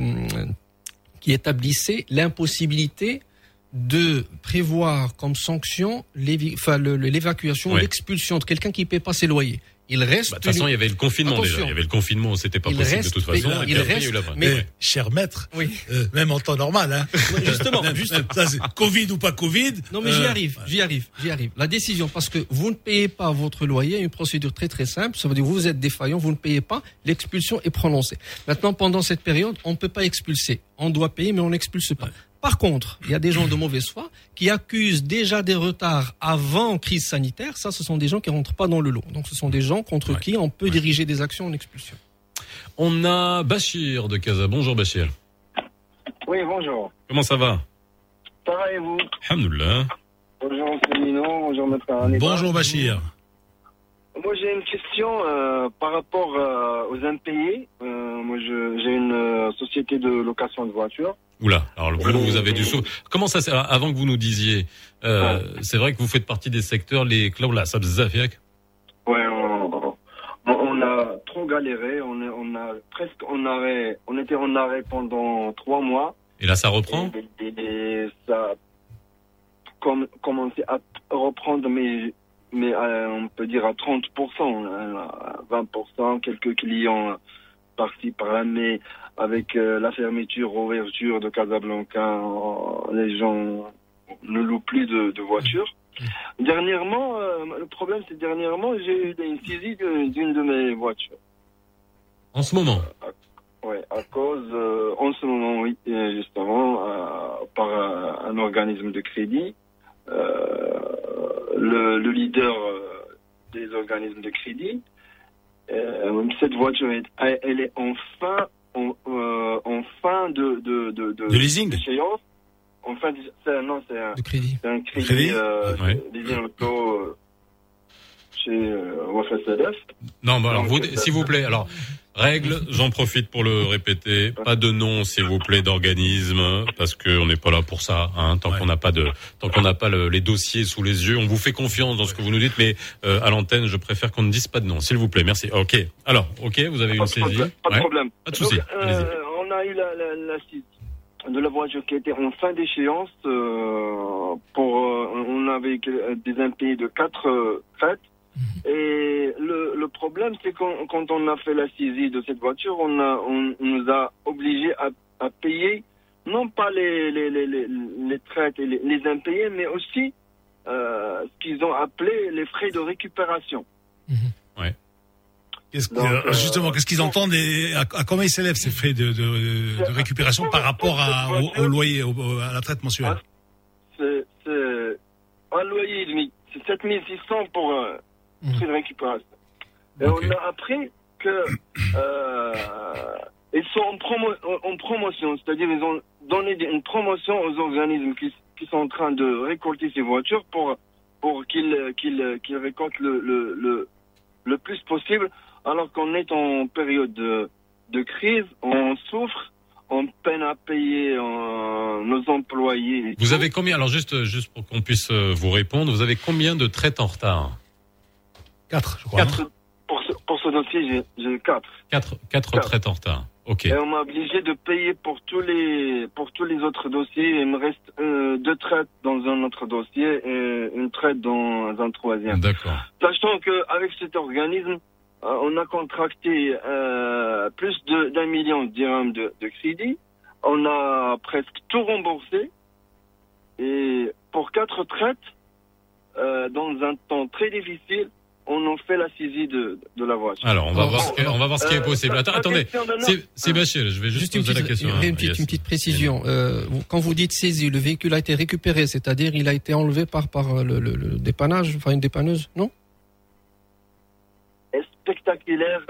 qui établissait l'impossibilité de prévoir comme sanction l'évacuation, Ouais. l'expulsion de quelqu'un qui ne paie pas ses loyers. Il reste. Bah, De toute façon, il y avait le confinement déjà. Il y avait le confinement, c'était pas Il possible reste- de toute façon. et il puis après, il y a reste- eu la fin. Mais Ouais. cher maître, Oui. euh, même en temps normal, hein. Justement, Même- justement. ça, c'est Covid ou pas Covid. Non, mais j'y euh, arrive, j'y arrive, j'y arrive. La décision, parce que vous ne payez pas votre loyer, une procédure très très simple, ça veut dire que vous êtes défaillant, vous ne payez pas, l'expulsion est prononcée. Maintenant, pendant cette période, on ne peut pas expulser. On doit payer, mais on n'expulse pas. Par contre, il y a des gens de mauvaise foi qui accusent déjà des retards avant crise sanitaire. Ça, ce sont des gens qui rentrent pas dans le lot. Donc, ce sont des gens contre qui on peut diriger des actions en expulsion. On a Bachir de Casa. Bonjour Bachir. Oui, bonjour. Comment ça va? Ça va et vous? Alhamdoulilah. Bonjour, M. Nino. Bonjour, Maître. Bonjour Bachir. Moi j'ai une question euh, par rapport euh, aux impayés. Euh, moi j'ai une société de location de voitures. Oula, alors vous, vous avez du sou. Comment ça Avant que vous nous disiez, euh, c'est vrai que vous faites partie des secteurs les là, ça bzzafiak. Ouais, on, on- on a trop galéré. On, a presque en arrêt. On était en arrêt pendant trois mois. Et là ça reprend? Et, et ça a com- commencé à reprendre, mais, mais euh, on peut dire à 30%, hein, à 20%, quelques clients par-ci, par-là, mais avec euh, la fermeture, ouverture de Casablanca, euh, les gens ne louent plus de, de voitures. Dernièrement, euh, le problème c'est dernièrement, j'ai eu une saisie d'une de mes voitures. En ce moment? Ouais, à cause, euh, en ce moment, oui, euh, justement, euh, par un, un organisme de crédit, euh, le, le leader euh, des organismes de crédit, euh, cette voiture, est, elle est en fin, en, euh, en fin de, de, de, de, De leasing? d'échéance. En fin de, c'est- non, c'est un, crédit. c'est un crédit, Crédit? euh, Ouais. leasing auto euh, chez euh. Non, bah alors Donc, vous, euh, s'il vous plaît. Alors règle, j'en profite pour le répéter. Pas de nom, s'il vous plaît, d'organisme, parce que on n'est pas là pour ça. Hein, tant qu'on n'a pas de, tant qu'on n'a pas le- les dossiers sous les yeux, on vous fait confiance dans ce que vous nous dites, mais euh, à l'antenne, je préfère qu'on ne dise pas de nom, s'il vous plaît. Merci. Ok. Alors, ok, vous avez une Pas de saisie? problème, Pas de Ouais. problème. Pas de souci. Euh, on a eu la, la, la saisie de la voiture qui était en fin d'échéance. euh, pour, euh, on avait des impayés de quatre euh, fêtes. Et le, le problème, c'est qu'on quand on a fait la saisie de cette voiture, on, a, on, on nous a obligés à, à payer non pas les, les, les, les, les traites et les, les impayés, mais aussi euh, ce qu'ils ont appelé les frais de récupération. Qu'est-ce que- Donc, euh, euh, justement, qu'est-ce qu'ils entendent et à, à combien ils s'élèvent ces frais de, de, de récupération par rapport à, au, au loyer, au- à la traite mensuelle? C'est c'est un loyer et demi. C'est 7600 pour prix de récupération. Et on a appris que euh, ils sont en, promo, en promotion, c'est-à-dire ils ont donné une promotion aux organismes qui, qui sont en train de récolter ces voitures pour pour qu'ils qu'ils qu'ils récoltent le, le, le, le plus possible, alors qu'on est en période de, de crise, on souffre, on peine à payer euh, nos employés. Vous avez combien Alors juste, juste pour qu'on puisse euh, vous répondre, vous avez combien de traites en retard? Quatre, je crois. hein. Pour ce, pour ce dossier, j'ai- j'ai quatre. Quatre, quatre Quatre. traites en retard. Ok. Et on m'a obligé de payer pour tous les pour tous les autres dossiers. Il me reste euh, deux traites dans un autre dossier et une traite dans un troisième. D'accord. Sachant qu'avec cet organisme, euh, on a contracté euh, plus de- d'un million de dirhams de, de crédit. On a presque tout remboursé. Et pour quatre traites, euh, dans un temps très difficile, on en fait la saisie de, de la voiture. Alors, on va voir ce qui est, on va voir ce qui est Euh, possible. Attends, attendez. Bachir, je vais juste, Juste une poser la question. une, hein, petite, Yes. une petite précision. Euh, quand vous dites saisi, le véhicule a été récupéré, c'est-à-dire il a été enlevé par, par le, le- le dépannage, enfin une dépanneuse, non? Est spectaculaire?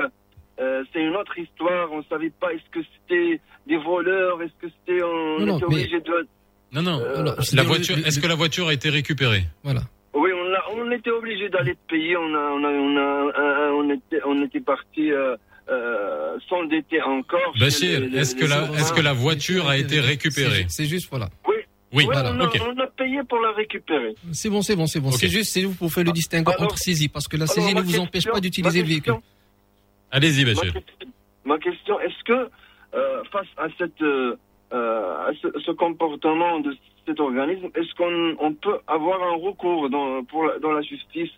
Euh, c'est une autre histoire. On savait pas est-ce que c'était des voleurs, est-ce que c'était on Non, non, était mais- obligé de. Non, non. Euh, La voiture, est-ce que la voiture a été récupérée? Voilà. On, était obligé d'aller payer. On a, on a, on a, euh, on était, on était parti euh, euh, s'endetter encore. chez Bachir, est-ce que la, souverains. est-ce que la voiture a été récupérée C'est juste, voilà. Oui. Oui, Ouais, voilà, on, a, ok. on a payé pour la récupérer. C'est bon, c'est bon, c'est bon. C'est juste, c'est vous pour faire le distinguo entre saisie, parce que la saisie ne vous empêche pas d'utiliser le véhicule. Allez-y, Ma question, ma question, est-ce que euh, face à cette euh, euh, ce, ce comportement de cet organisme, est-ce qu'on on peut avoir un recours dans, pour la, dans la justice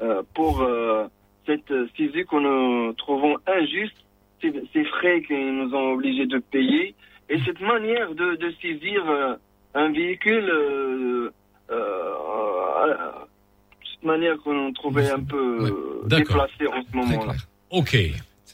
euh, pour euh, cette saisie que nous trouvons injuste, ces, ces frais qu'ils nous ont obligés de payer et cette manière de, de saisir un véhicule, cette manière qu'on trouvait un peu déplacée en ce moment-là. Ok.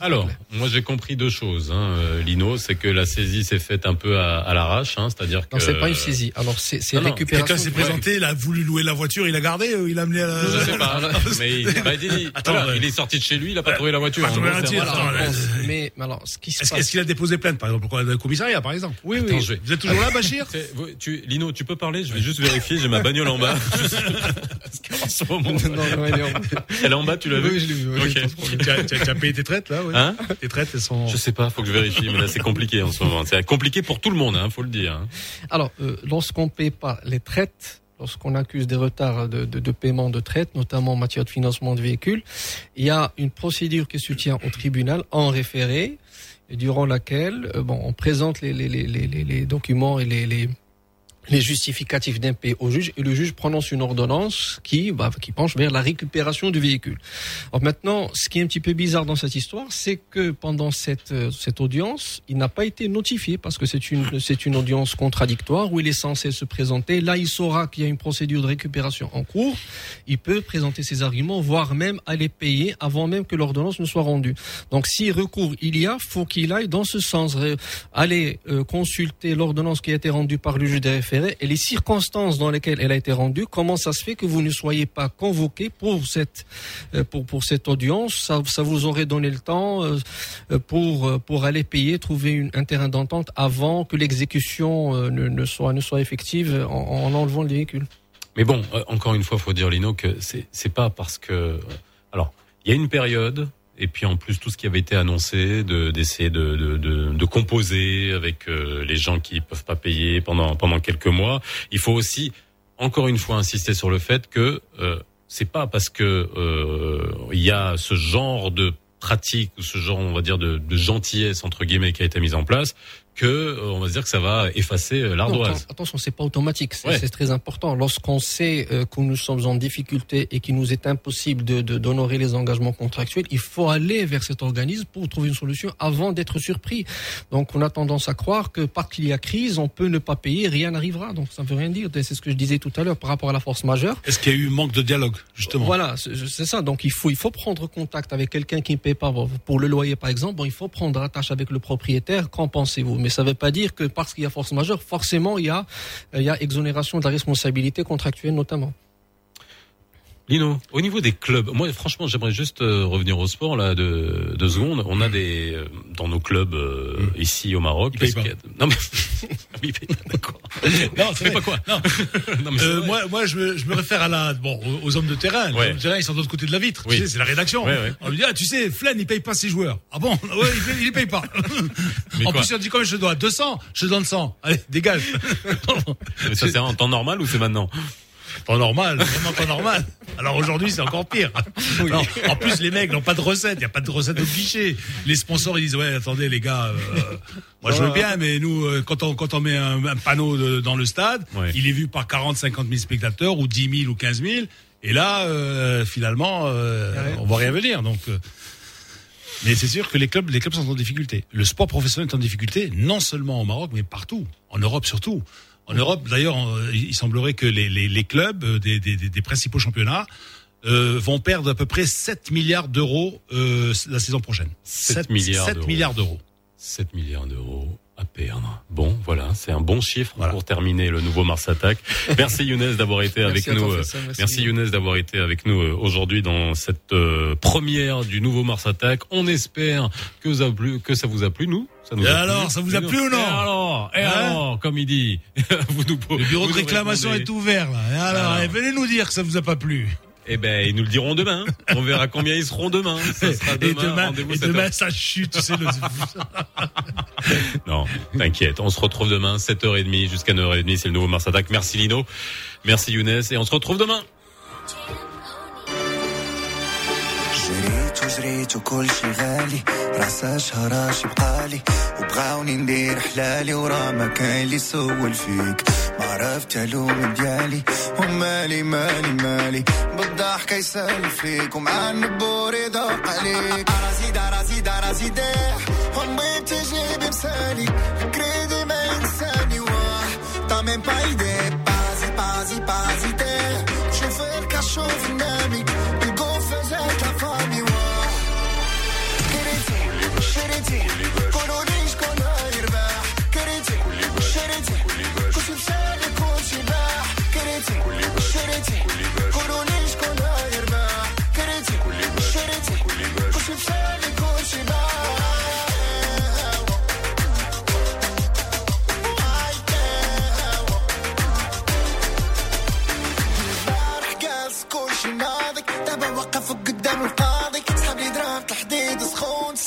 Alors, moi j'ai compris deux choses, hein, euh, Lino, c'est que la saisie s'est faite un peu à, à l'arrache, hein, c'est-à-dire que. Non, c'est pas une saisie. Alors, c'est c'est récupération. Quelqu'un s'est présenté, il a voulu louer la voiture, il a gardé, euh, il a amené à la... Je sais pas, mais il, bah, il dit- Attends, voilà, ouais. il est sorti de chez lui, il a pas trouvé la voiture. Pas trouvé la c'est- voiture, voilà. attends, Mais, mais alors, ce qui se Est-ce passe. est-ce qu'il a déposé plainte, par exemple, pour le commissariat, par exemple Oui, Attends, oui. je vais- Vous êtes toujours là, Bachir C'est- vous- tu, Lino, tu peux parler Je vais juste vérifier, j'ai ma bagnole en bas. en ce moment. Non, non, elle est en bas. Tu l'as vu Oui, je l'ai vu, oui, Ok. tu as payé tes traites là ouais. Hein Tes traites elles sont. Je sais pas, faut que je vérifie, mais là c'est compliqué en ce moment. C'est compliqué pour tout le monde, hein, faut le dire. hein. Alors, euh, lorsqu'on ne paie pas les traites, lorsqu'on accuse des retards de, de, de paiement de traites, notamment en matière de financement de véhicules, il y a une procédure qui se tient au tribunal en référé, durant laquelle euh, bon, on présente les, les, les, les, les- les documents et les, les, justificatifs d'impayé au juge et le juge prononce une ordonnance qui, bah, qui penche vers la récupération du véhicule. Alors maintenant, ce qui est un petit peu bizarre dans cette histoire, c'est que pendant cette, euh, cette audience, il n'a pas été notifié parce que c'est une, c'est une audience contradictoire où il est censé se présenter. Là, il saura qu'il y a une procédure de récupération en cours. Il peut présenter ses arguments, voire même aller payer avant même que l'ordonnance ne soit rendue. Donc, si recours il y a, faut qu'il aille dans ce sens, Ré- aller euh, consulter l'ordonnance qui a été rendue par le juge des et les circonstances dans lesquelles elle a été rendue. Comment ça se fait que vous ne soyez pas convoqué pour cette euh, audience? Ça, vous aurait donné le temps euh, euh, pour aller payer, trouver un terrain d'entente avant que l'exécution ne, soit effective en, en enlevant le véhicule? Mais bon, encore une fois, faut dire Lino que c'est pas parce que alors il y a une période et puis en plus tout ce qui avait été annoncé de d'essayer de, de, de, de composer avec euh, les gens qui peuvent pas payer pendant pendant quelques mois. Il faut aussi encore une fois insister sur le fait que euh, c'est pas parce que euh, il y a ce genre de pratique ou ce genre on va dire de, de gentillesse entre guillemets qui a été mise en place que euh, on va se dire que ça va effacer euh, Non, l'ardoise. atten- attention, c'est pas automatique, c'est Ouais. c'est très important. Lorsqu'on sait euh, que nous sommes en difficulté et qu'il nous est impossible de de- d'honorer les engagements contractuels, il faut aller vers cet organisme pour trouver une solution avant d'être surpris. Donc, on a tendance à croire que parce qu'il y a crise, on peut ne pas payer, rien n'arrivera. Donc, ça ne veut rien dire. C'est ce que je disais tout à l'heure par rapport à la force majeure. Est-ce qu'il y a eu manque de dialogue justement? Voilà, c'est c'est ça. Donc il faut il faut prendre contact avec quelqu'un qui ne paie pas pour le loyer par exemple. Bon, il faut prendre attache avec le propriétaire. Qu'en pensez-vous? Mais ça ne veut pas dire que parce qu'il y a force majeure, forcément il y a il y a exonération de la responsabilité contractuelle notamment. Lino, au niveau des clubs, moi franchement j'aimerais juste euh, revenir au sport là de deux secondes. On a des euh, dans nos clubs euh, ici au Maroc. Parce pas. a- Non mais d'accord. Non, c'est pas quoi Non. Non, mais Euh, moi, moi, je me, je me réfère à la, bon, aux, hommes de terrain. Les Ouais. hommes de terrain, ils sont de l'autre côté de la vitre. Oui. Tu sais, c'est la rédaction. Ouais, ouais. On lui dit, ah, tu sais, Flan, il paye pas ses joueurs. Ah bon? Ouais, il, paye, il les paye pas. Mais en plus, on dit combien je te dois? 200? Je donne 100. Allez, dégage. Mais ça c'est en temps normal ou c'est maintenant? Pas normal, vraiment pas normal. Alors aujourd'hui, c'est encore pire. En plus, les mecs n'ont pas de recette. Il n'y a pas de recette au guichet. Les sponsors, ils disent, ouais, attendez, les gars, euh, moi, je veux bien, mais nous, euh, quand on, quand on met un, un panneau de- dans le stade, Ouais. il est vu par 40, 50 000 spectateurs ou 10 000 ou 15 000. Et là, euh, finalement, euh, on voit rien venir. Donc, mais c'est sûr que les clubs, les clubs sont en difficulté. Le sport professionnel est en difficulté, non seulement au Maroc, mais partout, en Europe surtout. En Europe, d'ailleurs, euh, il semblerait que les, les, les clubs euh, des, des, des- des principaux championnats euh, vont perdre à peu près 7 milliards d'euros euh, la saison prochaine. 7 milliards 7 d'euros. milliards d'euros. 7 milliards d'euros à perdre. Bon, voilà, c'est un bon chiffre pour terminer le nouveau Mars Attack. Merci Younes d'avoir été avec Merci à toi, nous. merci. Merci Younes d'avoir été avec nous aujourd'hui dans cette euh, première du nouveau Mars Attack. On espère que ça, a plu, que ça vous a plu, nous. Ça nous Et alors, plu. ça vous a plu ou non Et alors, et Hein alors, comme il dit, vous nous Le bureau vous de réclamation est ouvert là. Et alors, Alors. eh, venez nous dire que ça vous a pas plu. Eh ben, ils nous le diront demain. On verra combien ils seront demain. Ça sera Et demain. et 7 heures. demain ça chute, tu sais. Le... Non, t'inquiète. On se retrouve demain, 7h30 jusqu'à 9h30. C'est le nouveau Mars Attack. Merci Lino. Merci Younes. Et on se retrouve demain. وجريت وكل شي غالي. راسها شهراشي بقالي وبغاوني ندير حلالي ورا ما كاين اللي يسول فيك. ما عرفت ألوم ديالي. ومالي مالي مالي. بالضحكة يسال فيك. ومع النبور يدق عليك. راسي دا راسي دا راسي داح امي بتجي بمثالي كريدي ما ينساني. واه طا ميم با ايدي بازي بازي بازي داح شوف الكاشو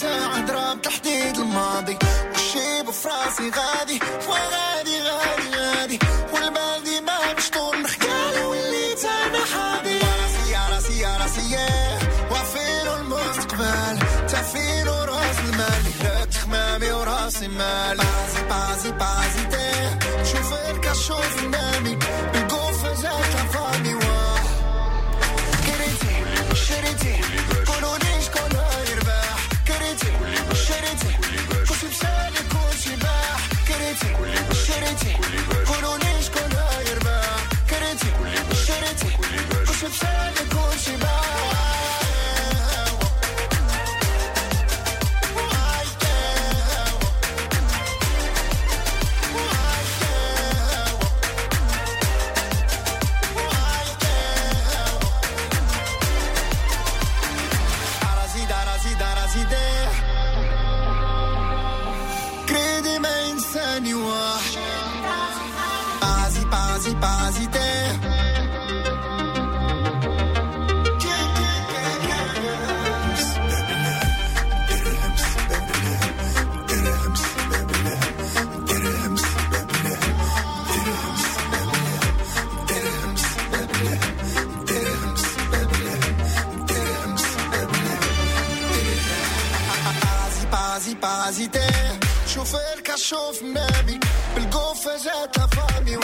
ساعة ضرب تحديد الماضي والشيب في راسي غادي. عزيتاه شوف الكشوف نامي بالقوفة جاتها فامي